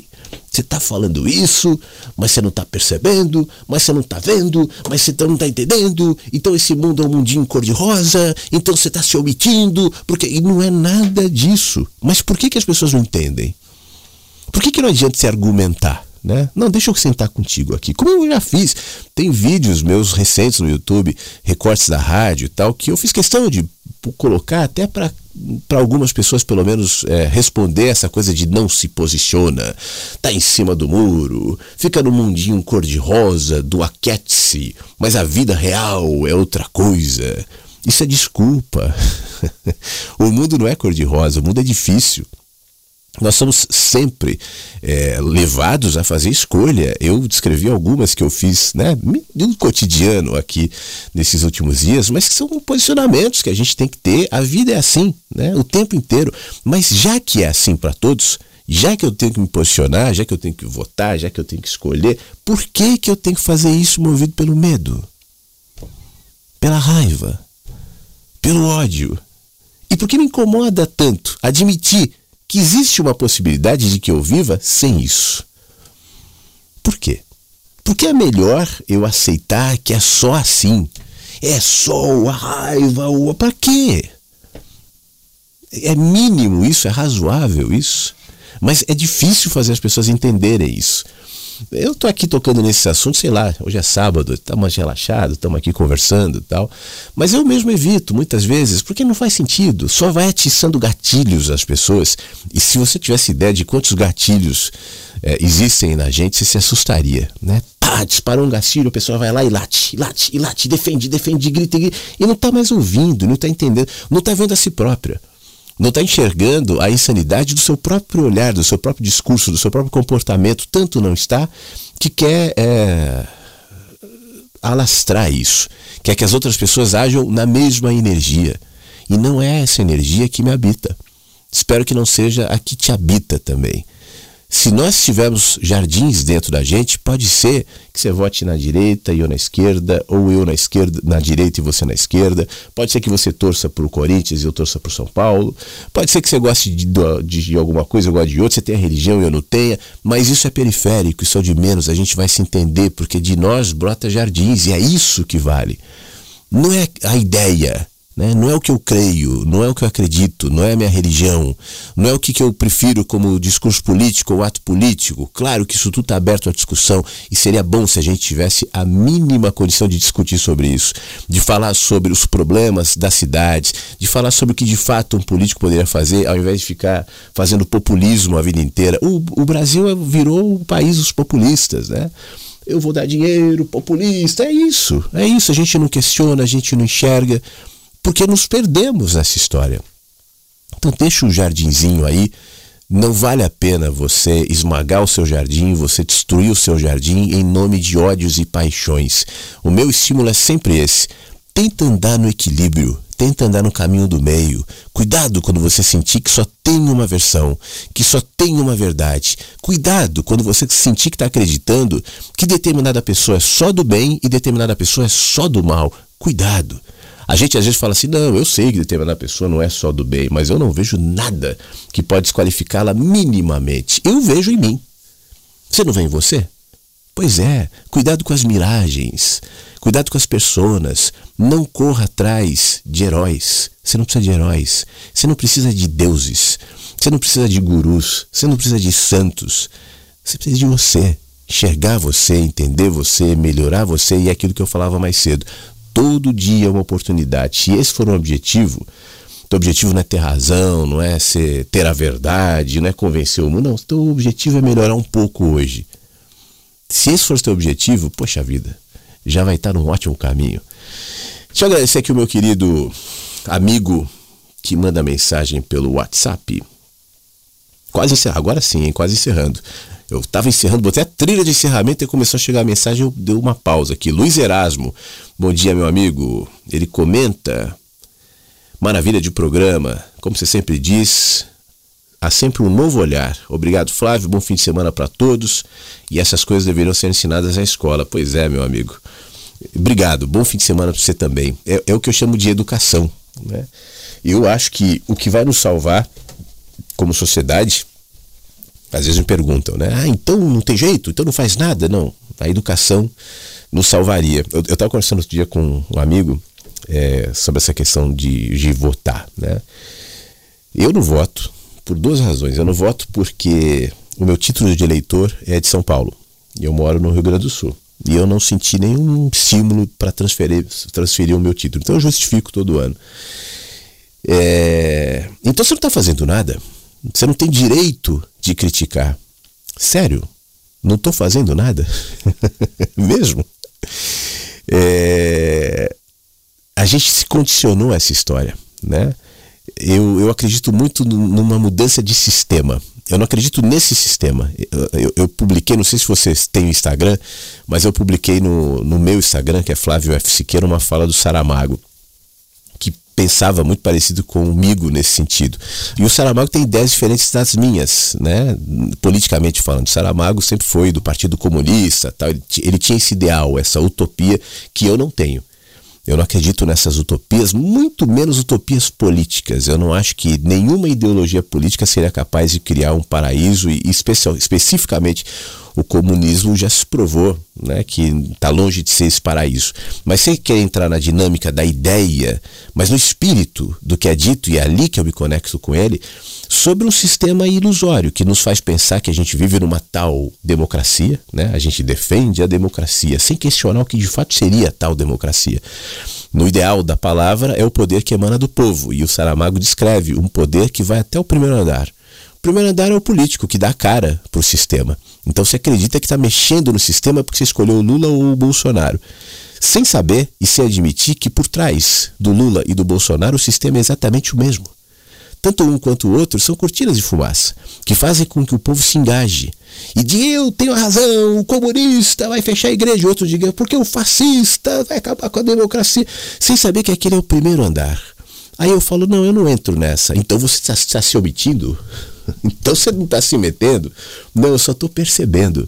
C: Você está falando isso, mas você não está percebendo, mas você não está vendo, mas você não está entendendo. Então esse mundo é um mundinho cor-de-rosa, então você está se omitindo, porque e não é nada disso. Mas por que, que as pessoas não entendem? Por que, que não adianta se argumentar? Né? Não, deixa eu sentar contigo aqui. Como eu já fiz, tem vídeos meus recentes no YouTube, recortes da rádio e tal, que eu fiz questão de colocar até para para algumas pessoas, pelo menos, é, responder essa coisa de não se posiciona, tá em cima do muro, fica no mundinho cor-de-rosa do aquete mas a vida real é outra coisa. Isso é desculpa. o mundo não é cor-de-rosa, o mundo é difícil nós somos sempre é, levados a fazer escolha. Eu descrevi algumas que eu fiz né, no cotidiano aqui nesses últimos dias, mas que são posicionamentos que a gente tem que ter. A vida é assim, né, o tempo inteiro. Mas já que é assim para todos, já que eu tenho que me posicionar, já que eu tenho que votar, já que eu tenho que escolher, por que, que eu tenho que fazer isso movido pelo medo? Pela raiva? Pelo ódio? E por que me incomoda tanto admitir que existe uma possibilidade de que eu viva sem isso. Por quê? Porque é melhor eu aceitar que é só assim. É só a raiva, o para quê? É mínimo isso, é razoável isso. Mas é difícil fazer as pessoas entenderem isso. Eu tô aqui tocando nesse assunto, sei lá, hoje é sábado, estamos relaxados, estamos aqui conversando e tal. Mas eu mesmo evito muitas vezes, porque não faz sentido. Só vai atiçando gatilhos às pessoas. E se você tivesse ideia de quantos gatilhos é, existem na gente, você se assustaria, né? Pá, disparou um gatilho, a pessoa vai lá e late, late, e late, defende, defende, grita, grita, e não está mais ouvindo, não está entendendo, não está vendo a si própria não está enxergando a insanidade do seu próprio olhar, do seu próprio discurso, do seu próprio comportamento, tanto não está, que quer é, alastrar isso, quer que as outras pessoas ajam na mesma energia. E não é essa energia que me habita. Espero que não seja a que te habita também. Se nós tivermos jardins dentro da gente, pode ser que você vote na direita e eu na esquerda, ou eu na esquerda, na direita e você na esquerda. Pode ser que você torça para o Corinthians e eu torça para o São Paulo. Pode ser que você goste de, de, de alguma coisa, eu gosto de outra. Você tenha religião e eu não tenha. Mas isso é periférico, isso é de menos. A gente vai se entender, porque de nós brota jardins e é isso que vale. Não é a ideia, né? Não é o que eu creio, não é o que eu acredito, não é a minha religião, não é o que, que eu prefiro como discurso político ou ato político. Claro que isso tudo está aberto à discussão e seria bom se a gente tivesse a mínima condição de discutir sobre isso, de falar sobre os problemas das cidades, de falar sobre o que de fato um político poderia fazer ao invés de ficar fazendo populismo a vida inteira. O, o Brasil virou o país dos populistas, né? eu vou dar dinheiro, populista, é isso, é isso. A gente não questiona, a gente não enxerga porque nos perdemos nessa história. Então deixa o jardinzinho aí. Não vale a pena você esmagar o seu jardim, você destruir o seu jardim em nome de ódios e paixões. O meu estímulo é sempre esse. Tenta andar no equilíbrio, tenta andar no caminho do meio. Cuidado quando você sentir que só tem uma versão, que só tem uma verdade. Cuidado quando você sentir que está acreditando que determinada pessoa é só do bem e determinada pessoa é só do mal. Cuidado. A gente às vezes fala assim: não, eu sei que determinada pessoa não é só do bem, mas eu não vejo nada que pode desqualificá-la minimamente. Eu vejo em mim. Você não vê em você? Pois é, cuidado com as miragens, cuidado com as pessoas. Não corra atrás de heróis. Você não precisa de heróis. Você não precisa de deuses. Você não precisa de gurus. Você não precisa de santos. Você precisa de você. Enxergar você, entender você, melhorar você e é aquilo que eu falava mais cedo todo dia é uma oportunidade. Se esse for um objetivo, teu objetivo não é ter razão, não é ser, ter a verdade, não é convencer o mundo, não. Teu objetivo é melhorar um pouco hoje. Se esse for teu objetivo, poxa vida, já vai estar num ótimo caminho. Deixa eu agradecer aqui o meu querido amigo que manda mensagem pelo WhatsApp. Quase encerrando, agora sim, hein? quase encerrando. Eu estava encerrando, botei a trilha de encerramento e começou a chegar a mensagem, eu dei uma pausa aqui. Luiz Erasmo, bom dia, meu amigo. Ele comenta, maravilha de programa, como você sempre diz, há sempre um novo olhar. Obrigado, Flávio, bom fim de semana para todos. E essas coisas deveriam ser ensinadas na escola. Pois é, meu amigo. Obrigado, bom fim de semana para você também. É, é o que eu chamo de educação. Né? Eu acho que o que vai nos salvar como sociedade às vezes me perguntam, né? Ah, então não tem jeito, então não faz nada. Não, a educação nos salvaria. Eu estava conversando outro dia com um amigo é, sobre essa questão de, de votar, né? Eu não voto por duas razões. Eu não voto porque o meu título de eleitor é de São Paulo e eu moro no Rio Grande do Sul. E eu não senti nenhum estímulo para transferir, transferir o meu título. Então eu justifico todo ano. É... Então você não está fazendo nada. Você não tem direito de criticar. Sério? Não estou fazendo nada? Mesmo? É... A gente se condicionou a essa história, né? Eu, eu acredito muito numa mudança de sistema. Eu não acredito nesse sistema. Eu, eu, eu, publiquei, não sei se vocês têm Instagram, mas eu publiquei no, no meu Instagram, que é Flávio F. Siqueira, uma fala do Saramago pensava muito parecido comigo nesse sentido. E o Saramago tem ideias diferentes das minhas, né? Politicamente falando. O Saramago sempre foi do Partido Comunista, tal. Ele, ele tinha esse ideal, essa utopia que eu não tenho. Eu não acredito nessas utopias, muito menos utopias políticas. Eu não acho que nenhuma ideologia política seria capaz de criar um paraíso e especial, especificamente o comunismo já se provou né, que está longe de ser esse paraíso. Mas você quer entrar na dinâmica da ideia, mas no espírito do que é dito, e é ali que eu me conecto com ele, sobre um sistema ilusório que nos faz pensar que a gente vive numa tal democracia, né? a gente defende a democracia, sem questionar o que de fato seria tal democracia. No ideal da palavra é o poder que emana do povo, e o Saramago descreve um poder que vai até o primeiro andar. Primeiro andar é o político, que dá cara para o sistema. Então você acredita que está mexendo no sistema porque você escolheu o Lula ou o Bolsonaro. Sem saber e sem admitir que por trás do Lula e do Bolsonaro o sistema é exatamente o mesmo. Tanto um quanto o outro são cortinas de fumaça, que fazem com que o povo se engaje. E diga, eu tenho razão, o comunista vai fechar a igreja, outro diga, porque o fascista vai acabar com a democracia, sem saber que aquele é o primeiro andar. Aí eu falo, não, eu não entro nessa. Então você está, está se omitindo então você não está se metendo? Não, eu só estou percebendo.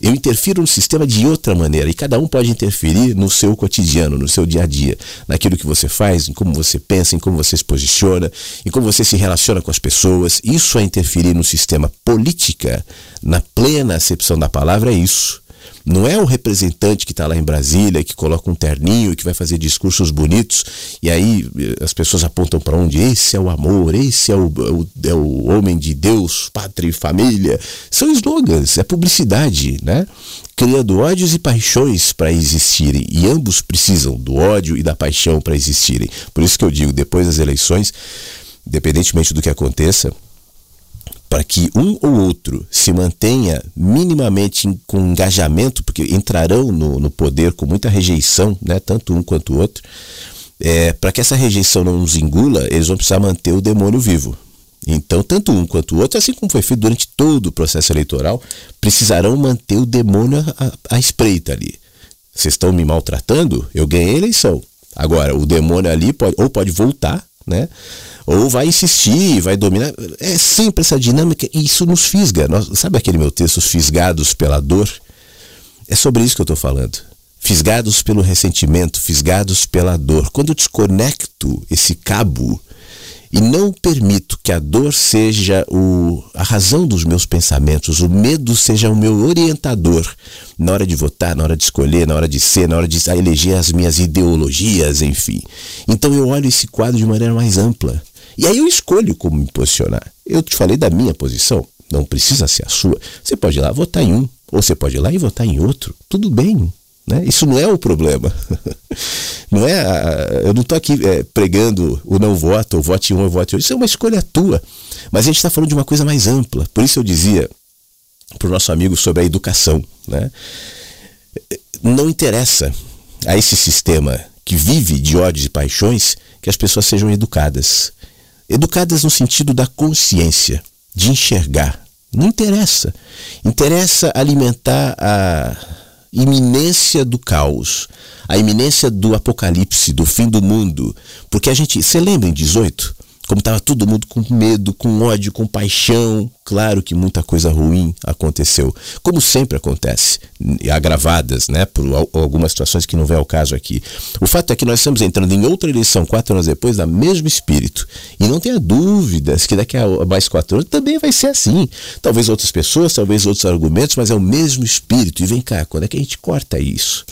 C: Eu interfiro no sistema de outra maneira e cada um pode interferir no seu cotidiano, no seu dia a dia, naquilo que você faz, em como você pensa, em como você se posiciona, em como você se relaciona com as pessoas. Isso é interferir no sistema política, na plena acepção da palavra, é isso. Não é o representante que está lá em Brasília, que coloca um terninho que vai fazer discursos bonitos, e aí eh, as pessoas apontam para onde? Esse é o amor, esse é o, o, é o homem de Deus, pátria e família. São slogans, é publicidade, né? Criando ódios e paixões para existirem, e ambos precisam do ódio e da paixão para existirem. Por isso que eu digo, depois das eleições, independentemente do que aconteça, para que um ou outro se mantenha minimamente com engajamento, porque entrarão no, no poder com muita rejeição, né, tanto um quanto o outro, é, para que essa rejeição não nos engula, eles vão precisar manter o demônio vivo. Então, tanto um quanto o outro, assim como foi feito durante todo o processo eleitoral, precisarão manter o demônio à, à espreita ali. Vocês estão me maltratando? Eu ganhei a eleição. Agora, o demônio ali pode, ou pode voltar, né? ou vai insistir, vai dominar. É sempre essa dinâmica e isso nos fisga. Nós, sabe aquele meu texto, Os Fisgados pela Dor? É sobre isso que eu estou falando. Fisgados pelo ressentimento, fisgados pela dor. Quando eu desconecto esse cabo e não permito que a dor seja o, a razão dos meus pensamentos, o medo seja o meu orientador na hora de votar, na hora de escolher, na hora de ser, na hora de eleger as minhas ideologias, enfim. Então eu olho esse quadro de maneira mais ampla. E aí eu escolho como me posicionar. Eu te falei da minha posição, não precisa ser a sua. Você pode ir lá votar em um, ou você pode ir lá e votar em outro. Tudo bem. Né? Isso não é o problema. não é a, eu não estou aqui é, pregando o não voto, ou vote um ou vote outro. Isso é uma escolha tua. Mas a gente está falando de uma coisa mais ampla. Por isso eu dizia para o nosso amigo sobre a educação. Né? Não interessa a esse sistema que vive de ódios e paixões que as pessoas sejam educadas. Educadas no sentido da consciência, de enxergar. Não interessa. Interessa alimentar a iminência do caos, a iminência do apocalipse, do fim do mundo. Porque a gente. Você lembra em 18? Como estava todo mundo com medo, com ódio, com paixão. Claro que muita coisa ruim aconteceu, como sempre acontece, agravadas, né, por algumas situações que não vem ao caso aqui. O fato é que nós estamos entrando em outra eleição quatro anos depois, da mesmo espírito. E não tenha dúvidas que daqui a mais quatro anos também vai ser assim. Talvez outras pessoas, talvez outros argumentos, mas é o mesmo espírito. E vem cá, quando é que a gente corta isso?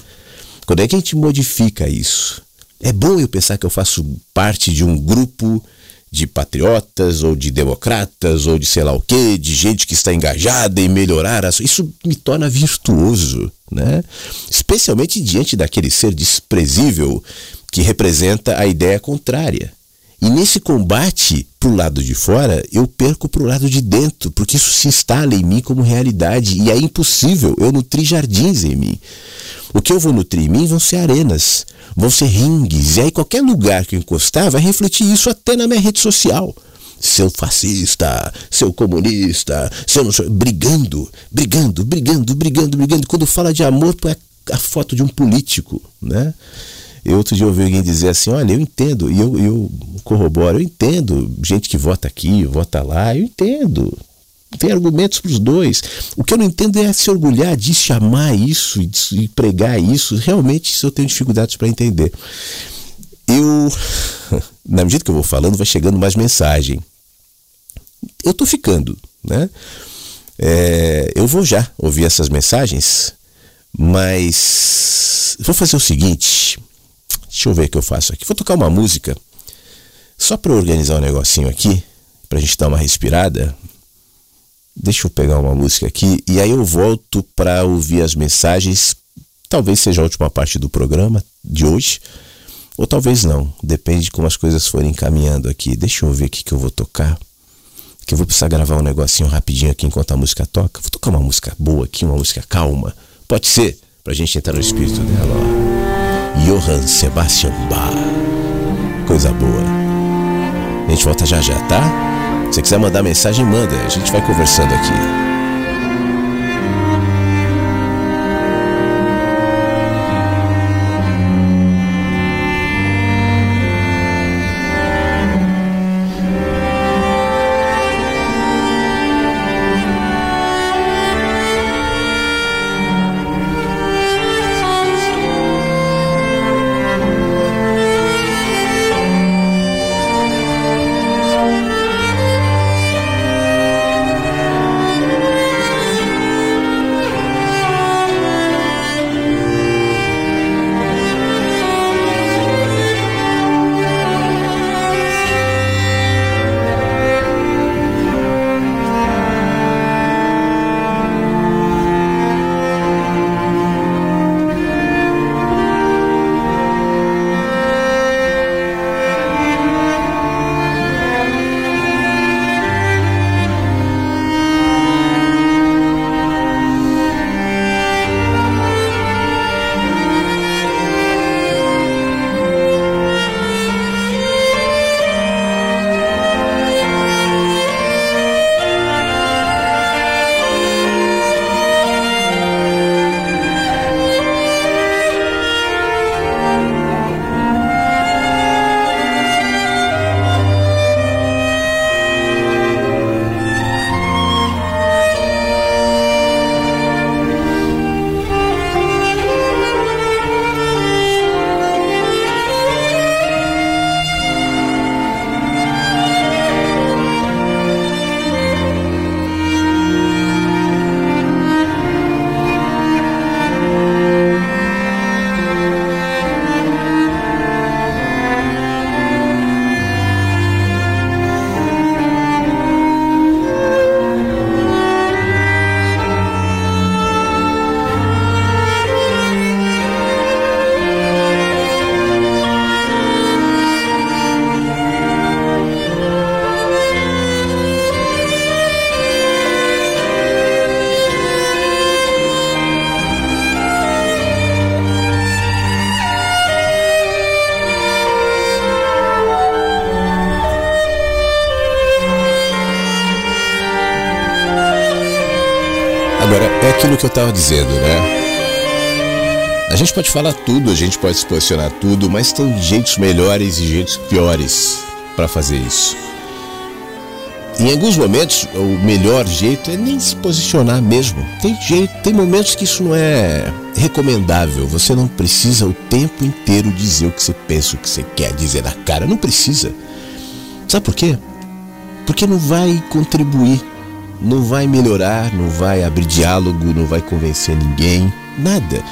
C: Quando é que a gente modifica isso? É bom eu pensar que eu faço parte de um grupo de patriotas ou de democratas ou de sei lá o que, de gente que está engajada em melhorar as... isso me torna virtuoso, né? Especialmente diante daquele ser desprezível que representa a ideia contrária. E nesse combate pro lado de fora, eu perco pro lado de dentro, porque isso se instala em mim como realidade e é impossível eu nutrir jardins em mim. O que eu vou nutrir em mim vão ser arenas, vão ser ringues, e aí qualquer lugar que eu encostar vai refletir isso até na minha rede social. Seu fascista, seu comunista, seu não sou, brigando, brigando, brigando, brigando, brigando. Quando fala de amor, põe a, a foto de um político, né? Eu outro dia ouvi alguém dizer assim, olha, eu entendo, e eu, eu corroboro, eu entendo gente que vota aqui, vota lá, eu entendo tem argumentos para os dois. O que eu não entendo é se orgulhar de chamar isso e pregar isso. Realmente isso eu tenho dificuldades para entender. Eu, na medida que eu vou falando, vai chegando mais mensagem. Eu estou ficando, né? É, eu vou já ouvir essas mensagens, mas vou fazer o seguinte. Deixa eu ver o que eu faço aqui. Vou tocar uma música só para organizar um negocinho aqui, para a gente dar uma respirada. Deixa eu pegar uma música aqui e aí eu volto para ouvir as mensagens. Talvez seja a última parte do programa de hoje, ou talvez não. Depende de como as coisas forem caminhando aqui. Deixa eu ver o que, eu vou tocar. Que eu vou precisar gravar um negocinho rapidinho aqui enquanto a música toca. Vou tocar uma música boa aqui, uma música calma. Pode ser, pra gente entrar no espírito dela, ó. Johann Sebastian Bach. Coisa boa. A gente volta já já, tá? Se quiser mandar mensagem, manda. A gente vai conversando aqui. Estava dizendo, né? A gente pode falar tudo, a gente pode se posicionar tudo, mas tem jeitos melhores e jeitos piores para fazer isso. Em alguns momentos, o melhor jeito é nem se posicionar mesmo. Tem jeito, tem momentos que isso não é recomendável. Você não precisa o tempo inteiro dizer o que você pensa, o que você quer dizer na cara. Não precisa. Sabe por quê? Porque não vai contribuir, não vai melhorar, não vai abrir diálogo, não vai convencer ninguém, nada.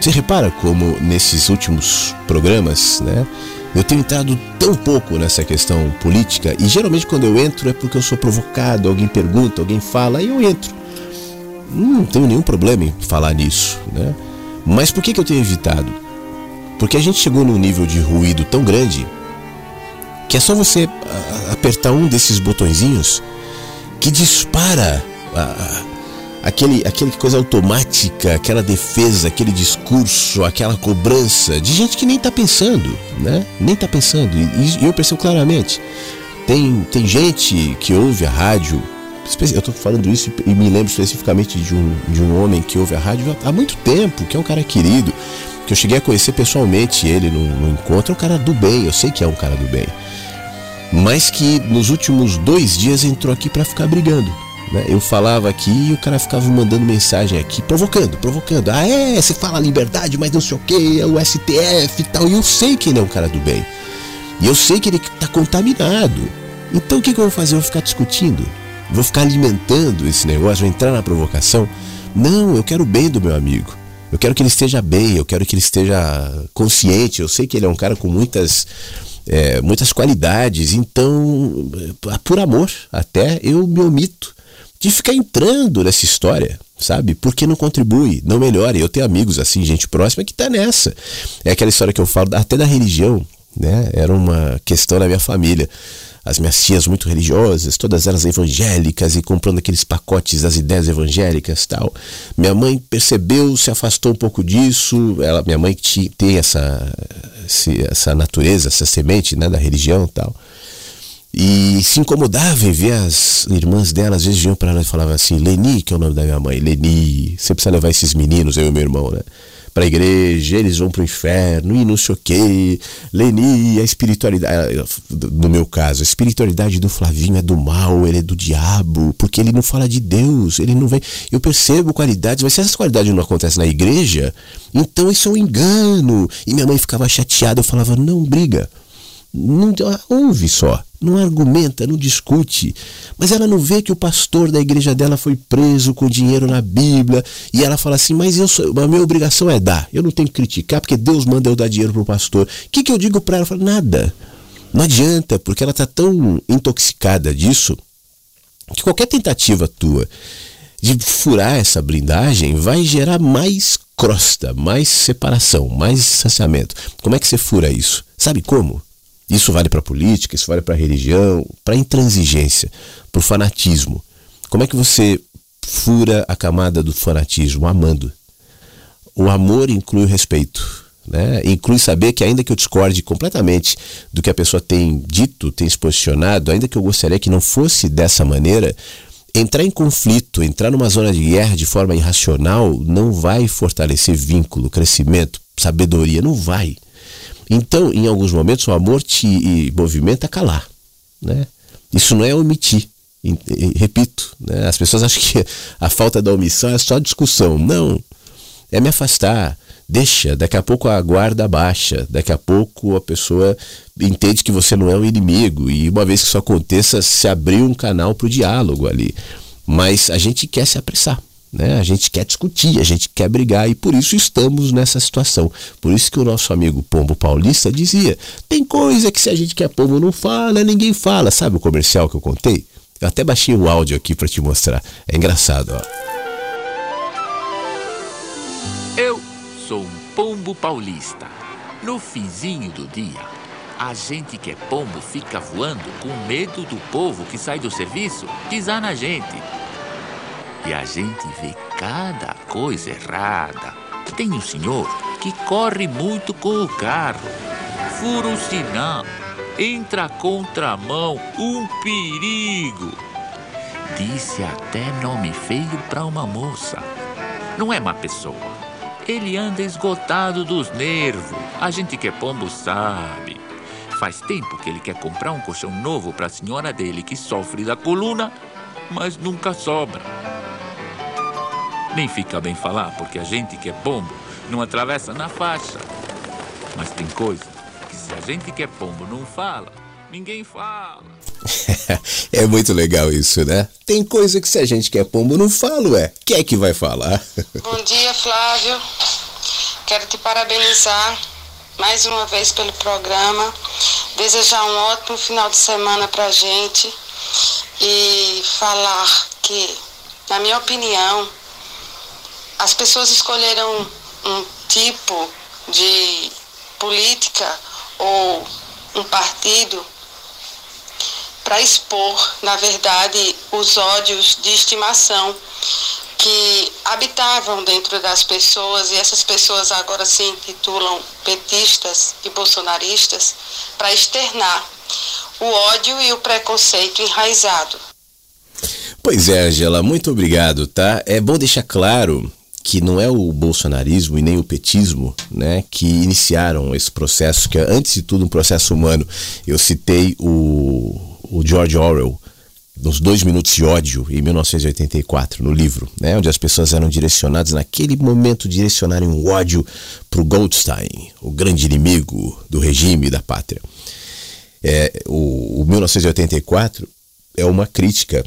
C: Você repara como nesses últimos programas, né? Eu tenho entrado tão pouco nessa questão política e geralmente quando eu entro é porque eu sou provocado, alguém pergunta, alguém fala e eu entro. Não tenho nenhum problema em falar nisso, né? Mas por que, que eu tenho evitado? Porque a gente chegou num nível de ruído tão grande que é só você apertar um desses botõezinhos que dispara a, aquele, aquele coisa automática, aquela defesa, aquele discurso, aquela cobrança de gente que nem está pensando, né? Nem está pensando. E, e, eu percebo claramente. Tem, tem gente que ouve a rádio. Eu estou falando isso e me lembro especificamente de um, de um homem que ouve a rádio há muito tempo, que é um cara querido, que eu cheguei a conhecer pessoalmente ele no, no encontro. É um cara do bem, eu sei que é um cara do bem. Mas que nos últimos dois dias entrou aqui para ficar brigando né? Eu falava aqui e o cara ficava mandando mensagem aqui, provocando, provocando. Ah, é, você fala liberdade, mas não sei o que, é o STF e tal. E eu sei que ele é um cara do bem. E eu sei que ele está contaminado. Então o que, que eu vou fazer? Eu vou ficar discutindo? Vou ficar alimentando esse negócio? Vou entrar na provocação? Não, eu quero o bem do meu amigo. Eu quero que ele esteja bem, eu quero que ele esteja consciente. Eu sei que ele é um cara com muitas, é, muitas qualidades, então, por amor, até eu me omito de ficar entrando nessa história, sabe? Porque não contribui, não melhora. Eu tenho amigos assim, gente próxima que tá nessa. É aquela história que eu falo até da religião, né? Era uma questão na minha família. As minhas tias muito religiosas, todas elas evangélicas e comprando aqueles pacotes das ideias evangélicas tal. Minha mãe percebeu, se afastou um pouco disso. Ela, minha mãe tem essa, essa natureza, essa semente né, da religião tal. E se incomodava em ver as irmãs dela, às vezes vinham para ela e falavam assim: Leni, que é o nome da minha mãe, Leni, você precisa levar esses meninos, eu e meu irmão, né? Para a igreja, eles vão para o inferno e não sei o quê. Leni, a espiritualidade, no meu caso, a espiritualidade do Flavinho é do mal, ele é do diabo, porque ele não fala de Deus, ele não vem. Eu percebo qualidades, mas se essa qualidade não acontece na igreja, então isso é um engano. E minha mãe ficava chateada, eu falava: não briga não ouve só, não argumenta, não discute. Mas ela não vê que o pastor da igreja dela foi preso com dinheiro na Bíblia e ela fala assim: Mas eu sou, a minha obrigação é dar, eu não tenho que criticar porque Deus manda eu dar dinheiro para o pastor. O que, que eu digo para ela? Falo, Nada. Não adianta, porque ela está tão intoxicada disso que qualquer tentativa tua de furar essa blindagem vai gerar mais crosta, mais separação, mais distanciamento. Como é que você fura isso? Sabe como? Isso vale para política, isso vale para religião, para intransigência, para o fanatismo. Como é que você fura a camada do fanatismo? Amando. O amor inclui o respeito. Né? Inclui saber que, ainda que eu discorde completamente do que a pessoa tem dito, tem se posicionado, ainda que eu gostaria que não fosse dessa maneira, entrar em conflito, entrar numa zona de guerra de forma irracional não vai fortalecer vínculo, crescimento, sabedoria, não vai. Então, em alguns momentos, o amor te movimenta a calar. Né? Isso não é omitir. repito, né? as pessoas acham que a falta da omissão é só discussão. Não. É me afastar. Deixa, daqui a pouco a guarda baixa, daqui a pouco a pessoa entende que você não é um inimigo, e uma vez que isso aconteça, se abrir um canal para o diálogo ali. Mas a gente quer se apressar. Né? A gente quer discutir, a gente quer brigar e por isso estamos nessa situação. Por isso que o nosso amigo Pombo Paulista dizia: tem coisa que se a gente quer pombo não fala, ninguém fala. Sabe o comercial que eu contei? Eu até baixei o áudio aqui para te mostrar. É engraçado, ó.
M: Eu sou um pombo paulista. No finzinho do dia, a gente que é pombo fica voando com medo do povo que sai do serviço pisar na gente. E a gente vê cada coisa errada. Tem um senhor que corre muito com o carro, fura o sinal, entra contramão, um perigo. Disse até nome feio para uma moça. não é má pessoa. Ele anda esgotado dos nervos. A gente que é pombo sabe. Faz tempo que ele quer comprar um colchão novo para a senhora dele que sofre da coluna, mas nunca sobra. Nem fica bem falar, porque a gente que é pombo não atravessa na faixa. Mas tem coisa que se a gente que é pombo não fala, ninguém fala.
C: é muito legal isso, né? Tem coisa que se a gente quer pombo não fala, ué. Quem é que vai falar?
N: Bom dia, Flávio. Quero te parabenizar mais uma vez pelo programa. Desejar um ótimo final de semana pra gente e falar que, na minha opinião, as pessoas escolheram um tipo de política ou um partido para expor, na verdade, os ódios de estimação que habitavam dentro das pessoas e essas pessoas agora se intitulam petistas e bolsonaristas para externar o ódio e o preconceito enraizado.
C: Pois é, Angela, muito obrigado, tá? É bom deixar claro que não é o bolsonarismo e nem o petismo né, que iniciaram esse processo, que é, antes de tudo um processo humano. Eu citei o, o George Orwell, nos Dois Minutos de Ódio, em 1984, no livro, né, onde as pessoas eram direcionadas, naquele momento, direcionarem um ódio para o Goldstein, o grande inimigo do regime da pátria. É, o, o 1984 é uma crítica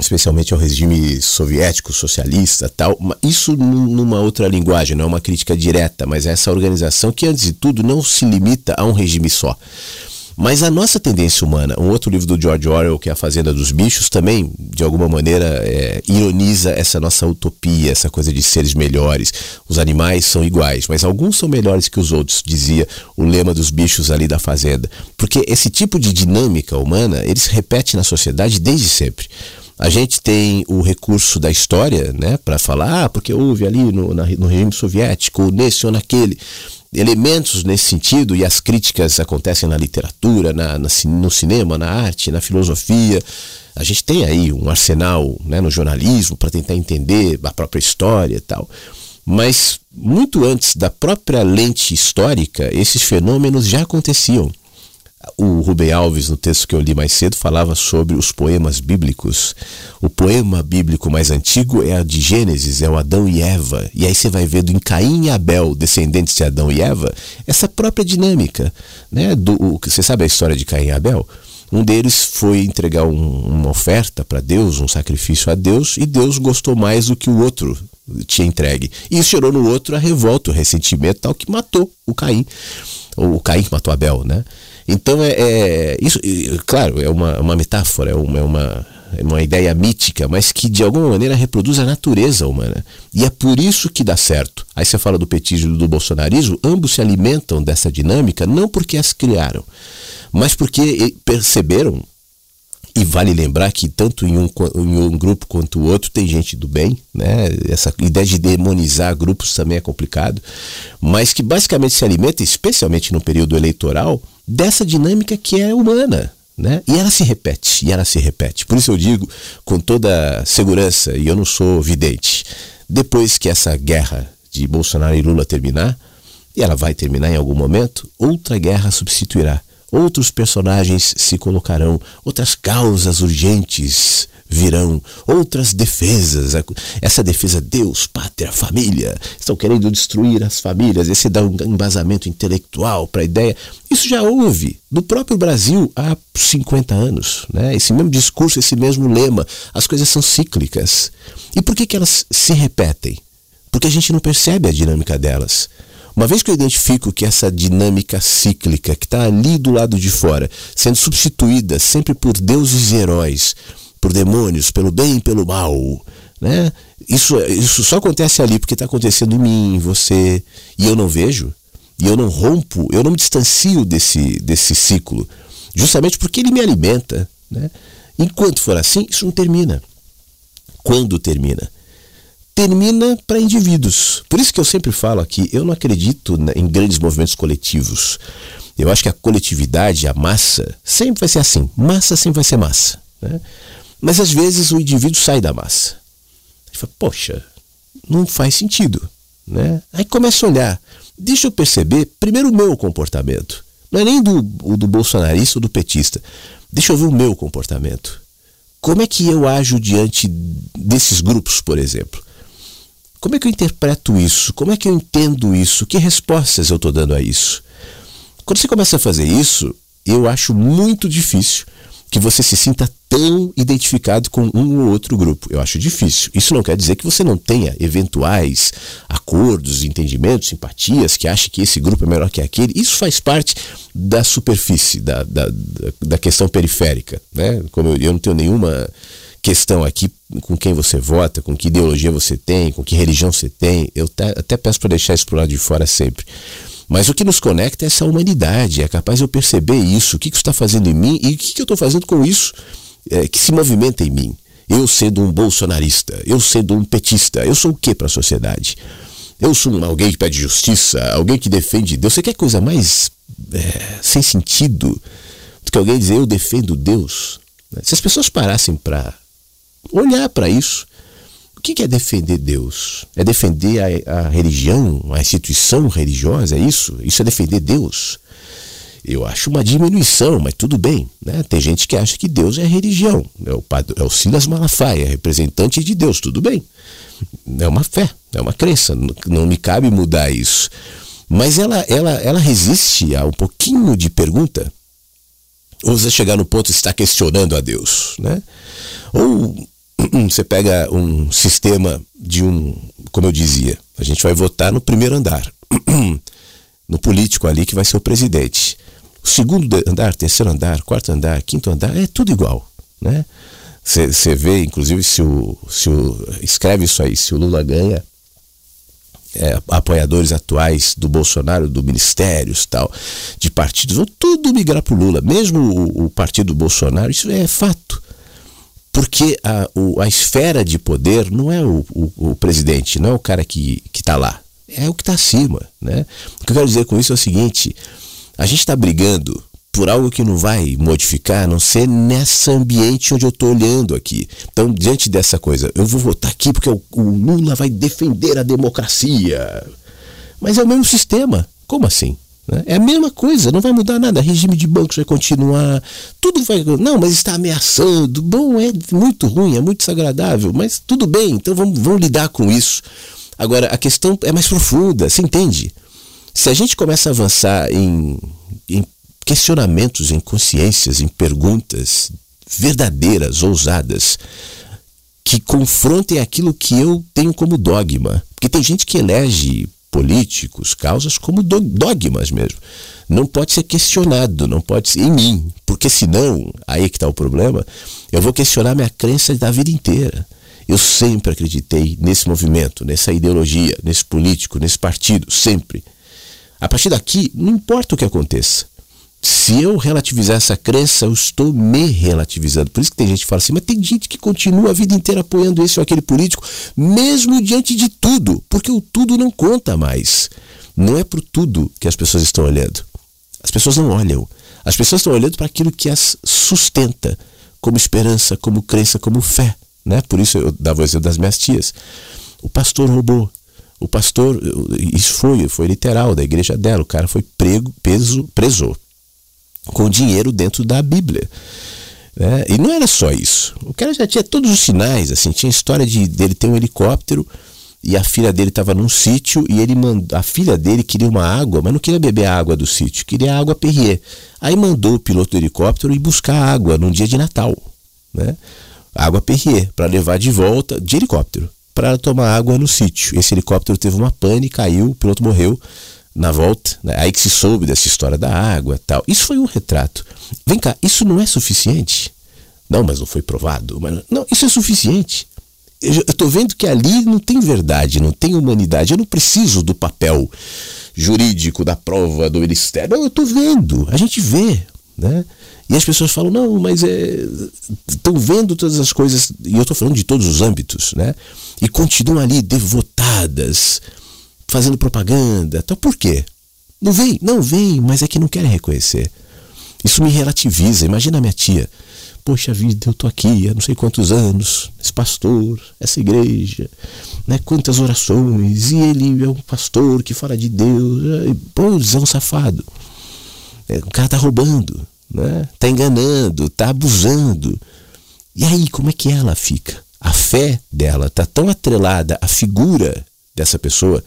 C: especialmente ao regime soviético, socialista, tal. Isso numa outra linguagem, não é uma crítica direta, mas é essa organização que, antes de tudo, não se limita a um regime só. Mas a nossa tendência humana, um outro livro do George Orwell, que é A Fazenda dos Bichos, também, de alguma maneira, é, ironiza essa nossa utopia, essa coisa de seres melhores. Os animais são iguais, mas alguns são melhores que os outros, dizia o lema dos bichos ali da Fazenda. Porque esse tipo de dinâmica humana, ele se repete na sociedade desde sempre. A gente tem o recurso da história, né, para falar, ah, porque houve ali no, na, no regime soviético, ou nesse ou naquele. Elementos nesse sentido, e as críticas acontecem na literatura, na, na, no cinema, na arte, na filosofia. A gente tem aí um arsenal né, no jornalismo para tentar entender a própria história e tal. Mas muito antes da própria lente histórica, esses fenômenos já aconteciam. O Rubem Alves, no texto que eu li mais cedo, falava sobre os poemas bíblicos. O poema bíblico mais antigo é o de Gênesis, é o Adão e Eva. E aí você vai vendo em Caim e Abel, descendentes de Adão e Eva, essa própria dinâmica. Né? Do, você sabe a história de Caim e Abel? Um deles foi entregar um, uma oferta para Deus, um sacrifício a Deus, e Deus gostou mais do que o outro tinha entregue. E isso gerou no outro a revolta, o ressentimento tal, que matou o Caim. O Caim matou Abel, né? Então é, é isso, claro, é uma, uma metáfora, é uma, é uma, é uma ideia mítica, mas que de alguma maneira reproduz a natureza humana. E é por isso que dá certo. Aí você fala do petismo e do bolsonarismo, ambos se alimentam dessa dinâmica não porque as criaram, mas porque perceberam e vale lembrar que tanto em um, em um grupo quanto o outro tem gente do bem, né? Essa ideia de demonizar grupos também é complicado, mas que basicamente se alimenta, especialmente no período eleitoral, dessa dinâmica que é humana. Né? E ela se repete, e ela se repete. Por isso eu digo com toda segurança, e eu não sou vidente, depois que essa guerra de Bolsonaro e Lula terminar, e ela vai terminar em algum momento, outra guerra substituirá. Outros personagens se colocarão, outras causas urgentes virão, outras defesas. Essa defesa, Deus, pátria, família, estão querendo destruir as famílias. Esse dá um embasamento intelectual para a ideia. Isso já houve no próprio Brasil há 50 anos. Né? Esse mesmo discurso, esse mesmo lema. As coisas são cíclicas. E por que, que elas se repetem? Porque a gente não percebe a dinâmica delas. Uma vez que eu identifico que essa dinâmica cíclica que está ali do lado de fora, sendo substituída sempre por deuses e heróis, por demônios, pelo bem e pelo mal, né? Isso, isso só acontece ali porque está acontecendo em mim, em você, e eu não vejo, e eu não rompo, eu não me distancio desse, desse ciclo, justamente porque ele me alimenta. Né? Enquanto for assim, isso não termina. Quando termina? Termina para indivíduos. Por isso que eu sempre falo aqui, eu não acredito em grandes movimentos coletivos. Eu acho que a coletividade, a massa, sempre vai ser assim. Massa sempre vai ser massa. Né? Mas às vezes o indivíduo sai da massa. Ele fala, poxa, não faz sentido. Né? Aí começa a olhar. Deixa eu perceber primeiro o meu comportamento. Não é nem do, do bolsonarista ou do petista. Deixa eu ver o meu comportamento. Como é que eu ajo diante desses grupos, por exemplo? Como é que eu interpreto isso? Como é que eu entendo isso? Que respostas eu estou dando a isso? Quando você começa a fazer isso, eu acho muito difícil que você se sinta tão identificado com um ou outro grupo. Eu acho difícil. Isso não quer dizer que você não tenha eventuais acordos, entendimentos, simpatias, que ache que esse grupo é melhor que aquele. Isso faz parte da superfície, da, da, da questão periférica. Né? Como eu, eu não tenho nenhuma questão aqui com quem você vota, com que ideologia você tem, com que religião você tem. Eu até peço para deixar isso para lado de fora sempre. Mas o que nos conecta é essa humanidade, é capaz de eu perceber isso, o que, que está fazendo em mim e o que, que eu estou fazendo com isso é, que se movimenta em mim. Eu sendo um bolsonarista, eu sendo um petista, eu sou o que para a sociedade? Eu sou alguém que pede justiça, alguém que defende Deus. Você quer coisa mais é, sem sentido do que alguém dizer eu defendo Deus? Se as pessoas parassem para olhar para isso, o que é defender Deus? É defender a, a religião, a instituição religiosa? É isso? Isso é defender Deus? Eu acho uma diminuição, mas tudo bem. Né? Tem gente que acha que Deus é religião. É o, é o Silas Malafaia, representante de Deus, tudo bem. É uma fé, é uma crença, não me cabe mudar isso. Mas ela, ela, ela resiste a um pouquinho de pergunta. Ou você chegar no ponto de estar questionando a Deus. Né? Ou você pega um sistema de um, como eu dizia, a gente vai votar no primeiro andar, no político ali que vai ser o presidente. O segundo andar, terceiro andar, quarto andar, quinto andar, é tudo igual, né? Você vê, inclusive, se o, se o. Escreve isso aí, se o Lula ganha, é, apoiadores atuais do Bolsonaro, do ministérios tal, de partidos, vão tudo migrar para o Lula. Mesmo o, o, partido Bolsonaro, isso é fato. Porque a, o, a esfera de poder não é o, o, o presidente, não é o cara que está lá, é o que está acima. Né? O que eu quero dizer com isso é o seguinte: a gente está brigando por algo que não vai modificar, a não ser nesse ambiente onde eu estou olhando aqui. Então, diante dessa coisa, eu vou votar aqui porque o, o Lula vai defender a democracia. Mas é o mesmo sistema. Como assim? Né? É a mesma coisa, não vai mudar nada. Regime de bancos vai continuar, tudo vai. Não, mas está ameaçando. Bom, é muito ruim, é muito desagradável, mas tudo bem, então vamos, vamos lidar com isso. Agora, a questão é mais profunda, você entende? Se a gente começa a avançar em, em questionamentos, em consciências, em perguntas verdadeiras, ousadas, que confrontem aquilo que eu tenho como dogma. Porque tem gente que elege políticos, causas como dogmas mesmo. Não pode ser questionado, não pode ser em mim, porque senão, aí que está o problema, eu vou questionar minha crença da vida inteira. Eu sempre acreditei nesse movimento, nessa ideologia, nesse político, nesse partido, sempre. A partir daqui, não importa o que aconteça. Se eu relativizar essa crença, eu estou me relativizando. Por isso que tem gente que fala assim, mas tem gente que continua a vida inteira apoiando esse ou aquele político, mesmo diante de tudo, porque o tudo não conta mais. Não é para tudo que as pessoas estão olhando. As pessoas não olham. As pessoas estão olhando para aquilo que as sustenta, como esperança, como crença, como fé. Né? Por isso eu dava o exemplo das minhas tias. O pastor roubou, o pastor, isso foi, foi literal da igreja dela. O cara foi prego, peso, preso com dinheiro dentro da Bíblia. Né? E não era só isso. O cara já tinha todos os sinais, assim, tinha história de dele ter um helicóptero e a filha dele estava num sítio e ele mandou, a filha dele queria uma água, mas não queria beber a água do sítio, queria água Perrier. Aí mandou o piloto do helicóptero ir buscar água num dia de Natal, né? Água Perrier para levar de volta de helicóptero para tomar água no sítio. Esse helicóptero teve uma pane, caiu, o piloto morreu na volta. Né? Aí que se soube dessa história da água tal. Isso foi um retrato. Vem cá, isso não é suficiente? Não, mas não foi provado. Mas não, isso é suficiente. Eu estou vendo que ali não tem verdade, não tem humanidade. Eu não preciso do papel jurídico, da prova, do ministério. Não, eu estou vendo. A gente vê. Né? E as pessoas falam, não, mas estão é, vendo todas as coisas, e eu estou falando de todos os âmbitos, né? E continuam ali devotadas, fazendo propaganda. Então por quê? Não vem, não vem, mas é que não querem reconhecer. Isso me relativiza. Imagina a minha tia. poxa vida, eu tô aqui há não sei quantos anos, esse pastor, essa igreja, né? Quantas orações, e ele é um pastor que fala de Deus, pô, é um safado. O cara tá roubando, né? Tá enganando, tá abusando. E aí, como é que ela fica? A fé dela tá tão atrelada à figura dessa pessoa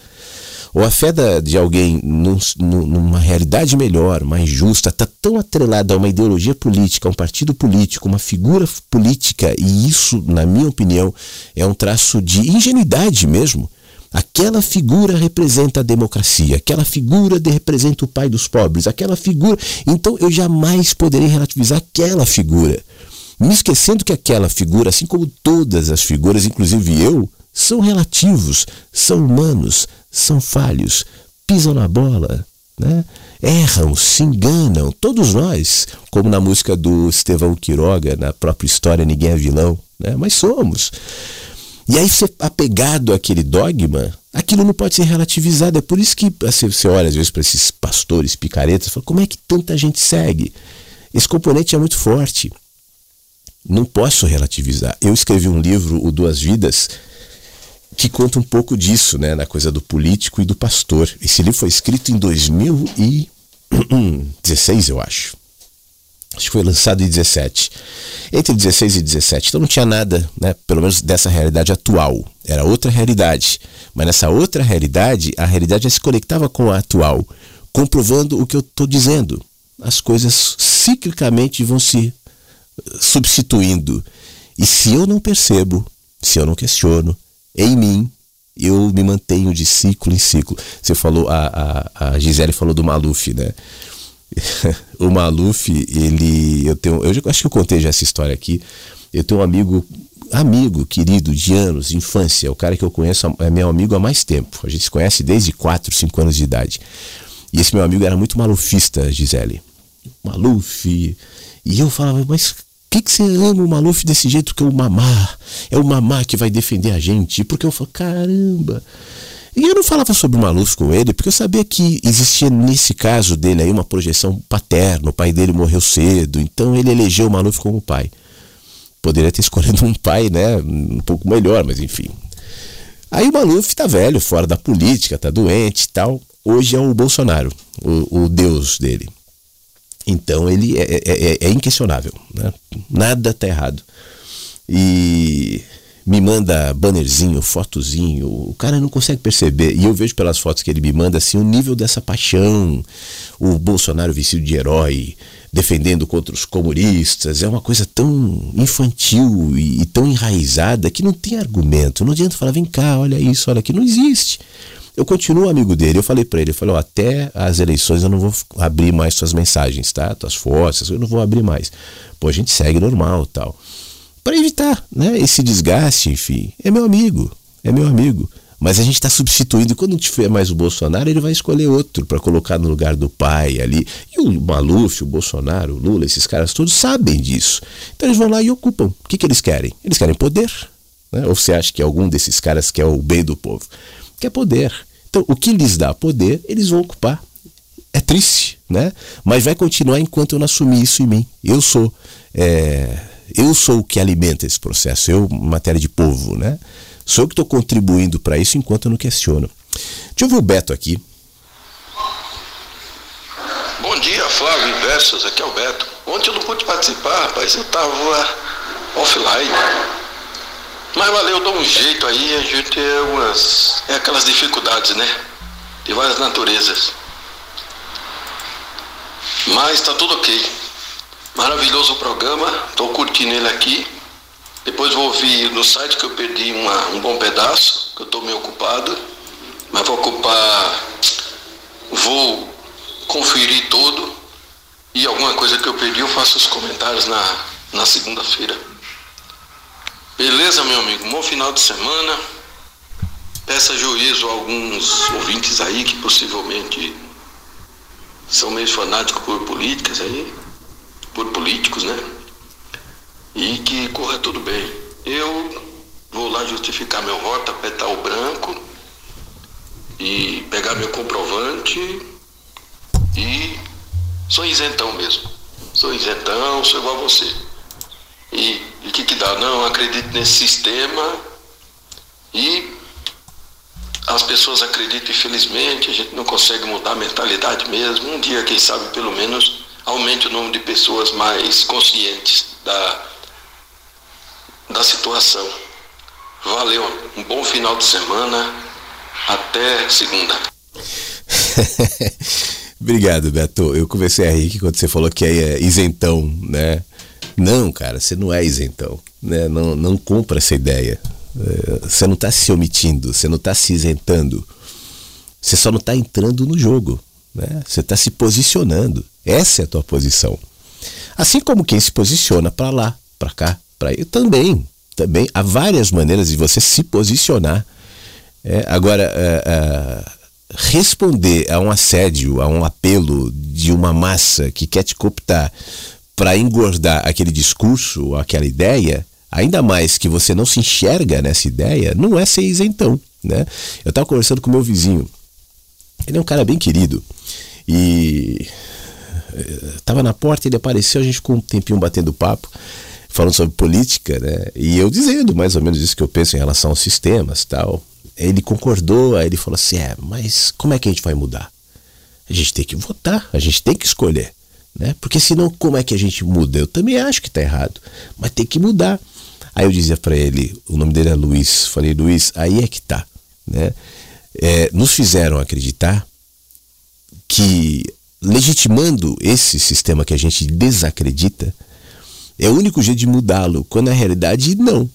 C: ou a fé de alguém num, numa realidade melhor, mais justa, está tão atrelada a uma ideologia política, a um partido político, uma figura política, e isso, na minha opinião, é um traço de ingenuidade mesmo. Aquela figura representa a democracia, aquela figura representa o pai dos pobres, aquela figura. Então eu jamais poderei relativizar aquela figura. Me esquecendo que aquela figura, assim como todas as figuras, inclusive eu, são relativos, são humanos, são falhos, pisam na bola, né? erram, se enganam, todos nós, como na música do Estevão Quiroga, na própria história Ninguém é Vilão, né? mas somos. E aí, você apegado àquele dogma, aquilo não pode ser relativizado. É por isso que assim, você olha às vezes para esses pastores picaretas fala: como é que tanta gente segue? Esse componente é muito forte. Não posso relativizar. Eu escrevi um livro, O Duas Vidas, que conta um pouco disso, né, na coisa do político e do pastor. Esse livro foi escrito em 2016, eu acho. Acho que foi lançado em 17. Entre 16 e 17. Então não tinha nada, né, pelo menos dessa realidade atual. Era outra realidade. Mas nessa outra realidade, a realidade já se conectava com a atual, comprovando o que eu estou dizendo. As coisas ciclicamente vão se substituindo. E se eu não percebo, se eu não questiono, em mim eu me mantenho de ciclo em ciclo. Você falou, a, a, a Gisele falou do Maluf, né? o Maluf, ele. Eu tenho. Eu acho que eu contei já essa história aqui. Eu tenho um amigo, amigo, querido, de anos, de infância, o cara que eu conheço é meu amigo há mais tempo. A gente se conhece desde 4, 5 anos de idade. E esse meu amigo era muito malufista, Gisele. Maluf. E eu falava, mas que, que você ama o Maluf desse jeito que é o Mamá? É o Mamá que vai defender a gente. Porque eu falo, caramba. E eu não falava sobre o Maluf com ele, porque eu sabia que existia nesse caso dele aí uma projeção paterna. O pai dele morreu cedo, então ele elegeu o Maluf como pai. Poderia ter escolhido um pai, né, um pouco melhor, mas enfim. Aí o Maluf tá velho, fora da política, tá doente e tal. Hoje é o Bolsonaro, o, o deus dele. Então ele é, é, é, é inquestionável. Né? Nada está errado. E me manda bannerzinho, fotozinho, o cara não consegue perceber. E eu vejo pelas fotos que ele me manda assim o nível dessa paixão. O Bolsonaro vestido de herói, defendendo contra os comunistas, é uma coisa tão infantil e, e tão enraizada que não tem argumento. Não adianta falar, vem cá, olha isso, olha aqui, não existe. Eu continuo amigo dele. Eu falei para ele, eu falei, até as eleições eu não vou abrir mais suas mensagens, tá? Tuas fotos, eu não vou abrir mais. Pô, a gente segue normal, tal. Para evitar, né, esse desgaste, enfim. É meu amigo, é meu amigo. Mas a gente está substituindo. Quando tiver mais o Bolsonaro, ele vai escolher outro para colocar no lugar do pai ali. E o Maluf, o Bolsonaro, o Lula, esses caras todos sabem disso. Então eles vão lá e ocupam. O que, que eles querem? Eles querem poder. Né? Ou você acha que algum desses caras quer o bem do povo? Quer poder. Então, o que lhes dá poder, eles vão ocupar. É triste, né? Mas vai continuar enquanto eu não assumir isso em mim. Eu sou, é, eu sou o que alimenta esse processo. Eu, matéria de povo, né? Sou eu que estou contribuindo para isso enquanto eu não questiono. Deixa eu ver o Beto aqui.
O: Bom dia, Flávio Inversos. Aqui é o Beto. Ontem eu não pude participar, rapaz. Eu estava offline. Mas valeu, dá um jeito aí, a gente é umas. É aquelas dificuldades, né? De várias naturezas. Mas tá tudo ok. Maravilhoso o programa, tô curtindo ele aqui. Depois vou ouvir no site que eu perdi uma, um bom pedaço, que eu tô meio ocupado. Mas vou ocupar. Vou conferir todo. E alguma coisa que eu perdi eu faço os comentários na, na segunda-feira. Beleza, meu amigo? Bom final de semana. Peça juízo a alguns ouvintes aí que possivelmente são meio fanáticos por políticas aí, por políticos, né? E que corra tudo bem. Eu vou lá justificar meu voto, apertar o branco e pegar meu comprovante e sou isentão mesmo. Sou isentão, sou igual a você. E o que, que dá? Não, eu acredito nesse sistema e as pessoas acreditam, infelizmente, a gente não consegue mudar a mentalidade mesmo. Um dia, quem sabe, pelo menos, aumente o número de pessoas mais conscientes da, da situação. Valeu, um bom final de semana, até segunda.
C: Obrigado, Beto. Eu comecei a rir quando você falou que é isentão, né? Não, cara, você não é isentão, né? Não, não compra essa ideia. É, você não está se omitindo, você não está se isentando. Você só não está entrando no jogo. Né? Você está se posicionando. Essa é a tua posição. Assim como quem se posiciona para lá, para cá, para aí, também. Também há várias maneiras de você se posicionar. É, agora, é, é, responder a um assédio, a um apelo de uma massa que quer te cooptar para engordar aquele discurso, aquela ideia, ainda mais que você não se enxerga nessa ideia, não é ser isentão. Né? Eu estava conversando com meu vizinho. Ele é um cara bem querido. E estava eh, na porta, ele apareceu, a gente ficou um tempinho batendo papo, falando sobre política, né? E eu dizendo mais ou menos isso que eu penso em relação aos sistemas tal. Ele concordou, aí ele falou assim: é, mas como é que a gente vai mudar? A gente tem que votar, a gente tem que escolher. Né? Porque senão, como é que a gente muda? Eu também acho que está errado, mas tem que mudar. Aí eu dizia para ele, o nome dele é Luiz, falei, Luiz, aí é que tá. Né? É, nos fizeram acreditar que legitimando esse sistema que a gente desacredita é o único jeito de mudá-lo, quando na realidade não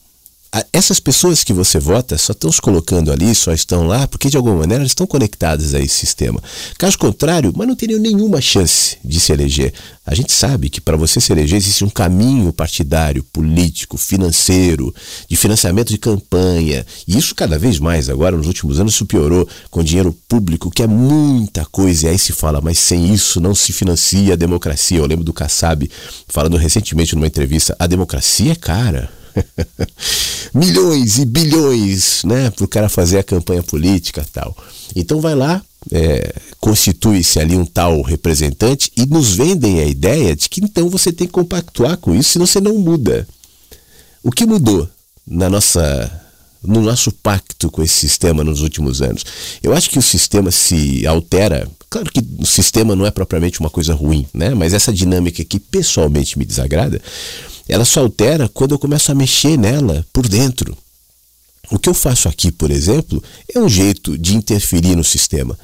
C: essas pessoas que você vota só estão se colocando ali, só estão lá, porque de alguma maneira estão conectadas a esse sistema. Caso contrário, mas não teriam nenhuma chance de se eleger. A gente sabe que para você se eleger existe um caminho partidário, político, financeiro, de financiamento de campanha. E isso cada vez mais agora, nos últimos anos, se piorou com dinheiro público, que é muita coisa. E aí se fala, mas sem isso não se financia a democracia. Eu lembro do Kassab falando recentemente numa entrevista: a democracia é cara. milhões e bilhões, né, para o cara fazer a campanha política tal. Então vai lá, é, constitui-se ali um tal representante e nos vendem a ideia de que então você tem que compactuar com isso, senão você não muda. O que mudou na nossa no nosso pacto com esse sistema nos últimos anos? Eu acho que o sistema se altera. Claro que o sistema não é propriamente uma coisa ruim, né? Mas essa dinâmica que pessoalmente me desagrada ela só altera quando eu começo a mexer nela por dentro. O que eu faço aqui, por exemplo, é um jeito de interferir no sistema.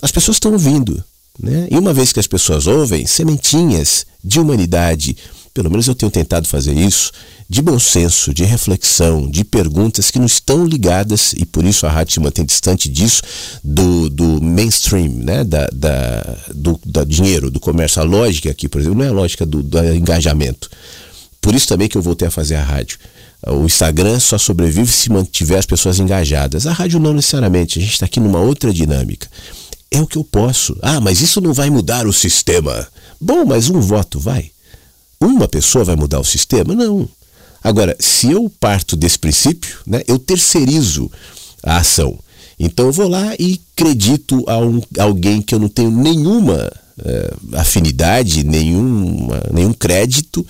C: As pessoas estão ouvindo, né? E uma vez que as pessoas ouvem, sementinhas de humanidade, pelo menos eu tenho tentado fazer isso, de bom senso, de reflexão, de perguntas que não estão ligadas, e por isso a rádio se mantém distante disso, do, do mainstream, né? da, da, do, do dinheiro, do comércio. A lógica aqui, por exemplo, não é a lógica do, do engajamento. Por isso também que eu voltei a fazer a rádio. O Instagram só sobrevive se mantiver as pessoas engajadas. A rádio não necessariamente, a gente está aqui numa outra dinâmica. É o que eu posso. Ah, mas isso não vai mudar o sistema. Bom, mas um voto vai. Uma pessoa vai mudar o sistema? Não. Agora, se eu parto desse princípio, né, eu terceirizo a ação. Então eu vou lá e acredito a, um, alguém que eu não tenho nenhuma uh, afinidade, nenhuma, nenhum crédito,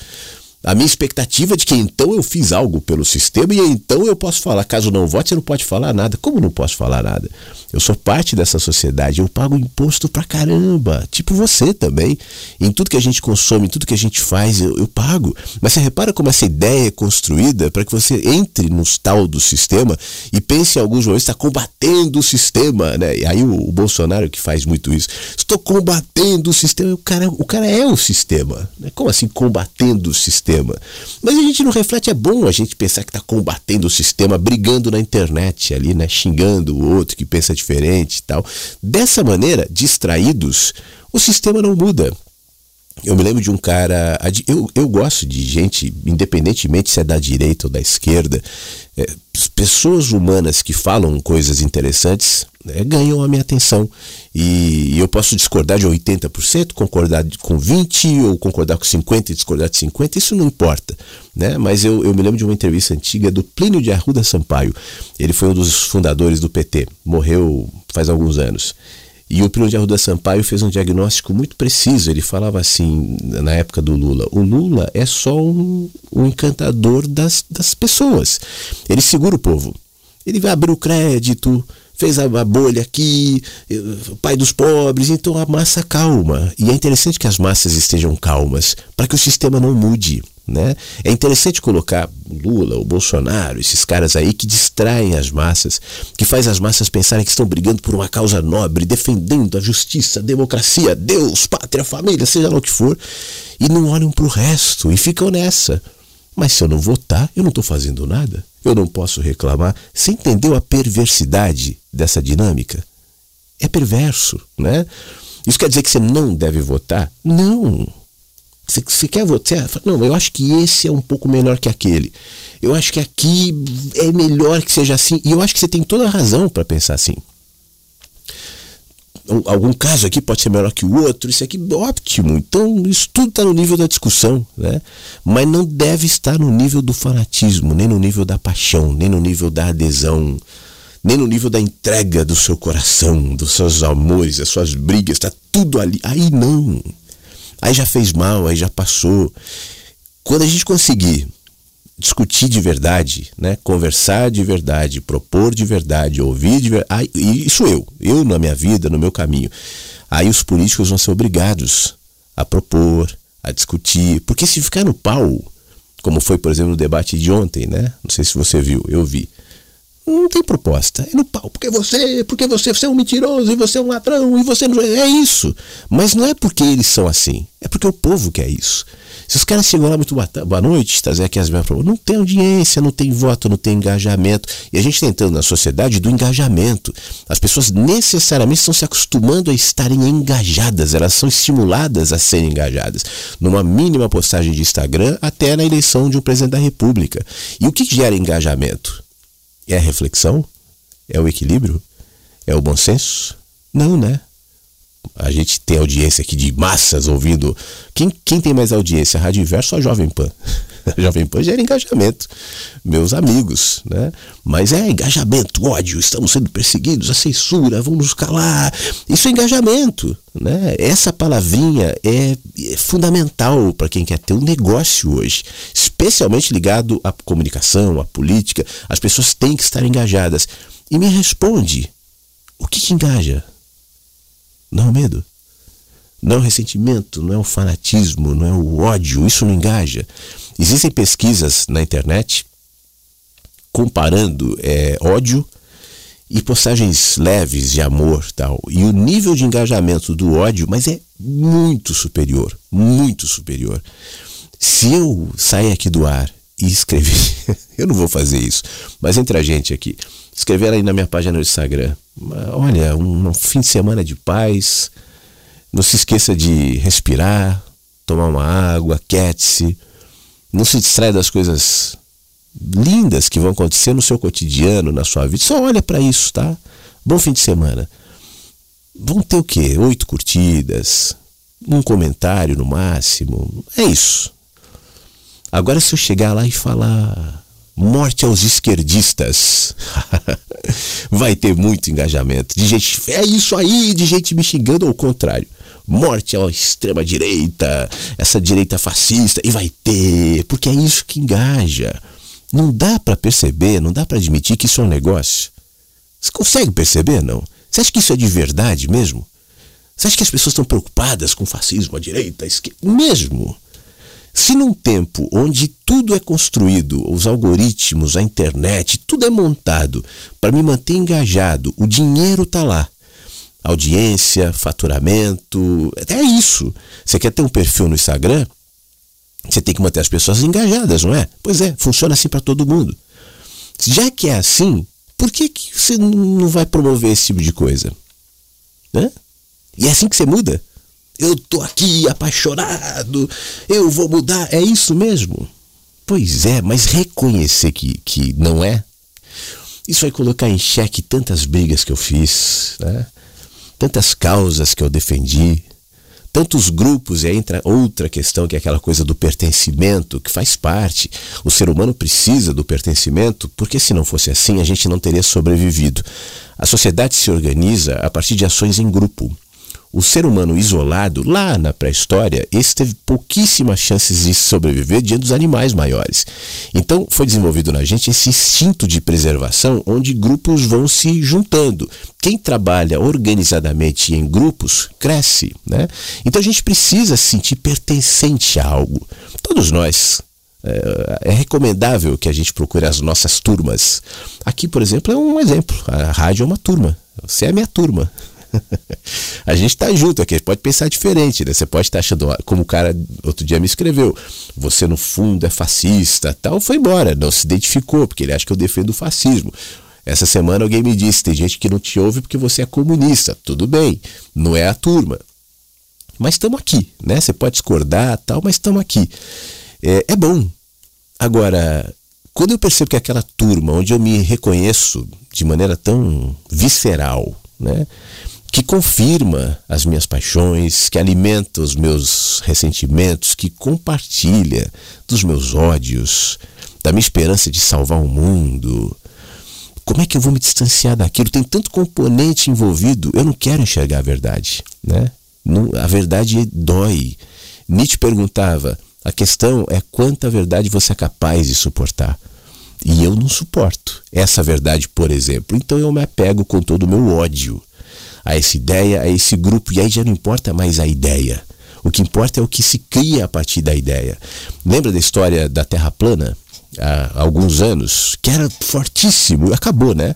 C: a minha expectativa de que então eu fiz algo pelo sistema e então eu posso falar. Caso não vote, você não pode falar nada. Como não posso falar nada? Eu sou parte dessa sociedade, eu pago imposto pra caramba. Tipo você também. Em tudo que a gente consome, em tudo que a gente faz, eu, eu pago. Mas você repara como essa ideia é construída para que você entre no tal do sistema e pense em alguns momentos, está combatendo o sistema. Né? E aí o, o, Bolsonaro que faz muito isso. Estou combatendo o sistema. O cara, o cara é o sistema. Né? Como assim combatendo o sistema? Sistema. Mas a gente não reflete, é bom a gente pensar que está combatendo o sistema, brigando na internet ali, né? Xingando o outro que pensa diferente e tal. Dessa maneira, distraídos, o sistema não muda. Eu me lembro de um cara. Eu, eu gosto de gente, independentemente se é da direita ou da esquerda, é, pessoas humanas que falam coisas interessantes é, ganham a minha atenção. E eu posso discordar de 80%, concordar com 20%, ou concordar com 50% e discordar de 50%, isso não importa. Né? Mas eu, eu me lembro de uma entrevista antiga do Plínio de Arruda Sampaio. Ele foi um dos fundadores do PT, morreu faz alguns anos. E o Pino de Arruda Sampaio fez um diagnóstico muito preciso. Ele falava assim, na época do Lula: o Lula é só um, um encantador das, das pessoas. Ele segura o povo. Ele vai abrir o crédito, fez a, a bolha aqui, pai dos pobres, então a massa calma. E é interessante que as massas estejam calmas para que o sistema não mude. Né? É interessante colocar Lula, o Bolsonaro, esses caras aí que distraem as massas, que faz as massas pensarem que estão brigando por uma causa nobre, defendendo a justiça, a democracia, Deus, pátria, família, seja lá o que for, e não olham para o resto e ficam nessa. Mas se eu não votar, eu não estou fazendo nada, eu não posso reclamar. Você entendeu a perversidade dessa dinâmica? É perverso, né? Isso quer dizer que você não deve votar? Não. Você, quer votar? Não, eu acho que esse é um pouco melhor que aquele. Eu acho que aqui é melhor que seja assim. E eu acho que você tem toda a razão para pensar assim. Algum caso aqui pode ser melhor que o outro, isso aqui ótimo. Então, isso tudo está no nível da discussão, né? Mas não deve estar no nível do fanatismo, nem no nível da paixão, nem no nível da adesão, nem no nível da entrega do seu coração, dos seus amores, das suas brigas, está tudo ali. Aí não. Aí já fez mal, aí já passou. Quando a gente conseguir discutir de verdade, né? conversar de verdade, propor de verdade, ouvir de verdade, isso eu, eu na minha vida, no meu caminho. Aí os políticos vão ser obrigados a propor, a discutir, porque se ficar no pau, como foi, por exemplo, no debate de ontem, né? Não sei se você viu, eu vi. Não tem proposta. É no pau. Porque você, porque você, você é um mentiroso e você é um ladrão e você não. É isso. Mas não é porque eles são assim. É porque o povo quer isso. Se os caras chegam lá muito boa noite, Tazé aqui as não tem audiência, não tem voto, não tem engajamento. E a gente está entrando na sociedade do engajamento. As pessoas necessariamente estão se acostumando a estarem engajadas, elas são estimuladas a serem engajadas. Numa mínima postagem de Instagram até na eleição de um presidente da República. E o que gera engajamento? É a reflexão? É o equilíbrio? É o bom senso? Não, né? A gente tem audiência aqui de massas ouvindo. Quem, quem tem mais audiência? A Rádio Inverso ou a Jovem Pan? Jovem Pan gera engajamento, meus amigos, né? Mas é engajamento, ódio, estamos sendo perseguidos, a censura, vamos nos calar. Isso é engajamento, né? Essa palavrinha é, é fundamental para quem quer ter um negócio hoje, especialmente ligado à comunicação, à política. As pessoas têm que estar engajadas. E me responde, o que, engaja? Não é medo. Não é o ressentimento, não é o fanatismo, não é o ódio, isso não engaja. Existem pesquisas na internet comparando é, ódio e postagens leves de amor tal. E o nível de engajamento do ódio, mas é muito superior, muito superior. Se eu sair aqui do ar e escrever, eu não vou fazer isso, mas entre a gente aqui, escrever aí na minha página no Instagram, olha, um fim de semana de paz, não se esqueça de respirar, tomar uma água, quiete-se, não se distrai das coisas lindas que vão acontecer no seu cotidiano, na sua vida. Só olha para isso, tá? Bom fim de semana. Vão ter o quê? Oito curtidas, um comentário no máximo. É isso. Agora, se eu chegar lá e falar morte aos esquerdistas, vai ter muito engajamento. De gente, é isso aí, de gente me xingando ao contrário. Morte à extrema direita, essa direita fascista, e vai ter, porque é isso que engaja. Não dá para perceber, não dá para admitir que isso é um negócio. Você consegue perceber, não? Você acha que isso é de verdade mesmo? Você acha que as pessoas estão preocupadas com fascismo, a direita, a esquerda? Mesmo. Se num tempo onde tudo é construído, os algoritmos, a internet, tudo é montado para me manter engajado, o dinheiro está lá. Audiência, faturamento, é isso. Você quer ter um perfil no Instagram? Você tem que manter as pessoas engajadas, não é? Pois é, funciona assim para todo mundo. Já que é assim, por que, que você não vai promover esse tipo de coisa? Né? E é assim que você muda. Eu tô aqui apaixonado, eu vou mudar. É isso mesmo? Pois é, mas reconhecer que, que não é, isso vai colocar em xeque tantas brigas que eu fiz, né? Tantas causas que eu defendi, tantos grupos, e aí entra outra questão que é aquela coisa do pertencimento, que faz parte. O ser humano precisa do pertencimento, porque se não fosse assim, a gente não teria sobrevivido. A sociedade se organiza a partir de ações em grupo o ser humano isolado, lá na pré-história, esse teve pouquíssimas chances de sobreviver diante dos animais maiores. Então foi desenvolvido na gente esse instinto de preservação, onde grupos vão se juntando. Quem trabalha organizadamente em grupos cresce. Né? Então a gente precisa se sentir pertencente a algo. Todos nós é, é, recomendável que a gente procure as nossas turmas. Aqui, por exemplo, é um exemplo. A rádio é uma turma. Você é a minha turma. a gente está junto aqui, pode pensar diferente, né? Você pode estar achando, como o cara outro dia me escreveu, você no fundo é fascista, tal, foi embora, não se identificou, porque ele acha que eu defendo o fascismo. Essa semana alguém me disse, tem gente que não te ouve porque você é comunista. Tudo bem, não é a turma. Mas estamos aqui, né? Você pode discordar, tal, mas estamos aqui. É, é bom. Agora, quando eu percebo que aquela turma onde eu me reconheço de maneira tão visceral, né? Que confirma as minhas paixões, que alimenta os meus ressentimentos, que compartilha dos meus ódios, da minha esperança de salvar o mundo. Como é que eu vou me distanciar daquilo? Tem tanto componente envolvido, eu não quero enxergar a verdade, né? A verdade dói. Nietzsche perguntava: a questão é quanta verdade você é capaz de suportar. E eu não suporto essa verdade, por exemplo. Então eu me apego com todo o meu ódio a essa ideia, a esse grupo, e aí já não importa mais a ideia. O que importa é o que se cria a partir da ideia. Lembra da história da Terra plana? Há alguns anos, que era fortíssimo, acabou, né?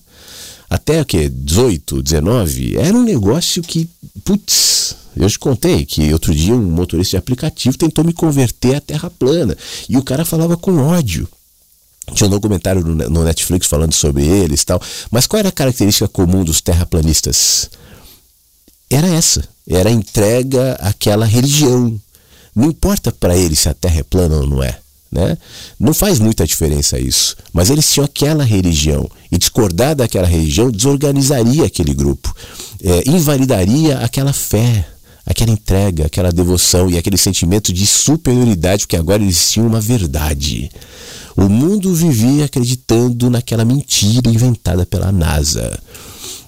C: Até o que? 18, 19, era um negócio que, putz, eu te contei que outro dia um motorista de aplicativo tentou me converter à Terra plana. E o cara falava com ódio. Tinha um documentário no Netflix falando sobre eles e tal. Mas qual era a característica comum dos terraplanistas? Era essa, era entrega àquela religião. Não importa para eles se a Terra é plana ou não é. Né? Não faz muita diferença isso. Mas eles tinham aquela religião. E discordar daquela religião desorganizaria aquele grupo, é, invalidaria aquela fé, aquela entrega, aquela devoção e aquele sentimento de superioridade, porque agora eles tinham uma verdade. O mundo vivia acreditando naquela mentira inventada pela NASA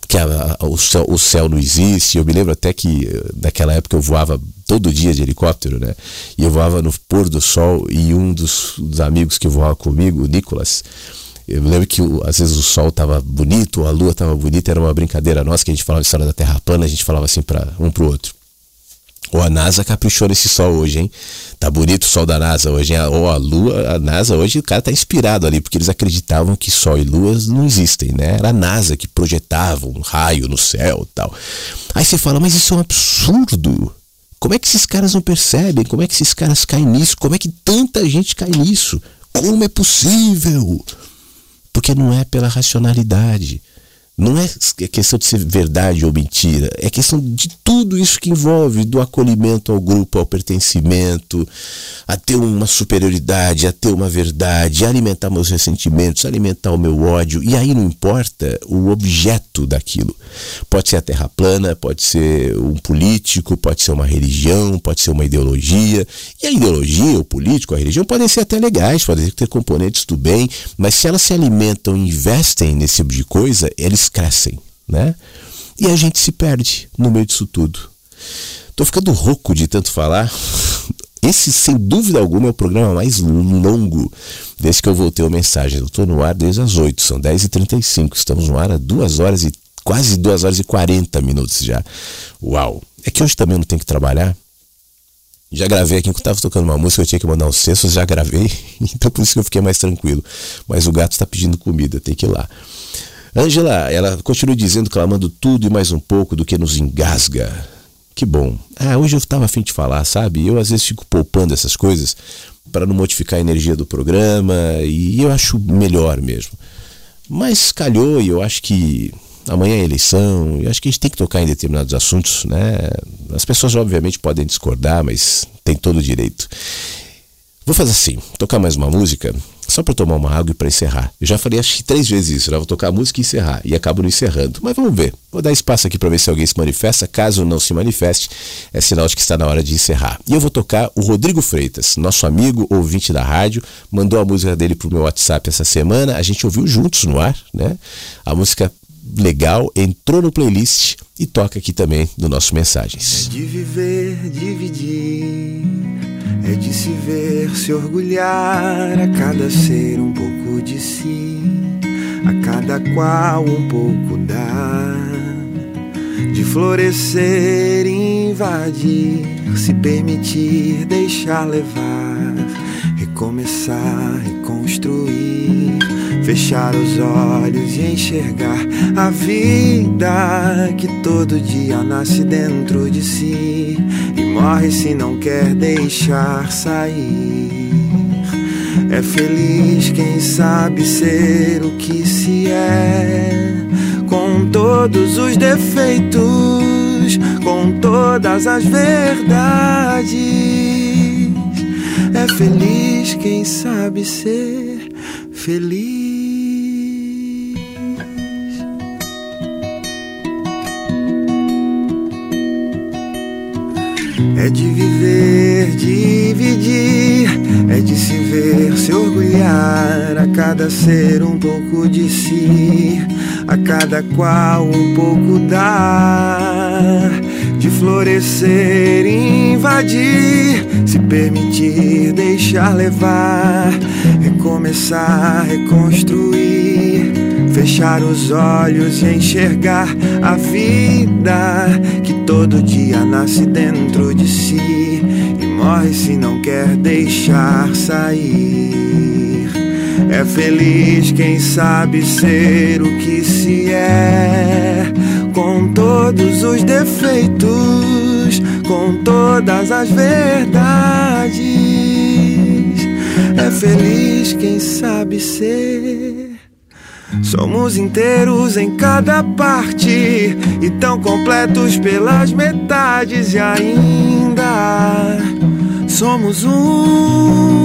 C: que a, a, o, céu, o céu não existe. Eu me lembro até que eh, naquela época eu voava todo dia de helicóptero, né? E eu voava no pôr do sol e um dos, dos amigos que voava comigo, o Nicolas, eu me lembro que às vezes o sol estava bonito, a lua estava bonita, era uma brincadeira nossa que a gente falava história da Terra plana, a gente falava assim para um para o outro. Ou a NASA caprichou nesse sol hoje, hein? Tá bonito o sol da NASA hoje, hein? Ou a Lua, a NASA hoje, o cara tá inspirado ali, porque eles acreditavam que Sol e Luas não existem, né? Era a NASA que projetava um raio no céu tal. Aí você fala, mas isso é um absurdo. Como é que esses caras não percebem? Como é que esses caras caem nisso? Como é que tanta gente cai nisso? Como é possível? Porque não é pela racionalidade não é questão de ser verdade ou mentira, é questão de tudo isso que envolve, do acolhimento ao grupo, ao pertencimento, a ter uma superioridade, a ter uma verdade, alimentar meus ressentimentos, alimentar o meu ódio. E aí não importa o objeto daquilo. Pode ser a terra plana, pode ser um político, pode ser uma religião, pode ser uma ideologia. E a ideologia, o político, a religião podem ser até legais, podem ter componentes do bem, mas se elas se alimentam e investem nesse tipo de coisa, eles crescem, né? E a gente se perde no meio disso tudo. Tô ficando rouco de tanto falar. Esse, sem dúvida alguma, é o programa mais longo desde que eu voltei a mensagem. Eu estou no ar desde as 8, são 10h35. Estamos no ar há 2 horas e quase 2 horas e 40 minutos já. Uau! É que hoje também não tenho que trabalhar. Já gravei aqui enquanto estava tocando uma música, eu tinha que mandar os cestos, já gravei, então por isso que eu fiquei mais tranquilo. Mas o gato está pedindo comida, tem que ir lá. Angela, ela continua dizendo, clamando tudo e mais um pouco do que nos engasga. Que bom. Ah, hoje eu estava afim de falar, sabe? Eu às vezes fico poupando essas coisas para não modificar a energia do programa e eu acho melhor mesmo. Mas calhou e eu acho que amanhã é eleição, eu acho que a gente tem que tocar em determinados assuntos, né? As pessoas obviamente podem discordar, mas tem todo o direito. Vou fazer assim, tocar mais uma música só para tomar uma água e para encerrar. Eu já falei acho que três vezes isso, né? Vou tocar a música e encerrar, e acabo não encerrando. Mas vamos ver. Vou dar espaço aqui para ver se alguém se manifesta. Caso não se manifeste, é sinal de que está na hora de encerrar. E eu vou tocar o Rodrigo Freitas, nosso amigo ouvinte da rádio, mandou a música dele pro meu WhatsApp essa semana. A gente ouviu juntos no ar, né? A música legal, entrou no playlist e toca aqui também no nosso Mensagens.
D: É de viver, dividir, é de se ver, se orgulhar, a cada ser um pouco de si, a cada qual um pouco dar, de florescer, invadir, se permitir, deixar levar, recomeçar, reconstruir fechar os olhos e enxergar a vida que todo dia nasce dentro de si morre se não quer deixar sair. É feliz quem sabe ser o que se é, com todos os defeitos, com todas as verdades. É feliz quem sabe ser feliz. É de viver, dividir, é de se ver, se orgulhar, a cada ser um pouco de si, a cada qual um pouco dar, de florescer, invadir, se permitir, deixar levar, recomeçar, reconstruir, fechar os olhos e enxergar a vida que todo dia nasce dentro de si e morre se não quer deixar sair. É feliz quem sabe ser o que se é, com todos os defeitos, com todas as verdades. É feliz quem sabe ser. Somos inteiros em cada parte e tão completos pelas metades e ainda somos um.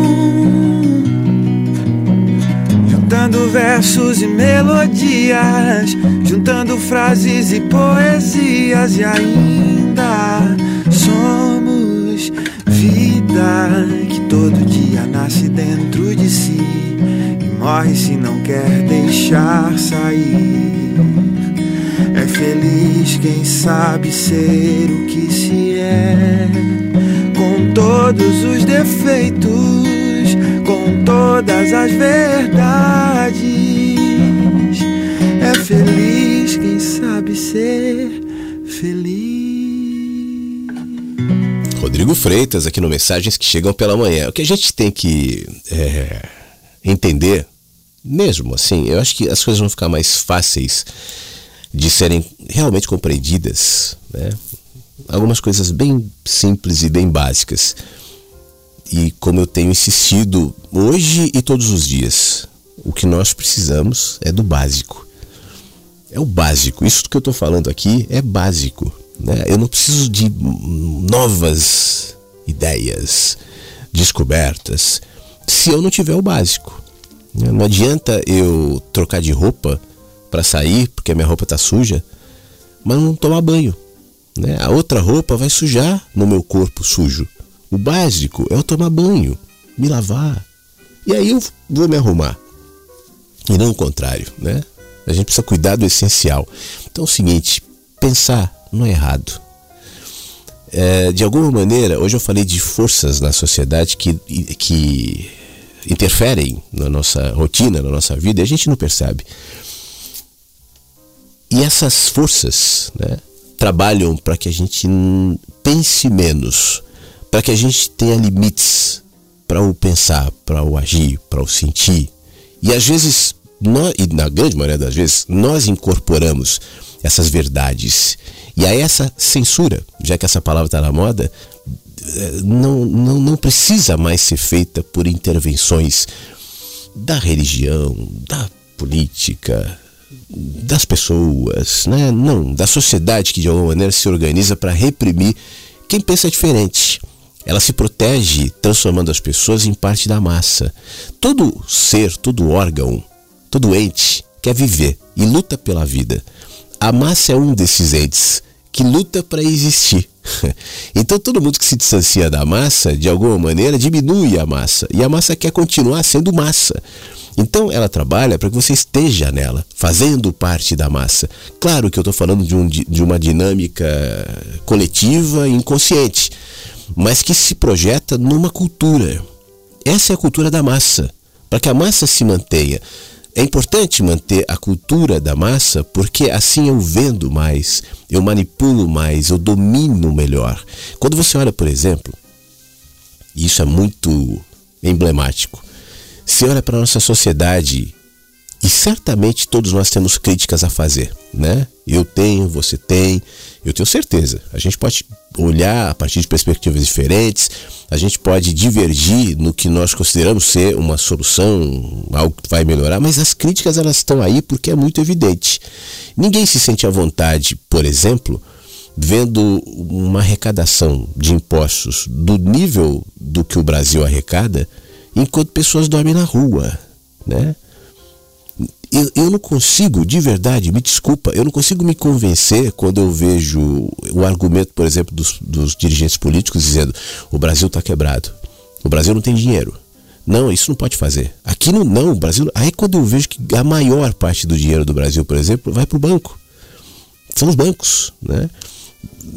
D: Juntando versos e melodias, juntando frases e poesias e ainda somos vida que todo dia nasce dentro de si morre se não quer deixar sair. É feliz quem sabe ser o que se é, com todos os defeitos, com todas as verdades. É feliz quem sabe ser feliz.
C: Rodrigo Freitas aqui no Mensagens que Chegam pela Manhã. O que a gente tem que é, entender mesmo assim, eu acho que as coisas vão ficar mais fáceis de serem realmente compreendidas. Né? Algumas coisas bem simples e bem básicas. E como eu tenho insistido hoje e todos os dias, o que nós precisamos é do básico. É o básico. Isso que eu estou falando aqui é básico. Né? Eu não preciso de novas ideias, descobertas, se eu não tiver o básico. Não adianta eu trocar de roupa para sair porque a minha roupa tá suja, mas não tomar banho. Né? A outra roupa vai sujar no meu corpo sujo. O básico é eu tomar banho, me lavar. E aí eu vou me arrumar. E não o contrário, né? A gente precisa cuidar do essencial. Então é o seguinte, pensar não é errado. É, de alguma maneira, hoje eu falei de forças na sociedade que, que interferem na nossa rotina, na nossa vida, e a gente não percebe. E essas forças né, trabalham para que a gente pense menos, para que a gente tenha limites para o pensar, para o agir, para o sentir. E às vezes, nós, e na grande maioria das vezes, nós incorporamos essas verdades. E a essa censura, já que essa palavra está na moda, não, não, não precisa mais ser feita por intervenções da religião, da política, das pessoas, né? não, da sociedade que de alguma maneira se organiza para reprimir quem pensa diferente. Ela se protege transformando as pessoas em parte da massa. Todo ser, todo órgão, todo ente quer viver e luta pela vida. A massa é um desses entes que luta para existir. Então todo mundo que se distancia da massa, de alguma maneira, diminui a massa. E a massa quer continuar sendo massa. Então ela trabalha para que você esteja nela, fazendo parte da massa. Claro que eu estou falando de, um, de uma dinâmica coletiva inconsciente mas que se projeta numa cultura. Essa é a cultura da massa. Para que a massa se mantenha, é importante manter a cultura da massa porque assim eu vendo mais, eu manipulo mais, eu domino melhor. Quando você olha, por exemplo, isso é muito emblemático. Você olha para a nossa sociedade e certamente todos nós temos críticas a fazer, né? Eu tenho, você tem, eu tenho certeza. A gente pode olhar a partir de perspectivas diferentes, a gente pode divergir no que nós consideramos ser uma solução, algo que vai melhorar, mas as críticas elas estão aí porque é muito evidente. Ninguém se sente à vontade, por exemplo, vendo uma arrecadação de impostos do nível do que o Brasil arrecada, enquanto pessoas dormem na rua, né? Eu, eu não consigo, de verdade, me desculpa, eu não consigo me convencer quando eu vejo o argumento, por exemplo, dos, dos dirigentes políticos dizendo o Brasil está quebrado, o Brasil não tem dinheiro. Não, isso não pode fazer. Aqui não, não, o Brasil. Aí quando eu vejo que a maior parte do dinheiro do Brasil, por exemplo, vai para o banco. São os bancos, né?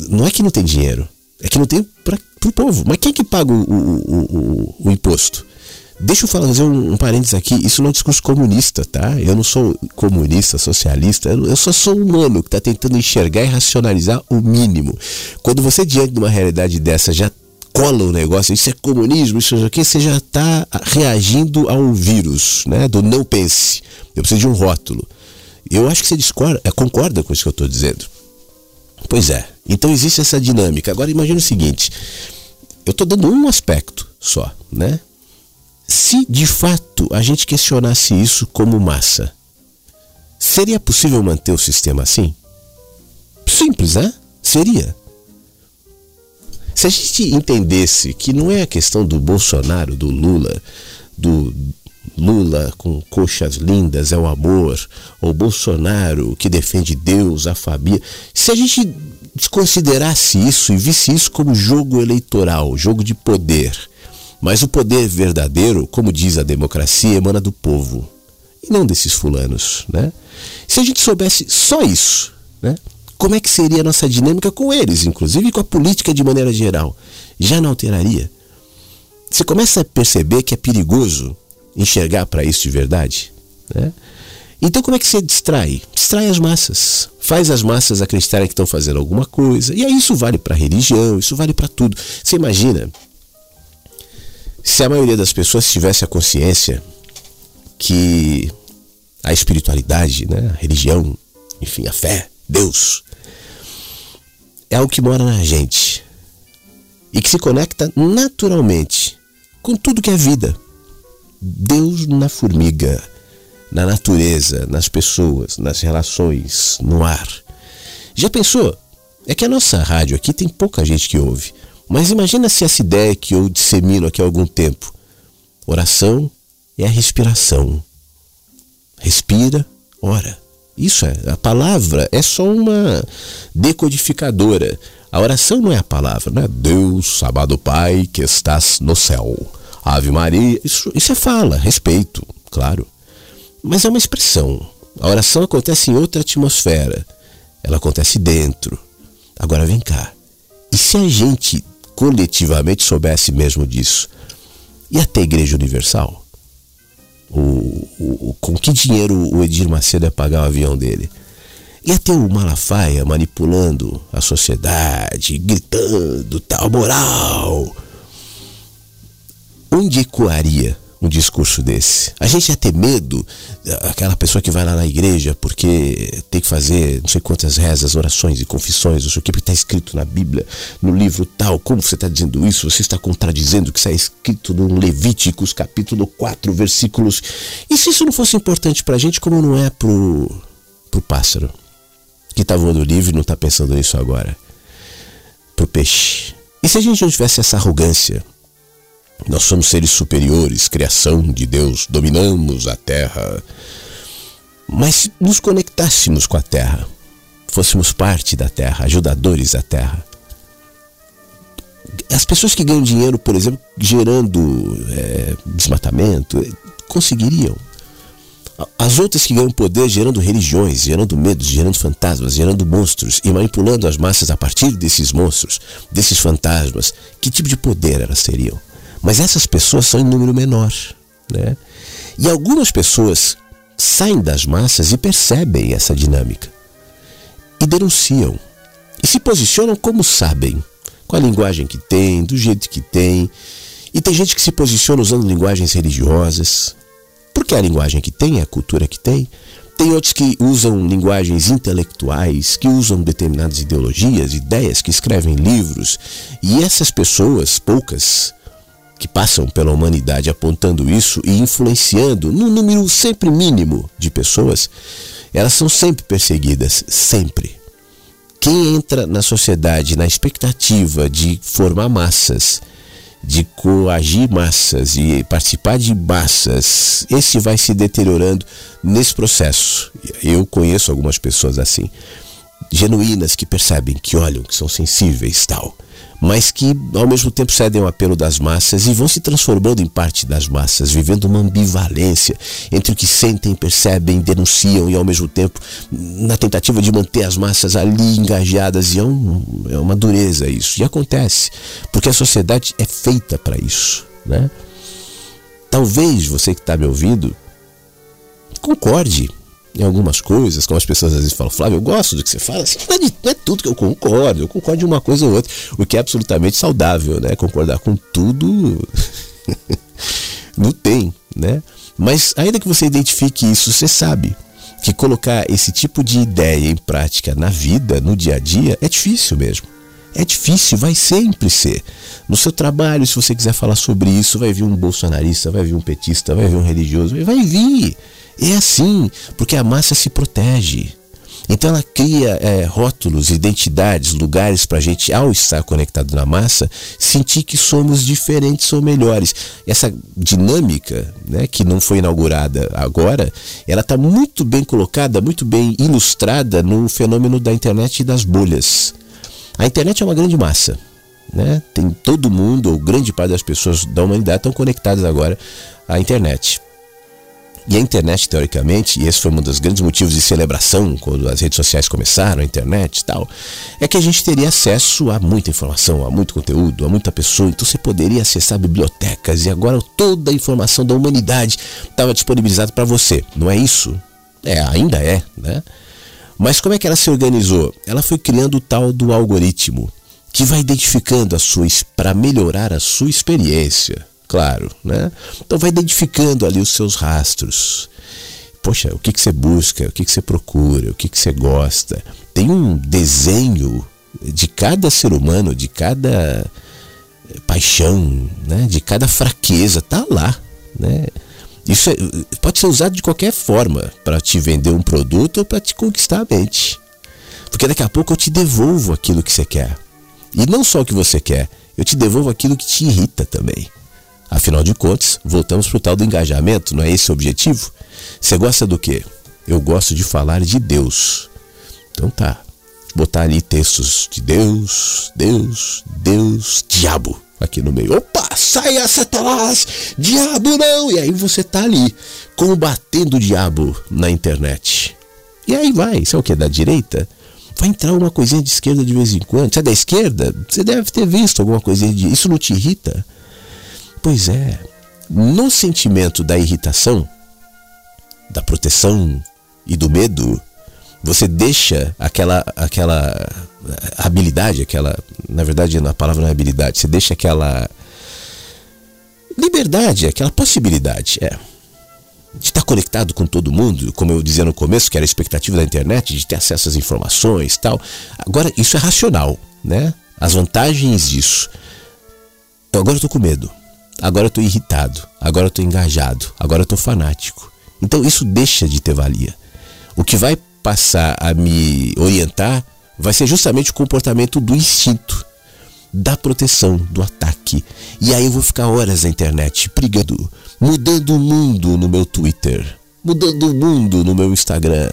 C: Não é que não tem dinheiro, é que não tem para o povo. Mas quem é que paga o, o, o, o imposto? Deixa eu fazer um, um parênteses aqui, isso não é um discurso comunista, tá? Eu não sou comunista, socialista, eu só sou humano que está tentando enxergar e racionalizar o mínimo. Quando você, diante de uma realidade dessa, já cola o negócio, isso é comunismo, isso é o que, você já está reagindo ao vírus, né? Do não pense. Eu preciso de um rótulo. Eu acho que você discorda, é, concorda com isso que eu estou dizendo. Pois é. Então existe essa dinâmica. Agora imagine o seguinte: eu estou dando um aspecto só, né? Se de fato a gente questionasse isso como massa, seria possível manter o sistema assim? Simples, né? Seria. Se a gente entendesse que não é a questão do Bolsonaro, do Lula, do Lula com coxas lindas é o amor, ou Bolsonaro que defende Deus, a família, se a gente desconsiderasse isso e visse isso como jogo eleitoral, jogo de poder, mas o poder verdadeiro, como diz a democracia, emana do povo e não desses fulanos, né? Se a gente soubesse só isso, né? Como é que seria a nossa dinâmica com eles, inclusive com a política de maneira geral? Já não alteraria? Você começa a perceber que é perigoso enxergar para isso de verdade, né? Então como é que você distrai? Distrai as massas. Faz as massas acreditarem que estão fazendo alguma coisa. E aí isso vale para religião, isso vale para tudo. Você imagina se a maioria das pessoas tivesse a consciência que a espiritualidade, né, a religião, enfim, a fé, Deus, é algo que mora na gente e que se conecta naturalmente com tudo que é vida. Deus na formiga, na natureza, nas pessoas, nas relações, no ar. Já pensou? É que a nossa rádio aqui tem pouca gente que ouve. Mas imagina se essa ideia que eu dissemino aqui há algum tempo. Oração é a respiração. Respira, ora. Isso é, a palavra é só uma decodificadora. A oração não é a palavra, não é Deus, amado Pai, que estás no céu. Ave Maria, isso, isso é fala, respeito, claro. Mas é uma expressão. A oração acontece em outra atmosfera. Ela acontece dentro. Agora vem cá. E se a gente coletivamente soubesse mesmo disso. E até a Igreja Universal? O, o, com que dinheiro o Edir Macedo ia pagar o avião dele? E até o Malafaia manipulando a sociedade, gritando tal moral. Onde ecoaria um discurso desse? A gente ia ter medo, aquela pessoa que vai lá na igreja porque tem que fazer não sei quantas rezas, orações e confissões, não sei o que, porque está escrito na Bíblia, no livro tal. Como você está dizendo isso? Você está contradizendo que está escrito no Levíticos, capítulo 4, versículos. E se isso não fosse importante para a gente, como não é para o pássaro que está voando livre e não está pensando nisso agora? Para o peixe. E se a gente não tivesse essa arrogância, nós somos seres superiores, criação de Deus, dominamos a terra. Mas se nos conectássemos com a terra, fôssemos parte da terra, ajudadores da terra. As pessoas que ganham dinheiro, por exemplo, gerando é, desmatamento, conseguiriam. As outras que ganham poder gerando religiões, gerando medos, gerando fantasmas, gerando monstros e manipulando as massas a partir desses monstros, desses fantasmas, que tipo de poder elas teriam? Mas essas pessoas são em número menor. Né? E algumas pessoas saem das massas e percebem essa dinâmica. E denunciam. E se posicionam como sabem. Com a linguagem que tem, do jeito que tem. E tem gente que se posiciona usando linguagens religiosas. Porque é a linguagem que tem, é a cultura que tem. Tem outros que usam linguagens intelectuais, que usam determinadas ideologias, ideias, que escrevem livros. E essas pessoas, poucas, que passam pela humanidade apontando isso e influenciando num número sempre mínimo de pessoas, elas são sempre perseguidas, sempre. Quem entra na sociedade na expectativa de formar massas, de coagir massas e participar de massas, esse vai se deteriorando nesse processo. Eu conheço algumas pessoas assim, genuínas que percebem, que olham, que são sensíveis, tal mas que ao mesmo tempo cedem ao apelo das massas e vão se transformando em parte das massas, vivendo uma ambivalência entre o que sentem, percebem, denunciam e ao mesmo tempo na tentativa de manter as massas ali engajadas. E é, um, é uma dureza isso. E acontece, porque a sociedade é feita para isso. Né? Talvez você que está me ouvindo concorde em algumas coisas, como as pessoas às vezes falam, Flávio, eu gosto do que você fala, assim, não, é de, não é tudo que eu concordo, eu concordo de uma coisa ou outra, o que é absolutamente saudável, né? Concordar com tudo não tem, né? Mas ainda que você identifique isso, você sabe que colocar esse tipo de ideia em prática na vida, no dia a dia, é difícil mesmo. É difícil, vai sempre ser. No seu trabalho, se você quiser falar sobre isso, vai vir um bolsonarista, vai vir um petista, vai vir um religioso, vai vir. É assim, porque a massa se protege. Então ela cria é, rótulos, identidades, lugares para a gente, ao estar conectado na massa, sentir que somos diferentes ou melhores. Essa dinâmica, né, que não foi inaugurada agora, ela está muito bem colocada, muito bem ilustrada no fenômeno da internet e das bolhas. A internet é uma grande massa. Né? Tem todo mundo, ou grande parte das pessoas da humanidade estão conectadas agora à internet. E a internet, teoricamente, e esse foi um dos grandes motivos de celebração quando as redes sociais começaram, a internet e tal, é que a gente teria acesso a muita informação, a muito conteúdo, a muita pessoa. Então você poderia acessar bibliotecas e agora toda a informação da humanidade estava disponibilizada para você. Não é isso? É, ainda é, né? Mas como é que ela se organizou? Ela foi criando o tal do algoritmo que vai identificando a sua para melhorar a sua experiência claro, né? Então vai identificando ali os seus rastros. Poxa, o que, que você busca, o que, que você procura, o que, que você gosta. Tem um desenho de cada ser humano, de cada paixão, né? de cada fraqueza, tá lá. Né? Isso é, pode ser usado de qualquer forma para te vender um produto ou para te conquistar a mente. Porque daqui a pouco eu te devolvo aquilo que você quer. E não só o que você quer, eu te devolvo aquilo que te irrita também. Afinal de contas, voltamos para o tal do engajamento, não é esse o objetivo? Você gosta do quê? Eu gosto de falar de Deus. Então tá. Botar ali textos de Deus, Deus, Deus, diabo aqui no meio. Opa, saia Satanás, diabo não! E aí você tá ali combatendo o diabo na internet. E aí vai, isso é o que? Da direita? Vai entrar uma coisinha de esquerda de vez em quando. Você é da esquerda? Você deve ter visto alguma coisinha de. Isso não te irrita? Pois é, no sentimento da irritação, da proteção e do medo, você deixa aquela aquela habilidade, aquela, na verdade, na palavra não é habilidade, você deixa aquela liberdade, aquela possibilidade, é, de estar conectado com todo mundo, como eu dizia no começo, que era a expectativa da internet, de ter acesso às informações, tal. Agora isso é racional, né? As vantagens disso. Então, agora eu tô com medo. Agora eu estou irritado, agora eu estou engajado, agora eu estou fanático. Então isso deixa de ter valia. O que vai passar a me orientar vai ser justamente o comportamento do instinto, da proteção, do ataque. E aí eu vou ficar horas na internet brigando, mudando o mundo no meu Twitter, mudando o mundo no meu Instagram.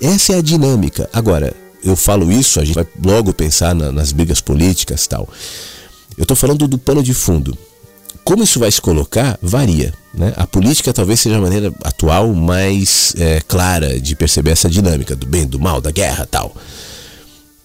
C: Essa é a dinâmica. Agora, eu falo isso, a gente vai logo pensar na, nas brigas políticas tal. Eu estou falando do pano de fundo. Como isso vai se colocar, varia. Né? A política talvez seja a maneira atual mais é, clara de perceber essa dinâmica do bem, do mal, da guerra tal.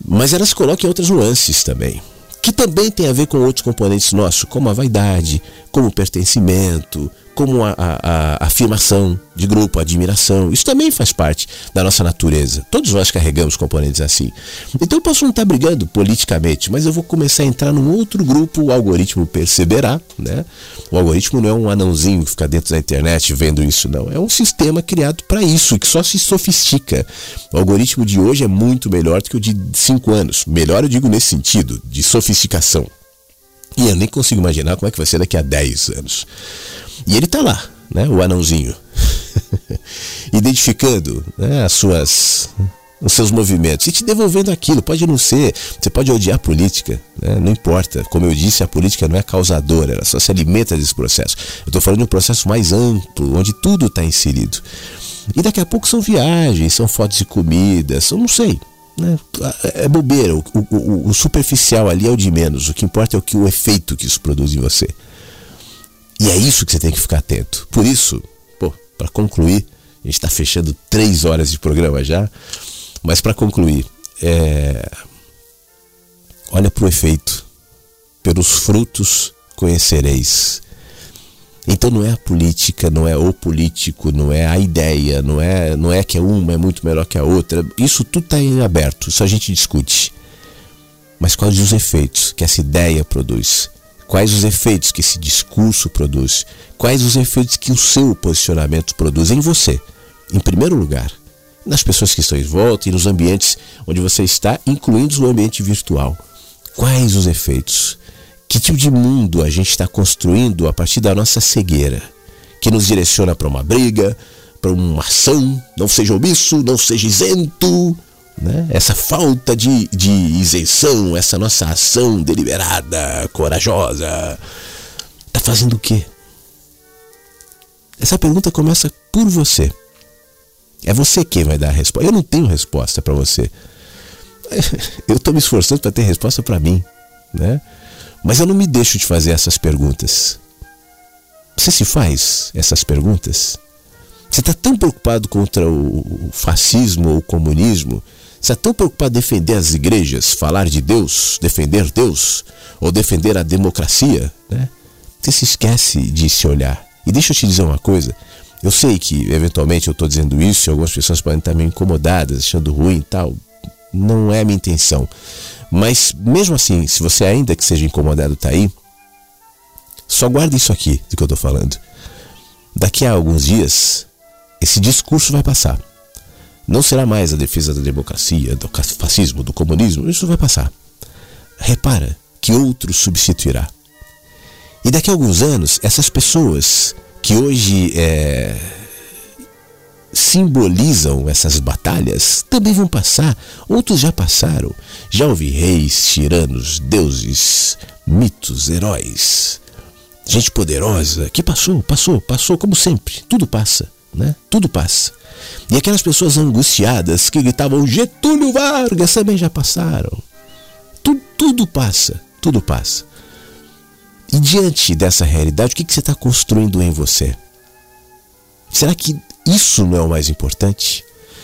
C: Mas ela se coloca em outras nuances também que também tem a ver com outros componentes nossos, como a vaidade, como pertencimento, como a, a, a, afirmação de grupo, admiração. Isso também faz parte da nossa natureza. Todos nós carregamos componentes assim. Então eu posso não estar brigando politicamente, mas eu vou começar a entrar num outro grupo, o algoritmo perceberá. Né? O algoritmo não é um anãozinho que fica dentro da internet vendo isso, não. É um sistema criado para isso, que só se sofistica. O algoritmo de hoje é muito melhor do que o de cinco anos. Melhor eu digo nesse sentido, de sofisticação. E eu nem consigo imaginar como é que vai ser daqui a 10 anos. E ele está lá, né, o anãozinho, identificando né, as suas, os seus movimentos e te devolvendo aquilo. Pode não ser, você pode odiar a política, né, não importa. Como eu disse, a política não é causadora, ela só se alimenta desse processo. Eu estou falando de um processo mais amplo, onde tudo está inserido. E daqui a pouco são viagens, são fotos de comida, são não sei. Né? É bobeira, o, o, o superficial ali é o de menos. O que importa é o que o efeito que isso produz em você. E é isso que você tem que ficar atento. Por isso, pô, para concluir, a gente está fechando três horas de programa já, mas para concluir, é... olha para o efeito, pelos frutos conhecereis. Então não é a política, não é o político, não é a ideia, não é, não é que uma é muito melhor que a outra. Isso tudo está em aberto, isso a gente discute. Mas quais os efeitos que essa ideia produz? Quais os efeitos que esse discurso produz? Quais os efeitos que o seu posicionamento produz em você? Em primeiro lugar, nas pessoas que estão em volta e nos ambientes onde você está, incluindo o ambiente virtual. Quais os efeitos? Que tipo de mundo a gente está construindo a partir da nossa cegueira? Que nos direciona para uma briga, para uma ação, não seja omisso, não seja isento, né? Essa falta de, de isenção, essa nossa ação deliberada, corajosa, está fazendo o quê? Essa pergunta começa por você. É você quem vai dar a resposta. Eu não tenho resposta para você. Eu estou me esforçando para ter resposta para mim, né? Mas eu não me deixo de fazer essas perguntas. Você se faz essas perguntas? Você está tão preocupado contra o fascismo ou o comunismo você é tão preocupado em defender as igrejas, falar de Deus, defender Deus, ou defender a democracia, né? Você se esquece de se olhar. E deixa eu te dizer uma coisa. Eu sei que, eventualmente, eu estou dizendo isso e algumas pessoas podem estar meio incomodadas, achando ruim e tal. Não é a minha intenção. Mas, mesmo assim, se você ainda que seja incomodado está aí, só guarda isso aqui do que eu estou falando. Daqui a alguns dias, esse discurso vai passar. Não será mais a defesa da democracia, do fascismo, do comunismo, isso vai passar. Repara que outro substituirá. E daqui a alguns anos, essas pessoas que hoje é, simbolizam essas batalhas também vão passar. Outros já passaram. Já ouvi reis, tiranos, deuses, mitos, heróis, gente poderosa que passou, passou, passou como sempre. Tudo passa, né? Tudo passa. E aquelas pessoas angustiadas que gritavam Getúlio Vargas também já passaram. Tudo, tudo passa, tudo passa. E diante dessa realidade, o que, que você está construindo em você? Será que isso não é o mais importante?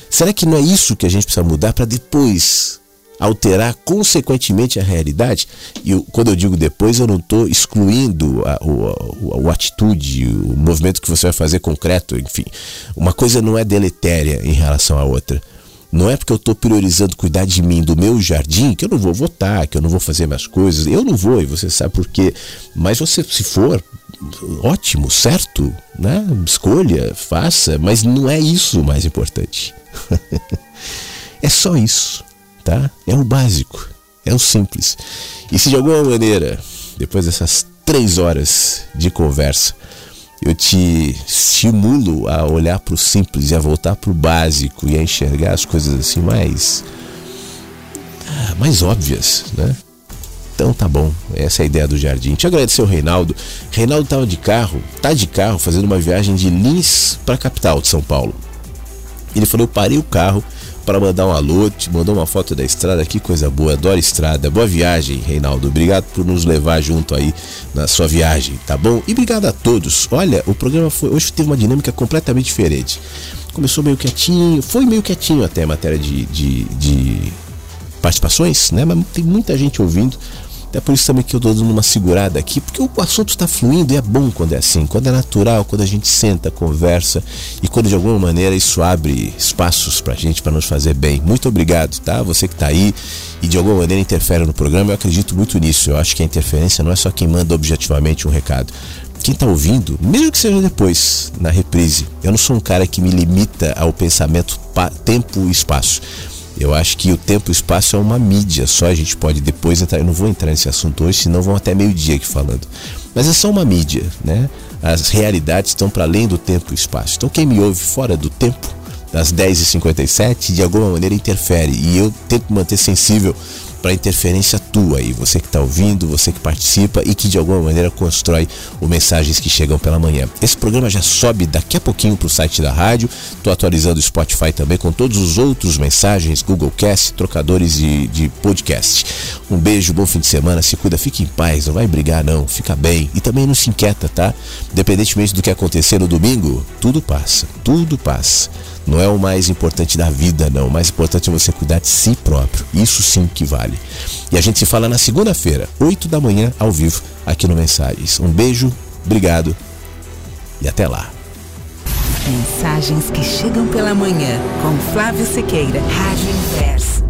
C: Será que não é isso que a gente precisa mudar para depois alterar consequentemente a realidade. E eu, quando eu digo depois, eu não estou excluindo a, a, a, a, atitude, o movimento que você vai fazer concreto, enfim. Uma coisa não é deletéria em relação à outra. Não é porque eu estou priorizando cuidar de mim, do meu jardim, que eu não vou votar, que eu não vou fazer mais coisas. Eu não vou, e você sabe por quê. Mas você, se for, ótimo, certo, né? Escolha, faça, mas não é isso o mais importante. é só isso tá? É o básico, é o simples. E se de alguma maneira, depois dessas três horas de conversa, eu te estimulo a olhar para o simples e a voltar para o básico e a enxergar as coisas assim mais mais óbvias, né? Então tá bom, essa é a ideia do jardim. Te agradecer o Reinaldo. Reinaldo estava de carro, tá de carro, fazendo uma viagem de Lins para a capital de São Paulo. Ele falou: eu parei o carro para mandar um alô, te mandou uma foto da estrada, que coisa boa, adoro estrada. Boa viagem, Reinaldo. Obrigado por nos levar junto aí na sua viagem, tá bom? E obrigado a todos. Olha, o programa foi, hoje teve uma dinâmica completamente diferente. Começou meio quietinho, foi meio quietinho até a matéria de, de, de participações, né? Mas tem muita gente ouvindo. É por isso também que eu dou uma segurada aqui, porque o assunto está fluindo e é bom quando é assim, quando é natural, quando a gente senta, conversa e quando de alguma maneira isso abre espaços para a gente, para nos fazer bem. Muito obrigado, tá? Você que está aí e de alguma maneira interfere no programa, eu acredito muito nisso. Eu acho que a interferência não é só quem manda objetivamente um recado. Quem está ouvindo, mesmo que seja depois, na reprise, eu não sou um cara que me limita ao pensamento tempo e espaço eu acho que o tempo e o espaço é uma mídia, só a gente pode depois entrar. Eu não vou entrar nesse assunto hoje, senão vão até meio-dia aqui falando. Mas é só uma mídia, né? As realidades estão para além do tempo e espaço. Então quem me ouve fora do tempo, das 10h57, de alguma maneira interfere. E eu tento manter sensível para interferência tua aí, você que está ouvindo, você que participa e que de alguma maneira constrói o mensagens que chegam pela manhã. Esse programa já sobe daqui a pouquinho para o site da rádio. Estou atualizando o Spotify também com todos os outros mensagens, Google Cast, trocadores de, de podcast. Um beijo, bom fim de semana, se cuida, fique em paz, não vai brigar não, fica bem e também não se inquieta, tá? Independentemente do que acontecer no domingo, tudo passa, tudo passa não é o mais importante da vida, não. O mais importante é você cuidar de si próprio. Isso sim que vale. E a gente se fala na segunda-feira, 8 da manhã, ao vivo, aqui no Mensagens. Um beijo, obrigado e até lá.
B: Mensagens que chegam pela manhã, com Flávio Sequeira, Rádio Inverso.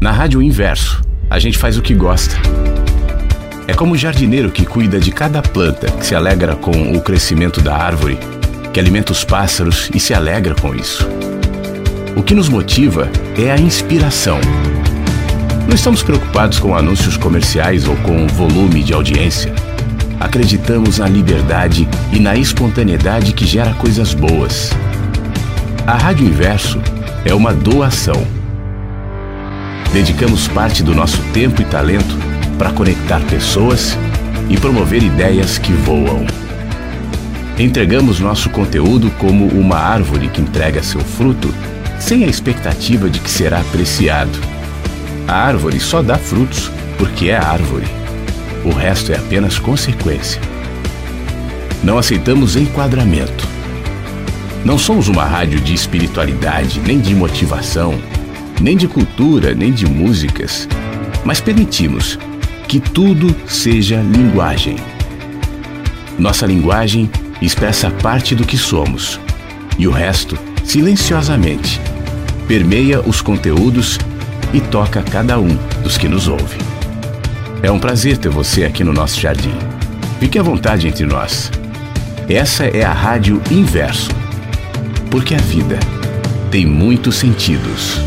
A: Na Rádio Inverso, a gente faz o que gosta. É como o jardineiro que cuida de cada planta, que se alegra com o crescimento da árvore que alimenta os pássaros e se alegra com isso. O que nos motiva é a inspiração. Não estamos preocupados com anúncios comerciais ou com volume de audiência. Acreditamos na liberdade e na espontaneidade que gera coisas boas. A Rádio Inverso é uma doação. Dedicamos parte do nosso tempo e talento para conectar pessoas e promover ideias que voam. Entregamos nosso conteúdo como uma árvore que entrega seu fruto sem a expectativa de que será apreciado. A árvore só dá frutos porque é árvore. O resto é apenas consequência. Não aceitamos enquadramento. Não somos uma rádio de espiritualidade, nem de motivação, nem de cultura, nem de músicas, mas permitimos que tudo seja linguagem. Nossa linguagem expressa parte do que somos, e o resto, silenciosamente, permeia os conteúdos e toca cada um dos que nos ouve. É um prazer ter você aqui no nosso jardim. Fique à vontade entre nós. Essa é a Rádio Inverso, porque a vida tem muitos sentidos.